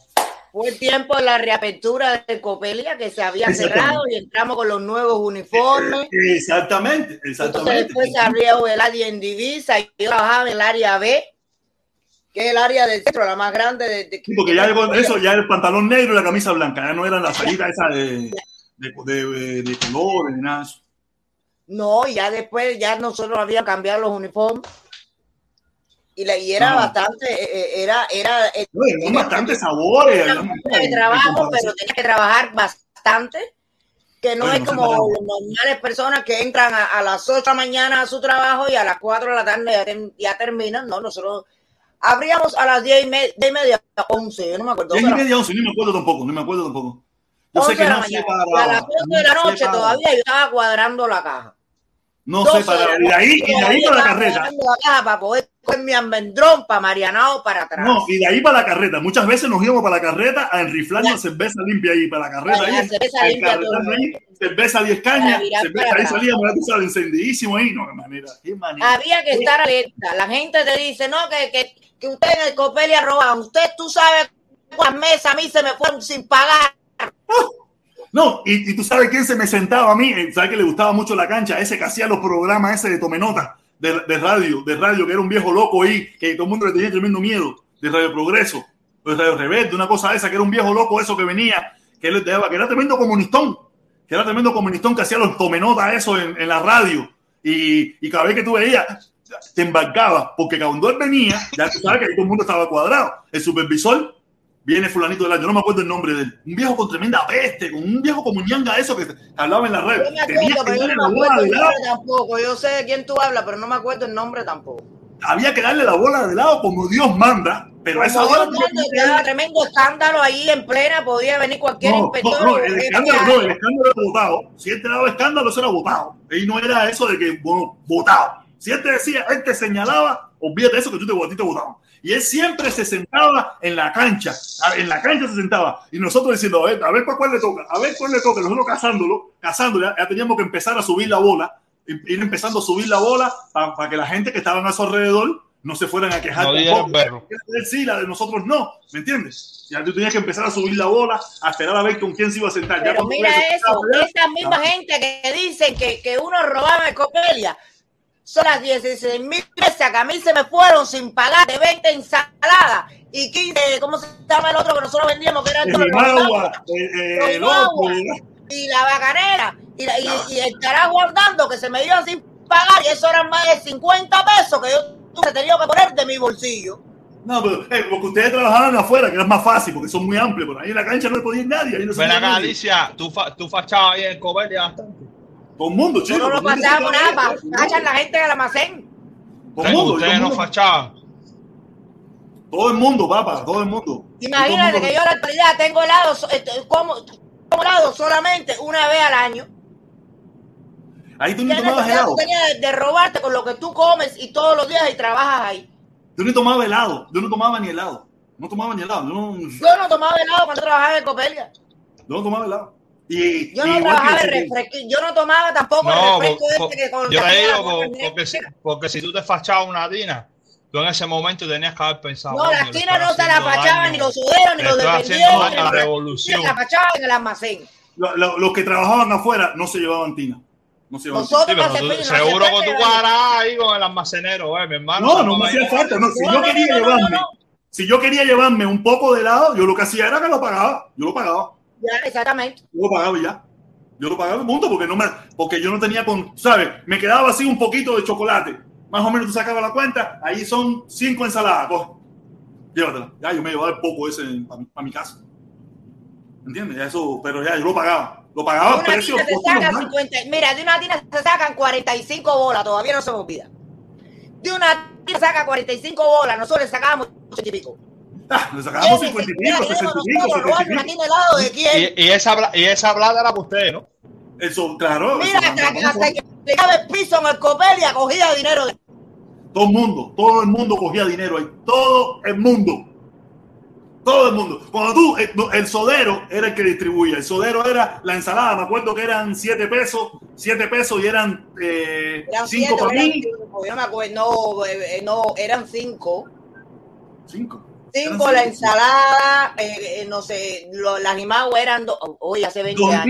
Fue el tiempo de la reapertura de Copelia que se había cerrado y entramos con los nuevos uniformes. Exactamente, exactamente. Entonces después se abrió el área en divisa y yo trabajaba en el área B, que es el área del centro, la más grande de... de sí, porque ya eso, ya el pantalón negro y la camisa blanca, ya no era la salida esa de de, de, colores, nada. No, ya después ya nosotros habíamos cambiado los uniformes. Y, la, y era bastante, eh, eh, era, era, eh, no, bastante sabores. trabajo, pero tenía que trabajar bastante, que no es como normales personas que entran a, las 8 de la mañana a su trabajo y a las 4 de la tarde ya, terminan, no, nosotros abríamos a las 10 y media, 10 y media 11, yo no me acuerdo. 10 y media 11, ni me acuerdo tampoco, ni me acuerdo tampoco. Yo sé que no sé para. A las 12 de la noche todavía yo estaba cuadrando la caja. No sé para. Y de ahí, y de ahí para la carreta. La para poder coger mi almendrón para Marianao para atrás. No, y de ahí para la carreta. Muchas veces nos íbamos para la carreta a enriflarnos cerveza limpia ahí para la carreta. ahí, cerveza limpia. Ahí, cerveza 10 cañas. Cerveza, ahí salíamos, tú encendidísimo ahí. No, qué manera, qué manera. Había que estar alerta. La gente te dice, no, que, que, que usted en el Copelia robaron. Usted, tú sabes cuántas mesas a mí se me fueron sin pagar no, y, tú sabes quién se me sentaba a mí, eh, sabes que le gustaba mucho la cancha, ese que hacía los programas ese de Tomenota, de, de radio, de radio, que era un viejo loco ahí, que todo el mundo le tenía tremendo miedo, de Radio Progreso, de Radio Rebelde, una cosa esa, que era un viejo loco eso que venía, que, él, que era tremendo comunistón, que era tremendo comunistón que hacía los Tomenota eso en, la radio, y, y, cada vez que tú veías, te embarcaba, porque cuando él venía, ya tú sabes que todo el mundo estaba cuadrado, el supervisor viene fulanito del año, no me acuerdo el nombre de él, un viejo con tremenda peste, con un viejo como ñanga eso que hablaba en la red. Yo me acuerdo, no me acuerdo el nombre tampoco, yo sé de quién tú hablas, pero no me acuerdo el nombre tampoco. Había que darle la bola de lado como Dios manda, pero a esa hora... Estaba tremendo escándalo ahí en plena, podía venir cualquier inspector. No, el escándalo, no, el escándalo era votado. Si él te daba escándalo, eso era votado. Y no era eso de que, bueno, votado. Si él te decía, él te señalaba, olvídate eso que tú te, a ti te votaban. Y él siempre se sentaba en la cancha, en la cancha se sentaba. Y nosotros diciendo, a ver, a ver por cuál le toca, a ver cuál le toca. Nosotros cazándolo, cazándolo, ya, teníamos que empezar a subir la bola, ir empezando a subir la bola para, que la gente que estaba a su alrededor no se fueran a quejar. No. Él sí, la de nosotros no, ¿me entiendes? Ya tú tenías que empezar a subir la bola, a esperar a ver con quién se iba a sentar. Ya Pero cuando mira eso, esa misma gente que dicen que, que uno robaba en Copelia, son las 16 mil pesos que a mí se me fueron sin pagar de 20 ensaladas y 15, ¿cómo se llama el otro que nosotros vendíamos? Que era El eh, Los el otro, Rimagua. y la bacanera y, la- y, y el carajo que se me iban sin pagar y eso eran más de 50 pesos que yo tuve tenido que poner de mi bolsillo. No, pero eh, porque ustedes trabajaban afuera, que era más fácil, porque son muy amplios, pero ahí en la cancha no le podía ir nadie. Ahí no Ven acá. Alicia, tú, fa- tú fachabas ahí en Cobelia bastante. El mundo, chico. Yo no lo estaba nada, cachan la gente del almacén. El mundo, Ustedes no fachaban. todo el mundo, papá, todo el mundo. Imagínate que yo en la actualidad tengo helado, este, como, como helado solamente una vez al año. Ahí tú ni ¿Qué tomabas helado. de, de robarte con lo que tú comes y todos los días y trabajas ahí? Yo ni tomaba helado. Yo no tomaba ni helado. No tomaba ni helado. Yo no, yo Yo no tomaba helado cuando trabajaba en Copelia. no tomaba helado. Y, Yo no trabajaba en refresco. Yo no tomaba tampoco No, el refresco po- este que con yo que te digo porque, si, porque si tú te fachabas una tina, tú en ese momento tenías que haber pensado. No, "Coño, las tinas no se la haciendo fachaban ni los suderos ni los a la revolución. La fachaban en el almacén. lo- lo- los que trabajaban afuera no se llevaban tina. No se llevaban Nosotros Sí, no tú- seguro se que tú pide. cuadras ahí con el almacenero, eh, mi hermano. No, no me hacía falta. No, si No, yo no, quería llevarme, no. si yo quería llevarme un poco de helado, yo lo que hacía era que lo pagaba. Yo lo pagaba. Ya, exactamente. Yo lo pagaba ya. Yo lo pagaba punto porque no me, porque yo no tenía con, ¿sabes? Me quedaba así un poquito de chocolate. Más o menos tú sacabas la cuenta, ahí son cinco ensaladas. coge. Llévatela. Ya yo me llevaba el poco ese para mi casa. ¿Entiendes? Eso, pero ya yo lo pagaba. Lo pagaba De una precio tina se justo sacan normal. 50, mira, de una tina se sacan 45 bolas, todavía no se me olvida. De una tina se saca 45 bolas, nosotros le sacábamos 80 y pico. Ah, le sacábamos ¿Quién 50 y mira, pico, 60 y pico, nosotros 70 y esa, y esa plata era para ustedes, ¿no? Eso, claro. Mira, eso, hasta, que- hasta que le daba el piso en el Copelia, cogía dinero de Todo el mundo, todo el mundo cogía dinero ahí. Todo el mundo. Todo el mundo. Cuando tú, el, el sodero era el que distribuía. El sodero era la ensalada. Me acuerdo que eran 7 pesos, 7 pesos y eran 5 Eran siete, para eran mí. cinco, yo no me acuerdo, no, eh, eh, no, eran cinco. 5. Cinco la ensalada, eh, eh, no sé, lo, las Jimagua eran dos, hoy hace 20 Dos y años.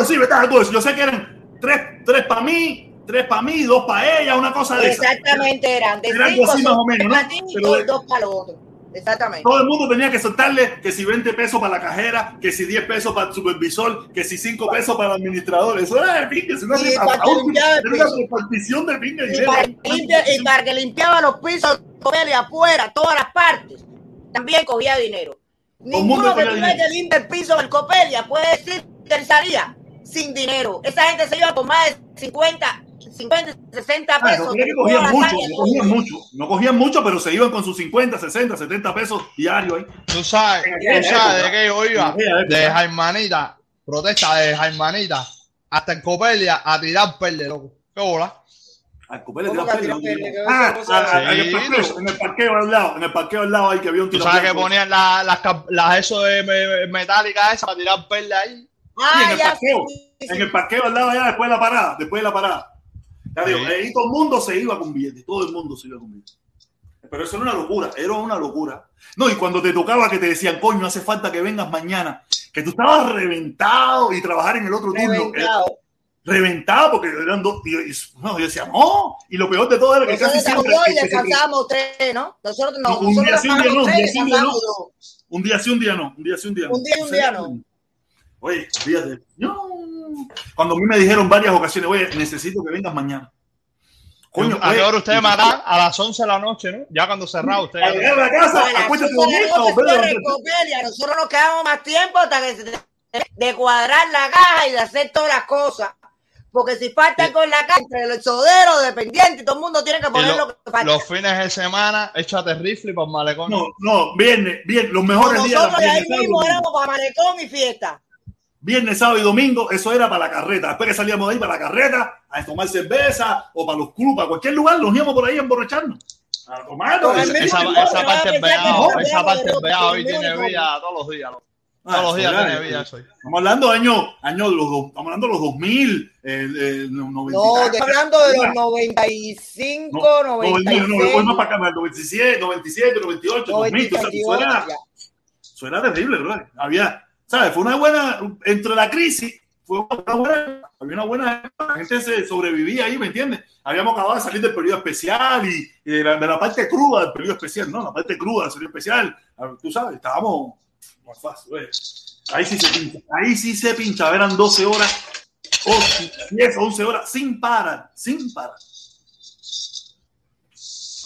así, ¿verdad? Algo así. Yo sé que eran 3 tres para mí, 3 para mí, 2 para ella, una cosa de esa. Exactamente, eran de Era algo cinco, así más o menos, ¿no? ti Pero dos, de- dos para los otros. Exactamente. Todo el mundo tenía que soltarle que si 20 pesos para la cajera, que si 10 pesos para el supervisor, que si 5 pesos para el administrador. Eso era de pingue, es una, Y para limpiar el era una repartición de pingue. Y dinero. para, que limpia- y para que limpiaba los pisos, afuera, todas las partes, también cogía dinero. Ninguno que tuviera que limpiar el piso del Copelia puede decir que salía sin dinero. Esa gente se iba con más de 50, 50, 60 Ah, no pesos. cogían mucho, no cogían mucho, no cogían mucho, pero se iban con sus 50, 60, 70 pesos diarios ahí. Tú sabes, tú sabes época. de qué yo iba. De Jaimanita, protesta de Jaimanita, hasta en Copelia a tirar perde, loco. ¿Qué bola? Ah, ah, en el parqueo, tú- en el parqueo al lado, en el parqueo al lado ahí que había un Tú tiro sabes que ponían las las eso de me- metálicas esas para tirar perla ahí. Ah, en el ya parqueo, sí, sí. en el parqueo al lado allá después de la parada, después de la parada. Ya digo, ahí todo el mundo se iba con billetes, todo el mundo se iba con billetes. Pero eso era una locura, era una locura. No, y cuando te tocaba que te decían, coño, hace falta que vengas mañana, que tú estabas reventado y trabajar en el otro turno. Reventado. porque eran dos. Y, y- no, yo decía, no. Y lo peor de todo era que Nosotros casi siempre. y descansamos tres, ¿no? Nosotros no, un nosotros día sí, un día no, un día sí, un día no. Un día sí, un día no. Un día sí, un día no. Un día y un día no. Oye, fíjate. No. Cuando a mí me dijeron varias ocasiones, oye, necesito que vengas mañana. Coño, ¿A qué hora ustedes matan? A las 11 de la noche, ¿no? Ya cuando cerrado A ustedes. llegar a la casa, A acuéstate la noche volver a cierra dormir. el Copelia. Nosotros nos quedamos más tiempo hasta que se- de cuadrar la caja y de hacer todas las cosas. Porque si faltan con la entre el sodero, dependiente, todo el mundo tiene que poner lo- lo que falta. los fines de semana, échate rifle para el malecón. No, no, viernes, bien, los mejores días Nosotros de ahí mismo éramos para malecón y fiesta. Viernes, sábado y domingo, eso era para la carreta. Después que salíamos de ahí para la carreta, a tomar cerveza o para los clubes, a cualquier lugar, nos íbamos por ahí a emborracharnos. A tomar. Esa, esa, esa parte que veado, esa parte ropa, veado hoy tiene vida todos los días. Loco. Todos los días tiene vida eso. Estamos hablando de años, años los, estamos hablando de los 2000, el, el 90. No, estoy hablando de los 95, no, 96. No, no, no, para acá, 97, 97, 98, 2000. O sea, eso era terrible, ¿verdad? Había, ¿sabes? Fue una buena, entre la crisis, fue una buena, había una buena, la gente se sobrevivía ahí, ¿me entiendes? Habíamos acabado de salir del periodo especial y, y de, la, de, la, parte cruda del periodo especial, ¿no? La parte cruda del periodo especial, tú sabes, estábamos más fácil, güey. Ahí sí se pincha, ahí sí se pincha, eran 12 horas, o 10, 11 horas, sin parar, sin parar.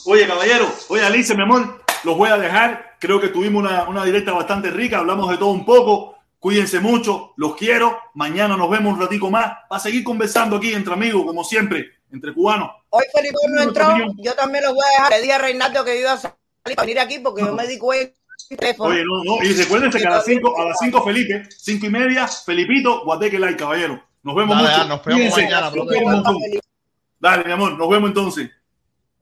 Oye, caballero, oye, Alice, mi amor, los voy a dejar. Creo que tuvimos una, una directa bastante rica, hablamos de todo un poco. Cuídense mucho, los quiero. Mañana nos vemos un ratico más para seguir conversando aquí entre amigos, como siempre, entre cubanos. Hoy Felipe no entró, yo también los voy a dejar. Le dije a Reinaldo que iba a salir para venir aquí porque yo me di cuenta. Oye, no, no, y recuérdense que a las 5, a las 5 Felipe, 5 y media, Felipito, Guateque Like, caballero. Nos vemos Dale, mucho. nos vemos mañana, Dale, mi amor, nos vemos entonces.